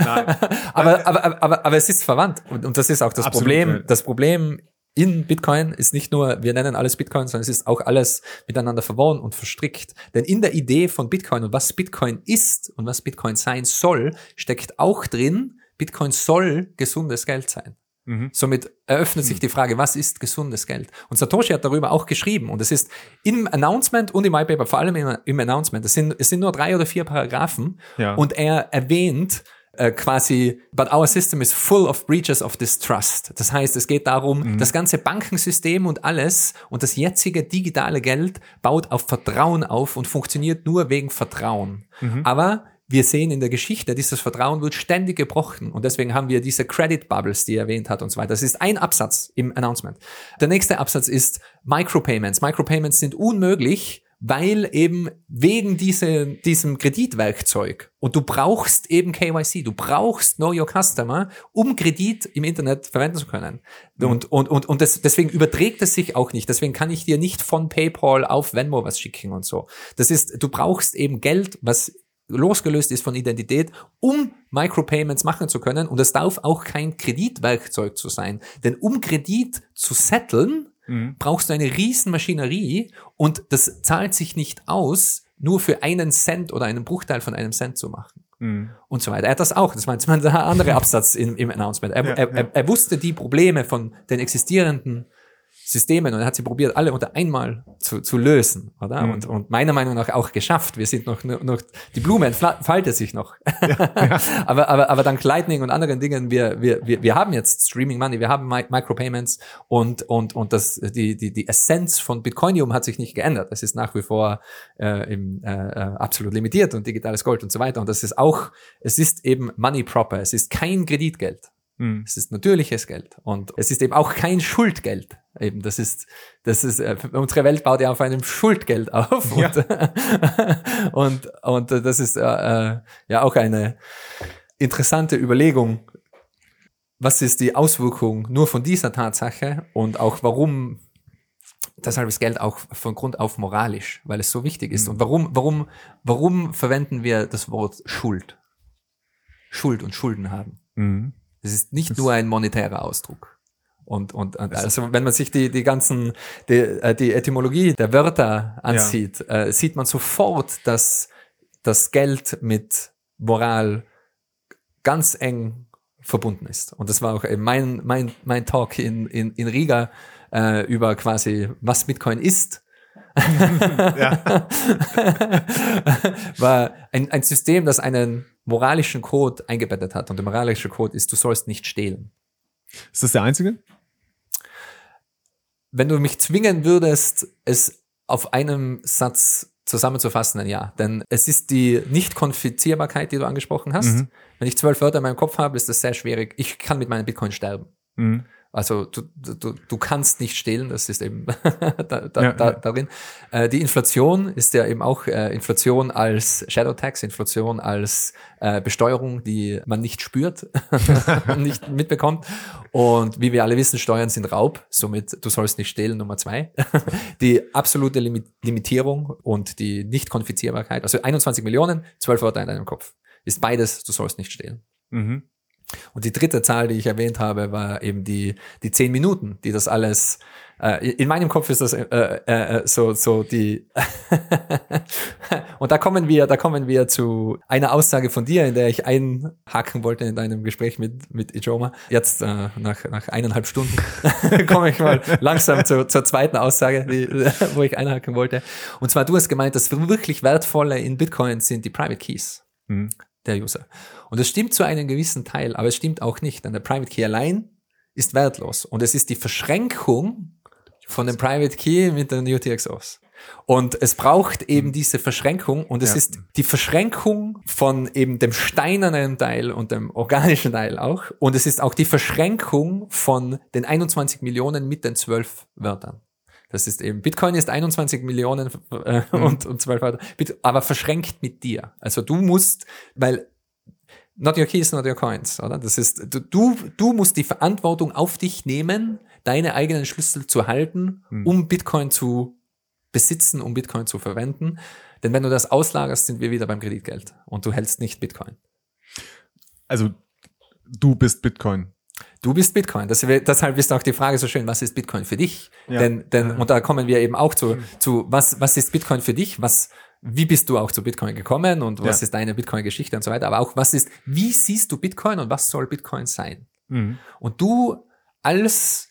Speaker 3: Aber, aber, aber, aber, aber es ist verwandt und, und das ist auch das Absolut, Problem. Ja. Das Problem in Bitcoin ist nicht nur, wir nennen alles Bitcoin, sondern es ist auch alles miteinander verworren und verstrickt. Denn in der Idee von Bitcoin und was Bitcoin ist und was Bitcoin sein soll, steckt auch drin, Bitcoin soll gesundes Geld sein. Mhm. Somit eröffnet mhm. sich die Frage, was ist gesundes Geld? Und Satoshi hat darüber auch geschrieben und es ist im Announcement und im White vor allem im, im Announcement, es sind, es sind nur drei oder vier Paragraphen ja. und er erwähnt äh, quasi, but our system is full of breaches of distrust. Das heißt, es geht darum, mhm. das ganze Bankensystem und alles und das jetzige digitale Geld baut auf Vertrauen auf und funktioniert nur wegen Vertrauen. Mhm. Aber wir sehen in der Geschichte, dieses Vertrauen wird ständig gebrochen und deswegen haben wir diese Credit Bubbles, die er erwähnt hat und so weiter. Das ist ein Absatz im Announcement. Der nächste Absatz ist Micropayments. Micropayments sind unmöglich, weil eben wegen diese, diesem Kreditwerkzeug und du brauchst eben KYC, du brauchst Know Your Customer, um Kredit im Internet verwenden zu können. Mhm. Und, und, und, und das, deswegen überträgt es sich auch nicht. Deswegen kann ich dir nicht von PayPal auf Venmo was schicken und so. Das ist, du brauchst eben Geld, was losgelöst ist von Identität, um Micropayments machen zu können. Und es darf auch kein Kreditwerkzeug zu sein. Denn um Kredit zu setteln, mhm. brauchst du eine Riesenmaschinerie und das zahlt sich nicht aus, nur für einen Cent oder einen Bruchteil von einem Cent zu machen. Mhm. Und so weiter. Er hat das auch. Das war ein anderer Absatz im, im Announcement. Er, ja, er, ja. er, wusste die Probleme von den existierenden Systemen und er hat sie probiert, alle unter einmal zu, zu lösen, oder? Mhm. Und, und meiner Meinung nach auch geschafft. Wir sind noch, noch die Blume entfaltet sich noch. Ja, ja. aber, aber, aber dank Lightning und anderen Dingen, wir, wir, wir, wir haben jetzt Streaming Money, wir haben Micropayments und, und, und das, die, die, die Essenz von Bitcoinium hat sich nicht geändert. Es ist nach wie vor äh, im, äh, äh, absolut limitiert und digitales Gold und so weiter. Und das ist auch, es ist eben Money proper. Es ist kein Kreditgeld. Mhm. Es ist natürliches Geld und es ist eben auch kein Schuldgeld. Eben, das ist, das ist, äh, unsere Welt baut ja auf einem Schuldgeld auf ja. und, und, und das ist äh, äh, ja auch eine interessante Überlegung. Was ist die Auswirkung nur von dieser Tatsache und auch warum deshalb ist Geld auch von Grund auf moralisch, weil es so wichtig ist. Mhm. Und warum, warum, warum verwenden wir das Wort Schuld? Schuld und Schulden haben. Mhm. Es ist nicht das nur ein monetärer Ausdruck. Und, und, und also wenn man sich die, die ganzen, die, äh, die Etymologie der Wörter ansieht, ja. äh, sieht man sofort, dass das Geld mit Moral ganz eng verbunden ist. Und das war auch mein, mein, mein Talk in, in, in Riga äh, über quasi, was Bitcoin ist. war ein, ein System, das einen moralischen Code eingebettet hat. Und der moralische Code ist, du sollst nicht stehlen.
Speaker 2: Ist das der einzige?
Speaker 3: Wenn du mich zwingen würdest, es auf einem Satz zusammenzufassen, dann ja. Denn es ist die Nicht-Konfizierbarkeit, die du angesprochen hast. Mhm. Wenn ich zwölf Wörter in meinem Kopf habe, ist das sehr schwierig. Ich kann mit meinem Bitcoin sterben. Mhm. Also du, du, du kannst nicht stehlen, das ist eben da, da, ja, da, darin. Äh, die Inflation ist ja eben auch äh, Inflation als Shadow Tax, Inflation als äh, Besteuerung, die man nicht spürt, nicht mitbekommt. Und wie wir alle wissen, Steuern sind Raub, somit du sollst nicht stehlen, Nummer zwei. die absolute Limit Limitierung und die Nicht-Konfizierbarkeit, also 21 Millionen, 12 Wörter in deinem Kopf, ist beides, du sollst nicht stehlen. Mhm. Und die dritte Zahl, die ich erwähnt habe, war eben die, die zehn Minuten, die das alles, äh, in meinem Kopf ist das äh, äh, so, so die, und da kommen wir, da kommen wir zu einer Aussage von dir, in der ich einhaken wollte in deinem Gespräch mit, mit Ijoma. Jetzt, äh, nach, nach eineinhalb Stunden, komme ich mal langsam zu, zur zweiten Aussage, die, wo ich einhaken wollte. Und zwar, du hast gemeint, das wirklich Wertvolle in Bitcoin sind die Private Keys. Mhm der User. Und das stimmt zu einem gewissen Teil, aber es stimmt auch nicht, denn der Private Key allein ist wertlos. Und es ist die Verschränkung von dem Private Key mit den UTXOs. Und es braucht eben diese Verschränkung und es ja. ist die Verschränkung von eben dem steinernen Teil und dem organischen Teil auch. Und es ist auch die Verschränkung von den 21 Millionen mit den 12 Wörtern. Das ist eben, Bitcoin ist 21 Millionen äh, mhm. und, und 12 Wörter, aber verschränkt mit dir. Also du musst, weil not your keys, not your coins, oder? Das ist, du, du musst die Verantwortung auf dich nehmen, deine eigenen Schlüssel zu halten, mhm. um Bitcoin zu besitzen, um Bitcoin zu verwenden. Denn wenn du das auslagerst, sind wir wieder beim Kreditgeld und du hältst nicht Bitcoin.
Speaker 2: Also du bist Bitcoin.
Speaker 3: Du bist Bitcoin. Das, deshalb ist auch die Frage so schön, was ist Bitcoin für dich? Ja. Denn, denn, und da kommen wir eben auch zu, zu was, was ist Bitcoin für dich? Was, wie bist du auch zu Bitcoin gekommen und was ja. ist deine Bitcoin-Geschichte und so weiter? Aber auch was ist, wie siehst du Bitcoin und was soll Bitcoin sein? Mhm. Und du als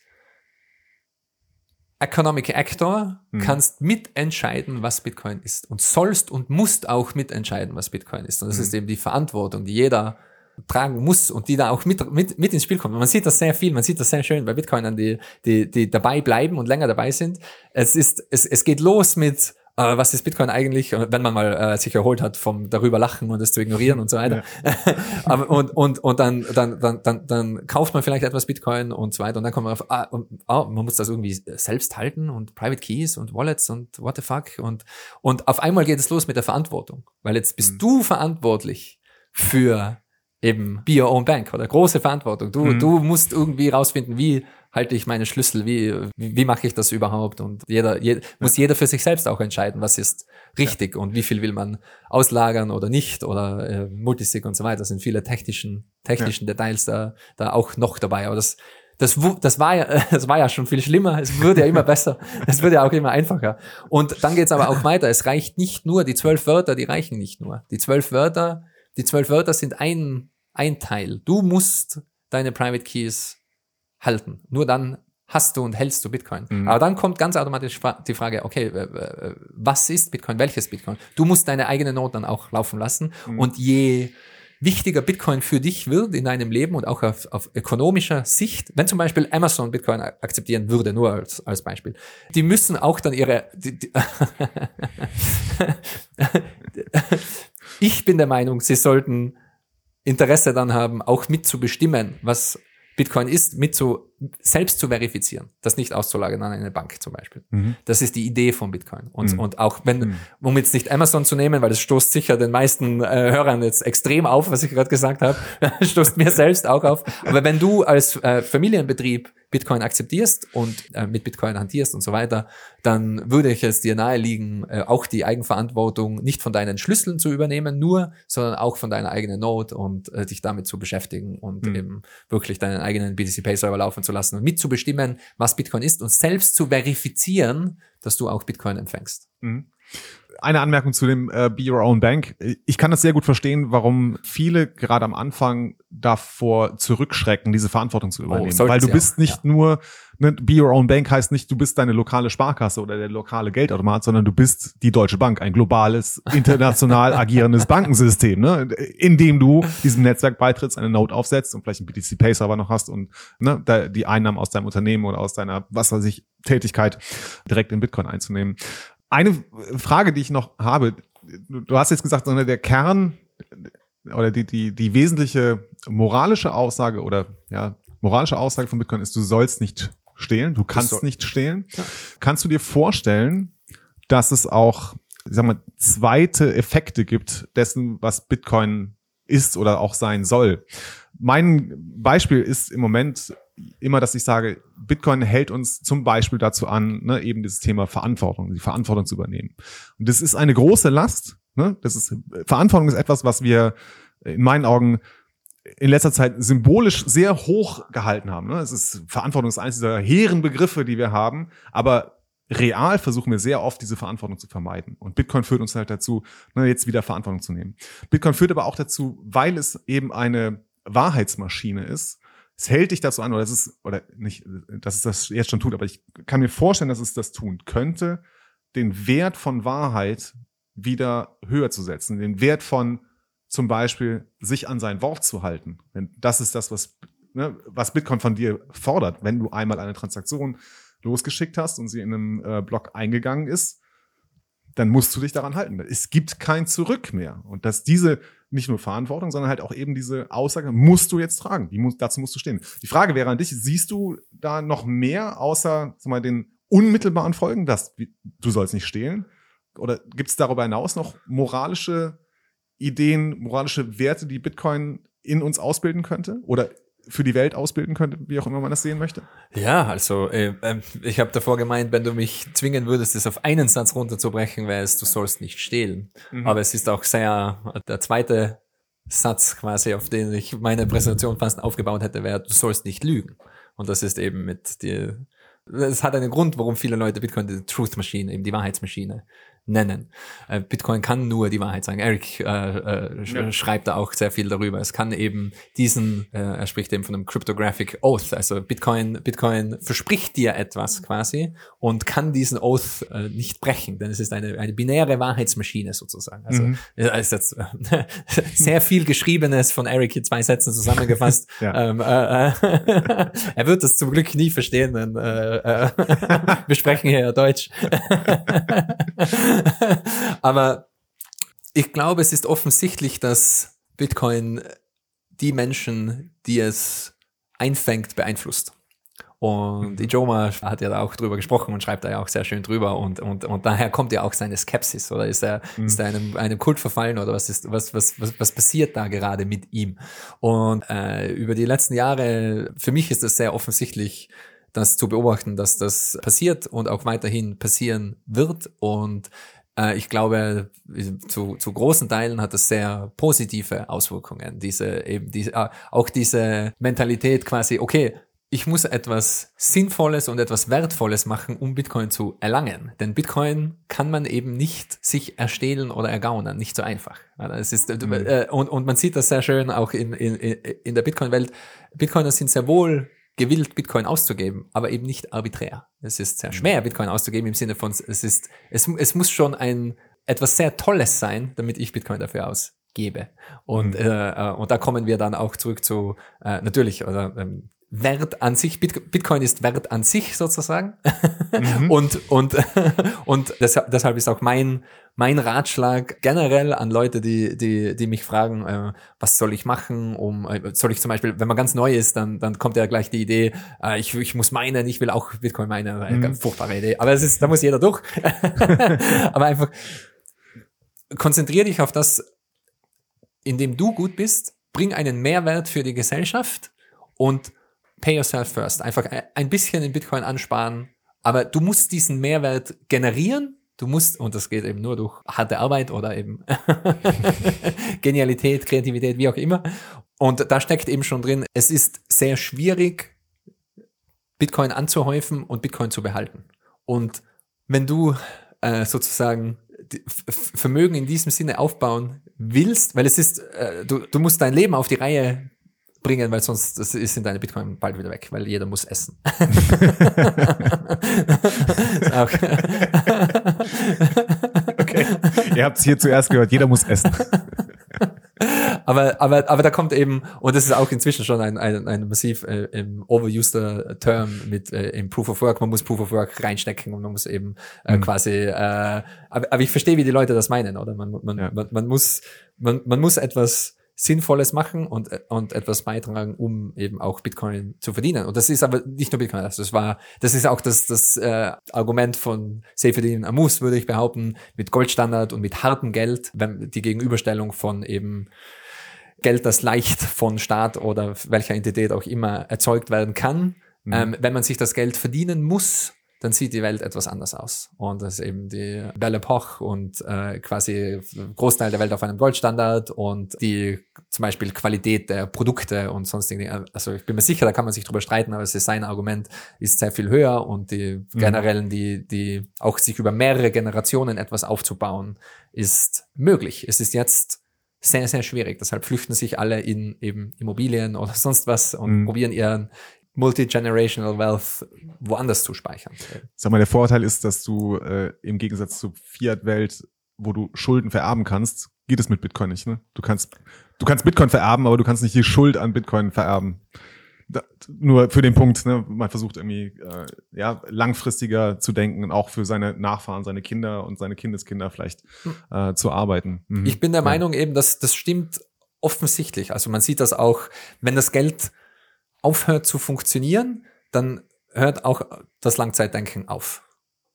Speaker 3: Economic Actor mhm. kannst mitentscheiden, was Bitcoin ist und sollst und musst auch mitentscheiden, was Bitcoin ist. Und das mhm. ist eben die Verantwortung, die jeder tragen muss und die da auch mit, mit, mit ins Spiel kommen. Man sieht das sehr viel, man sieht das sehr schön bei Bitcoinern, die, die, die dabei bleiben und länger dabei sind. Es ist, es, es geht los mit, äh, was ist Bitcoin eigentlich, wenn man mal äh, sich erholt hat vom darüber lachen und es zu ignorieren und so weiter. Ja. Und, und, und dann, dann, dann, dann, dann kauft man vielleicht etwas Bitcoin und so weiter und dann kommt man auf, ah, und, ah, man muss das irgendwie selbst halten und Private Keys und Wallets und what the fuck und, und auf einmal geht es los mit der Verantwortung, weil jetzt bist mhm. du verantwortlich für eben be your own bank oder große Verantwortung. Du, mhm. du musst irgendwie rausfinden, wie halte ich meine Schlüssel, wie, wie, wie mache ich das überhaupt? Und jeder, je, muss jeder für sich selbst auch entscheiden, was ist richtig ja. und wie viel will man auslagern oder nicht oder äh, Multisig und so weiter. Das sind viele technischen, technischen ja. Details da, da auch noch dabei. Aber das, das, das, war ja, das war ja schon viel schlimmer. Es wurde ja immer besser. Es wird ja auch immer einfacher. Und dann geht's aber auch weiter. Es reicht nicht nur, die zwölf Wörter, die reichen nicht nur. Die zwölf Wörter, die zwölf Wörter sind ein ein Teil. Du musst deine Private Keys halten. Nur dann hast du und hältst du Bitcoin. Mhm. Aber dann kommt ganz automatisch die Frage, okay, was ist Bitcoin, welches Bitcoin? Du musst deine eigene Note dann auch laufen lassen mhm. und je wichtiger Bitcoin für dich wird in deinem Leben und auch auf, auf ökonomischer Sicht, wenn zum Beispiel Amazon Bitcoin akzeptieren würde, nur als, als Beispiel, die müssen auch dann ihre, die, die ich bin der Meinung, sie sollten Interesse dann haben, auch mitzubestimmen, was Bitcoin ist, mit zu, selbst zu verifizieren, das nicht auszulagern an eine Bank zum Beispiel. Mhm. Das ist die Idee von Bitcoin. Und, mhm. und auch wenn, mhm. um jetzt nicht Amazon zu nehmen, weil das stoßt sicher den meisten äh, Hörern jetzt extrem auf, was ich gerade gesagt habe, stoßt mir selbst auch auf. Aber wenn du als äh, Familienbetrieb Bitcoin akzeptierst und äh, mit Bitcoin hantierst und so weiter, dann würde ich es dir naheliegen, äh, auch die Eigenverantwortung nicht von deinen Schlüsseln zu übernehmen, nur, sondern auch von deiner eigenen Node und äh, dich damit zu beschäftigen und mhm. eben wirklich deinen eigenen BTC Pay Server laufen zu lassen und mitzubestimmen, was Bitcoin ist und selbst zu verifizieren, dass du auch Bitcoin empfängst. Mhm
Speaker 2: eine Anmerkung zu dem äh, Be Your Own Bank. Ich kann das sehr gut verstehen, warum viele gerade am Anfang davor zurückschrecken, diese Verantwortung zu oh, übernehmen. Oh, Weil du bist nicht ja. nur, ne, Be Your Own Bank heißt nicht, du bist deine lokale Sparkasse oder der lokale Geldautomat, sondern du bist die Deutsche Bank, ein globales, international agierendes Bankensystem, ne, in dem du diesem Netzwerk beitrittst, eine Note aufsetzt und vielleicht einen BTC Pay Server noch hast und ne, da die Einnahmen aus deinem Unternehmen oder aus deiner, was weiß ich, Tätigkeit direkt in Bitcoin einzunehmen. Eine Frage, die ich noch habe, du hast jetzt gesagt, der Kern oder die, die, die wesentliche moralische Aussage oder ja, moralische Aussage von Bitcoin ist, du sollst nicht stehlen, du kannst soll. nicht stehlen. Ja. Kannst du dir vorstellen, dass es auch, ich sag mal, zweite Effekte gibt dessen, was Bitcoin ist oder auch sein soll? Mein Beispiel ist im Moment immer, dass ich sage, Bitcoin hält uns zum Beispiel dazu an, ne, eben dieses Thema Verantwortung, die Verantwortung zu übernehmen. Und das ist eine große Last. Ne? Das ist Verantwortung ist etwas, was wir in meinen Augen in letzter Zeit symbolisch sehr hoch gehalten haben. Ne? Es ist Verantwortung ist eines dieser hehren Begriffe, die wir haben, aber real versuchen wir sehr oft diese Verantwortung zu vermeiden. Und Bitcoin führt uns halt dazu, ne, jetzt wieder Verantwortung zu nehmen. Bitcoin führt aber auch dazu, weil es eben eine Wahrheitsmaschine ist, es hält dich dazu an, oder es ist, oder nicht, dass es das jetzt schon tut, aber ich kann mir vorstellen, dass es das tun könnte, den Wert von Wahrheit wieder höher zu setzen, den Wert von zum Beispiel sich an sein Wort zu halten. Denn das ist das, was, ne, was Bitcoin von dir fordert. Wenn du einmal eine Transaktion losgeschickt hast und sie in einem äh, Block eingegangen ist, dann musst du dich daran halten. Es gibt kein Zurück mehr. Und dass diese nicht nur Verantwortung, sondern halt auch eben diese Aussage, musst du jetzt tragen. Die muss, dazu musst du stehen. Die Frage wäre an dich, siehst du da noch mehr außer sag mal, den unmittelbaren Folgen, dass du sollst nicht stehlen? Oder gibt es darüber hinaus noch moralische Ideen, moralische Werte, die Bitcoin in uns ausbilden könnte? Oder für die Welt ausbilden könnte, wie auch immer man das sehen möchte?
Speaker 3: Ja, also äh, ähm, ich habe davor gemeint, wenn du mich zwingen würdest, es auf einen Satz runterzubrechen, wäre es, du sollst nicht stehlen. Mhm. Aber es ist auch sehr, der zweite Satz quasi, auf den ich meine Präsentation fast aufgebaut hätte, wäre, du sollst nicht lügen. Und das ist eben mit dir, es hat einen Grund, warum viele Leute Bitcoin die Truth Machine, eben die Wahrheitsmaschine nennen. Äh, Bitcoin kann nur die Wahrheit sagen. Eric äh, äh, ja. schreibt da auch sehr viel darüber. Es kann eben diesen, äh, er spricht eben von einem Cryptographic Oath. Also Bitcoin, Bitcoin verspricht dir etwas quasi und kann diesen Oath äh, nicht brechen, denn es ist eine, eine binäre Wahrheitsmaschine sozusagen. Also mhm. ist jetzt äh, sehr viel Geschriebenes von Eric in zwei Sätzen zusammengefasst. ähm, äh, er wird das zum Glück nie verstehen, denn äh, wir sprechen hier ja Deutsch. Aber ich glaube, es ist offensichtlich, dass Bitcoin die Menschen, die es einfängt, beeinflusst. Und mhm. Ijoma hat ja da auch drüber gesprochen und schreibt da ja auch sehr schön drüber und, und, und daher kommt ja auch seine Skepsis oder ist er, mhm. ist er einem, einem Kult verfallen oder was ist, was, was, was, was passiert da gerade mit ihm? Und äh, über die letzten Jahre, für mich ist es sehr offensichtlich, das zu beobachten, dass das passiert und auch weiterhin passieren wird. Und äh, ich glaube, zu, zu großen Teilen hat das sehr positive Auswirkungen. Diese eben diese, äh, auch diese Mentalität quasi, okay, ich muss etwas Sinnvolles und etwas Wertvolles machen, um Bitcoin zu erlangen. Denn Bitcoin kann man eben nicht sich erstehlen oder ergaunern, nicht so einfach. Es ist, mhm. äh, und, und man sieht das sehr schön auch in, in, in der Bitcoin-Welt. Bitcoiner sind sehr wohl gewillt, Bitcoin auszugeben, aber eben nicht arbiträr. Es ist sehr schwer, Bitcoin auszugeben im Sinne von, es ist, es, es muss schon ein etwas sehr Tolles sein, damit ich Bitcoin dafür ausgebe. Und, mhm. äh, äh und da kommen wir dann auch zurück zu, äh, natürlich, oder ähm, Wert an sich, Bitcoin ist Wert an sich sozusagen. Mhm. und und, und deshalb, deshalb ist auch mein, mein Ratschlag generell an Leute, die, die, die mich fragen, äh, was soll ich machen, um, äh, soll ich zum Beispiel, wenn man ganz neu ist, dann, dann kommt ja gleich die Idee, äh, ich, ich muss meinen, ich will auch Bitcoin meinen, mhm. ganz furchtbare Idee. Aber es ist, da muss jeder durch. Aber einfach konzentriere dich auf das, in dem du gut bist, bring einen Mehrwert für die Gesellschaft und pay yourself first. Einfach ein bisschen in Bitcoin ansparen. Aber du musst diesen Mehrwert generieren. Du musst, und das geht eben nur durch harte Arbeit oder eben Genialität, Kreativität, wie auch immer. Und da steckt eben schon drin, es ist sehr schwierig, Bitcoin anzuhäufen und Bitcoin zu behalten. Und wenn du äh, sozusagen Vermögen in diesem Sinne aufbauen willst, weil es ist, äh, du, du musst dein Leben auf die Reihe bringen, weil sonst das ist in deine Bitcoin bald wieder weg, weil jeder muss essen.
Speaker 2: Ihr habt es hier zuerst gehört, jeder muss essen.
Speaker 3: aber, aber, aber da kommt eben, und das ist auch inzwischen schon ein, ein, ein massiv äh, im overuser Term mit äh, im Proof of Work, man muss Proof of Work reinstecken und man muss eben äh, mhm. quasi, äh, aber, aber ich verstehe, wie die Leute das meinen, oder? Man, man, ja. man, man muss, man, man muss etwas Sinnvolles machen und, und etwas beitragen, um eben auch Bitcoin zu verdienen. Und das ist aber nicht nur Bitcoin, also das war, das ist auch das, das äh, Argument von Seyfedin Amus, würde ich behaupten, mit Goldstandard und mit hartem Geld, wenn die Gegenüberstellung von eben Geld, das leicht von Staat oder welcher Entität auch immer erzeugt werden kann. Mhm. Ähm, wenn man sich das Geld verdienen muss, dann sieht die Welt etwas anders aus. Und das ist eben die Belle Epoche und äh, quasi Großteil der Welt auf einem Goldstandard und die zum Beispiel Qualität der Produkte und sonstigen Also ich bin mir sicher, da kann man sich drüber streiten, aber es ist sein Argument, ist sehr viel höher und die mhm. generellen, die, die auch sich über mehrere Generationen etwas aufzubauen, ist möglich. Es ist jetzt sehr, sehr schwierig. Deshalb flüchten sich alle in eben Immobilien oder sonst was und mhm. probieren ihren, Multi-Generational Wealth woanders zu speichern.
Speaker 2: Sag mal, der Vorteil ist, dass du äh, im Gegensatz zur Fiat-Welt, wo du Schulden vererben kannst, geht es mit Bitcoin nicht. Ne? Du kannst, du kannst Bitcoin vererben, aber du kannst nicht die Schuld an Bitcoin vererben. Da, nur für den Punkt, ne, man versucht irgendwie äh, ja langfristiger zu denken und auch für seine Nachfahren, seine Kinder und seine Kindeskinder vielleicht äh, zu arbeiten.
Speaker 3: Mhm. Ich bin der ja. Meinung eben, dass das stimmt offensichtlich. Also man sieht das auch, wenn das Geld aufhört zu funktionieren, dann hört auch das Langzeitdenken auf.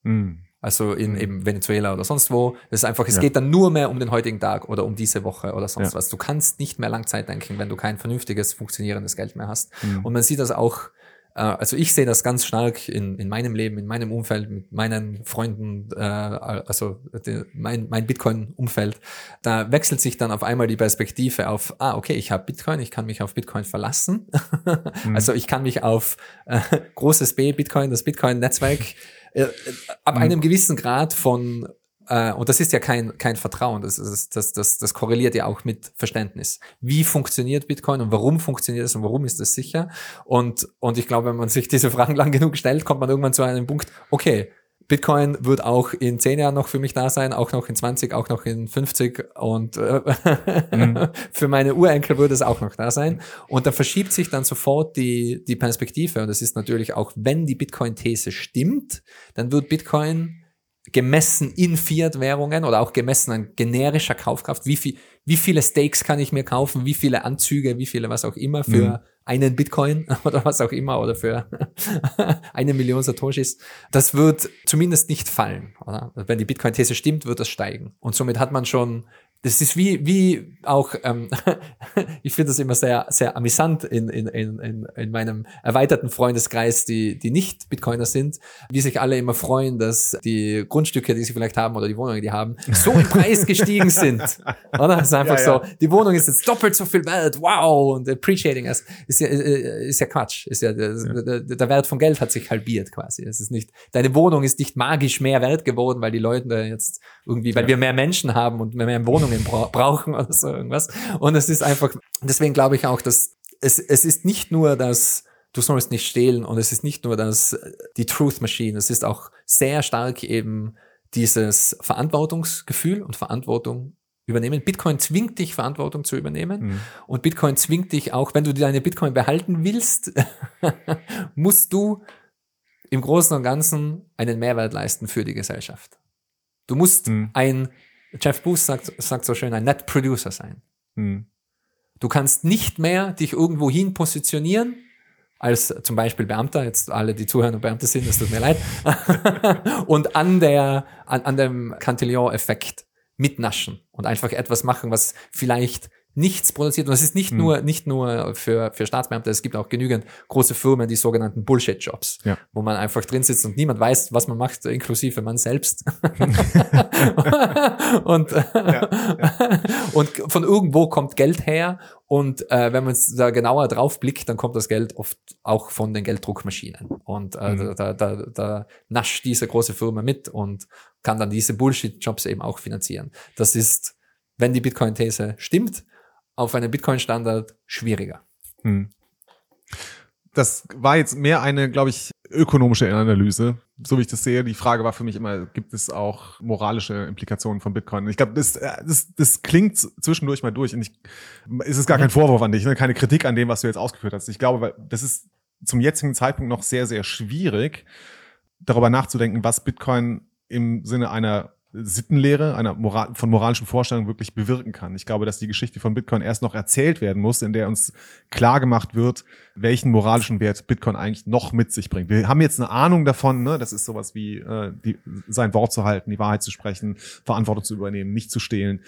Speaker 3: Mhm. Also in mhm. eben Venezuela oder sonst wo. Das ist einfach, es ja. geht dann nur mehr um den heutigen Tag oder um diese Woche oder sonst ja. was. Du kannst nicht mehr Langzeitdenken, wenn du kein vernünftiges, funktionierendes Geld mehr hast. Mhm. Und man sieht das auch also ich sehe das ganz stark in, in meinem Leben, in meinem Umfeld, mit meinen Freunden, äh, also die, mein, mein Bitcoin-Umfeld. Da wechselt sich dann auf einmal die Perspektive auf, ah, okay, ich habe Bitcoin, ich kann mich auf Bitcoin verlassen. mhm. Also ich kann mich auf äh, großes B, Bitcoin, das Bitcoin-Netzwerk, äh, ab mhm. einem gewissen Grad von äh, und das ist ja kein, kein Vertrauen, das, das, das, das, das korreliert ja auch mit Verständnis. Wie funktioniert Bitcoin und warum funktioniert es und warum ist es sicher? Und, und ich glaube, wenn man sich diese Fragen lang genug stellt, kommt man irgendwann zu einem Punkt, okay, Bitcoin wird auch in zehn Jahren noch für mich da sein, auch noch in 20, auch noch in 50 und äh, mhm. für meine Urenkel würde es auch noch da sein. Und da verschiebt sich dann sofort die, die Perspektive. Und das ist natürlich auch, wenn die Bitcoin-These stimmt, dann wird Bitcoin gemessen in Fiat-Währungen oder auch gemessen an generischer Kaufkraft, wie viel, wie viele Stakes kann ich mir kaufen, wie viele Anzüge, wie viele was auch immer für mhm. einen Bitcoin oder was auch immer oder für eine Million Satoshis. Das wird zumindest nicht fallen. Oder? Wenn die Bitcoin-These stimmt, wird das steigen. Und somit hat man schon das ist wie, wie auch, ähm, ich finde das immer sehr, sehr amüsant in, in, in, in meinem erweiterten Freundeskreis, die, die nicht Bitcoiner sind, wie sich alle immer freuen, dass die Grundstücke, die sie vielleicht haben oder die Wohnungen, die haben, so im Preis gestiegen sind. Oder? Es ist einfach ja, ja. so, die Wohnung ist jetzt doppelt so viel wert, wow, und appreciating es. Ist ja, ist ja Quatsch. Ist ja, der, der, der Wert von Geld hat sich halbiert quasi. Es ist nicht, deine Wohnung ist nicht magisch mehr wert geworden, weil die Leute jetzt irgendwie, weil wir mehr Menschen haben und mehr, mehr Wohnungen Wohnungen bra brauchen oder so irgendwas. Und es ist einfach, deswegen glaube ich auch, dass es, es ist nicht nur das du sollst nicht stehlen und es ist nicht nur das, die Truth Machine, es ist auch sehr stark eben dieses Verantwortungsgefühl und Verantwortung übernehmen. Bitcoin zwingt dich, Verantwortung zu übernehmen. Mhm. Und Bitcoin zwingt dich auch, wenn du deine Bitcoin behalten willst, musst du im Großen und Ganzen einen Mehrwert leisten für die Gesellschaft. Du musst mhm. ein, Jeff Booth sagt, sagt so schön, ein Net Producer sein. Mhm. Du kannst nicht mehr dich irgendwo hin positionieren, als zum Beispiel Beamter, jetzt alle, die zuhören und Beamte sind, es tut mir leid, und an der, an, an dem Cantillon-Effekt mitnaschen und einfach etwas machen, was vielleicht nichts produziert. Und das ist nicht mhm. nur, nicht nur für, für Staatsbeamte, es gibt auch genügend große Firmen, die sogenannten Bullshit-Jobs, ja. wo man einfach drin sitzt und niemand weiß, was man macht, inklusive man selbst. und, ja, ja. und von irgendwo kommt Geld her und äh, wenn man da genauer drauf blickt, dann kommt das Geld oft auch von den Gelddruckmaschinen. Und äh, mhm. da, da, da nascht diese große Firma mit und kann dann diese Bullshit-Jobs eben auch finanzieren. Das ist, wenn die Bitcoin-These stimmt, auf einen Bitcoin-Standard schwieriger. Hm.
Speaker 2: Das war jetzt mehr eine, glaube ich, ökonomische Analyse. So wie ich das sehe, die Frage war für mich immer, gibt es auch moralische Implikationen von Bitcoin? Ich glaube, das, äh, das, das klingt zwischendurch mal durch und ich, es ist gar kein Vorwurf an dich, ne? keine Kritik an dem, was du jetzt ausgeführt hast. Ich glaube, das ist zum jetzigen Zeitpunkt noch sehr, sehr schwierig, darüber nachzudenken, was Bitcoin im Sinne einer Sittenlehre, einer Moral, von moralischen Vorstellungen wirklich bewirken kann. Ich glaube, dass die Geschichte von Bitcoin erst noch erzählt werden muss, in der uns klar gemacht wird, welchen moralischen Wert Bitcoin eigentlich noch mit sich bringt. Wir haben jetzt eine Ahnung davon, ne? das ist sowas wie äh, die, sein Wort zu halten, die Wahrheit zu sprechen, Verantwortung zu übernehmen, nicht zu stehlen.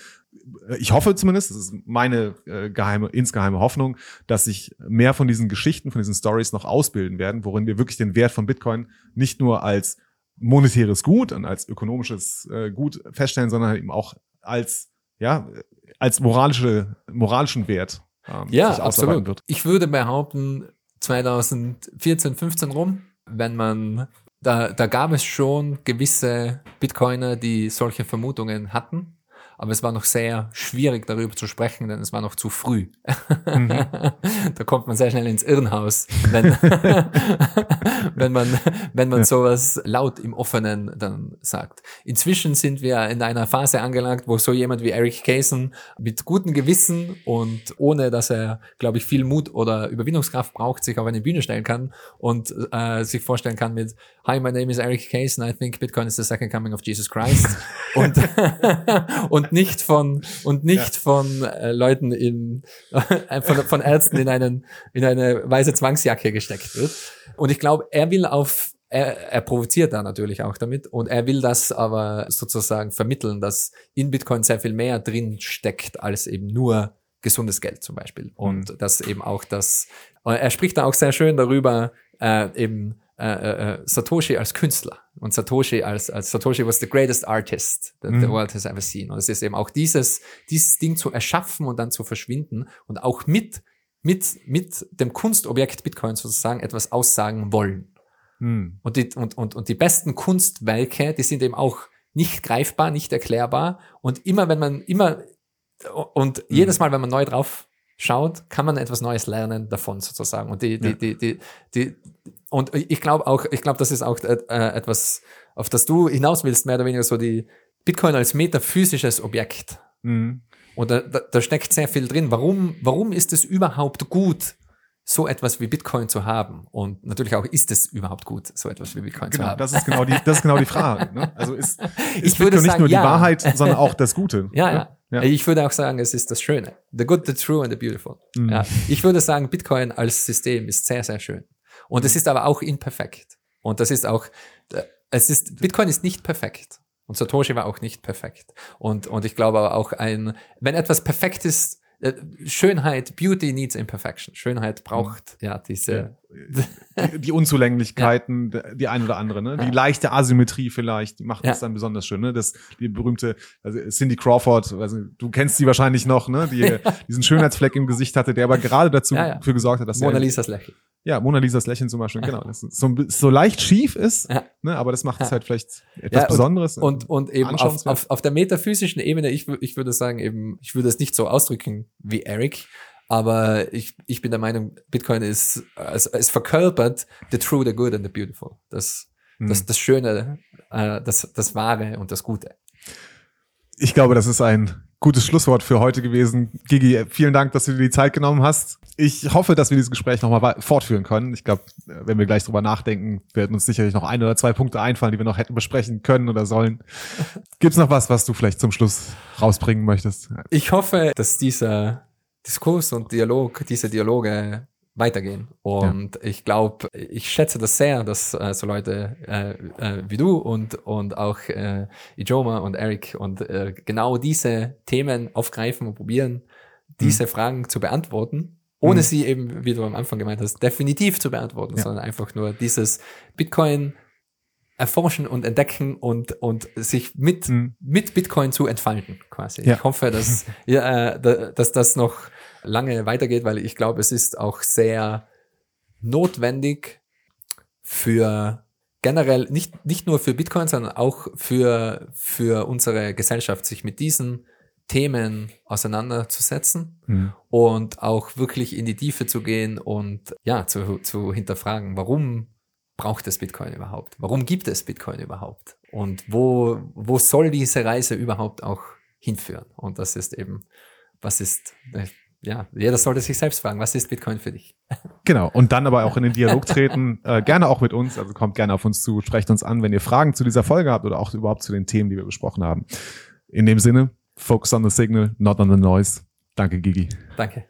Speaker 2: Ich hoffe zumindest, das ist meine äh, geheime, insgeheime Hoffnung, dass sich mehr von diesen Geschichten, von diesen Stories noch ausbilden werden, worin wir wirklich den Wert von Bitcoin nicht nur als monetäres Gut und als ökonomisches äh, Gut feststellen, sondern eben auch als ja als moralische moralischen Wert.
Speaker 3: Ähm, ja, absolut. Wird. Ich würde behaupten 2014, 15 rum, wenn man da, da gab es schon gewisse Bitcoiner, die solche Vermutungen hatten aber es war noch sehr schwierig darüber zu sprechen, denn es war noch zu früh. Mhm. da kommt man sehr schnell ins Irrenhaus, wenn, wenn man, wenn man sowas laut im Offenen dann sagt. Inzwischen sind wir in einer Phase angelangt, wo so jemand wie Eric Kaysen mit gutem Gewissen und ohne, dass er, glaube ich, viel Mut oder Überwindungskraft braucht, sich auf eine Bühne stellen kann und äh, sich vorstellen kann mit Hi, my name is Eric Kaysen, I think Bitcoin is the second coming of Jesus Christ. und, und nicht von und nicht ja. von äh, Leuten in äh, von, von Ärzten in einen in eine weiße Zwangsjacke gesteckt wird. Und ich glaube, er will auf er, er provoziert da natürlich auch damit und er will das aber sozusagen vermitteln, dass in Bitcoin sehr viel mehr drin steckt als eben nur gesundes Geld zum Beispiel und mhm. dass eben auch das er spricht da auch sehr schön darüber äh, eben äh, äh, äh, Satoshi als Künstler und Satoshi als, als Satoshi was the greatest artist that mhm. the world has ever seen. Und es ist eben auch dieses, dieses Ding zu erschaffen und dann zu verschwinden und auch mit, mit, mit dem Kunstobjekt Bitcoin sozusagen etwas aussagen wollen. Mhm. Und, die, und, und, und die besten Kunstwerke, die sind eben auch nicht greifbar, nicht erklärbar. Und immer wenn man, immer, und mhm. jedes Mal, wenn man neu drauf schaut, kann man etwas Neues lernen davon sozusagen. Und die, die, ja. die, die, die, und ich glaube auch, ich glaube, das ist auch äh, etwas, auf das du hinaus willst, mehr oder weniger so die Bitcoin als metaphysisches Objekt. Mhm. Und da, da, da steckt sehr viel drin. Warum, warum ist es überhaupt gut, so etwas wie Bitcoin zu haben. Und natürlich auch, ist es überhaupt gut, so etwas wie Bitcoin
Speaker 2: genau,
Speaker 3: zu haben?
Speaker 2: Das ist genau die, das ist genau die Frage. Ne? Also ist, ist ich Bitcoin sagen, nicht nur ja. die Wahrheit, sondern auch das Gute.
Speaker 3: Ja, ne? ja. Ja. Ich würde auch sagen, es ist das Schöne. The good, the true and the beautiful. Mhm. Ja. Ich würde sagen, Bitcoin als System ist sehr, sehr schön. Und es ist aber auch imperfekt. Und das ist auch, äh, es ist, Bitcoin ist nicht perfekt. Und Satoshi war auch nicht perfekt. Und, und ich glaube aber auch ein, wenn etwas perfekt ist, äh, Schönheit, Beauty needs imperfection. Schönheit braucht ja diese
Speaker 2: die, Unzulänglichkeiten, ja. die ein oder andere, ne? Die ja. leichte Asymmetrie vielleicht, die macht ja. das dann besonders schön, ne? Das die berühmte also Cindy Crawford, also du kennst sie wahrscheinlich noch, ne? Die diesen Schönheitsfleck im Gesicht hatte, der aber gerade dazu dafür gesorgt hat, dass
Speaker 3: Mona Lisas Lächeln.
Speaker 2: Ja, Mona Lisas Lächeln zum Beispiel, genau. Das so, so leicht schief ist, ne? Aber das macht es halt vielleicht etwas Besonderes.
Speaker 3: Und, und, und eben auf, auf, auf der metaphysischen Ebene, ich, ich würde sagen eben, ich würde es nicht so ausdrücken wie Eric, Aber ich, ich bin der Meinung, Bitcoin ist, es, es verkörpert the true, the good and the beautiful. Das, hm. das, das Schöne, äh, das, das Wahre und das Gute.
Speaker 2: Ich glaube, das ist ein gutes Schlusswort für heute gewesen. Gigi, vielen Dank, dass du dir die Zeit genommen hast. Ich hoffe, dass wir dieses Gespräch nochmal fortführen können. Ich glaube, wenn wir gleich drüber nachdenken, werden uns sicherlich noch ein oder zwei Punkte einfallen, die wir noch hätten besprechen können oder sollen. Gibt es noch was, was du vielleicht zum Schluss rausbringen möchtest?
Speaker 3: Ich hoffe, dass dieser Diskurs und Dialog, diese Dialoge weitergehen. Und ja. ich glaube, ich schätze das sehr, dass äh, so Leute äh, äh, wie du und, und auch äh, Ijoma und Eric und äh, genau diese Themen aufgreifen und probieren, diese mhm. Fragen zu beantworten, ohne mhm. sie eben, wie du am Anfang gemeint hast, definitiv zu beantworten, ja. sondern einfach nur dieses Bitcoin erforschen und entdecken und, und sich mit, mhm. mit Bitcoin zu entfalten, quasi. Ja. Ich hoffe, dass, ja, äh, dass das noch lange weitergeht, weil ich glaube, es ist auch sehr notwendig für generell, nicht, nicht nur für Bitcoin, sondern auch für, für unsere Gesellschaft, sich mit diesen Themen auseinanderzusetzen mhm. und auch wirklich in die Tiefe zu gehen und ja, zu, zu hinterfragen, warum braucht es Bitcoin überhaupt? Warum gibt es Bitcoin überhaupt? Und wo, wo soll diese Reise überhaupt auch hinführen? Und das ist eben, was ist ja, jeder sollte sich selbst fragen, was ist Bitcoin für dich?
Speaker 2: Genau, und dann aber auch in den Dialog treten, äh, gerne auch mit uns, also kommt gerne auf uns zu, sprecht uns an, wenn ihr Fragen zu dieser Folge habt oder auch überhaupt zu den Themen, die wir besprochen haben. In dem Sinne, focus on the signal, not on the noise. Danke, Gigi.
Speaker 3: Danke.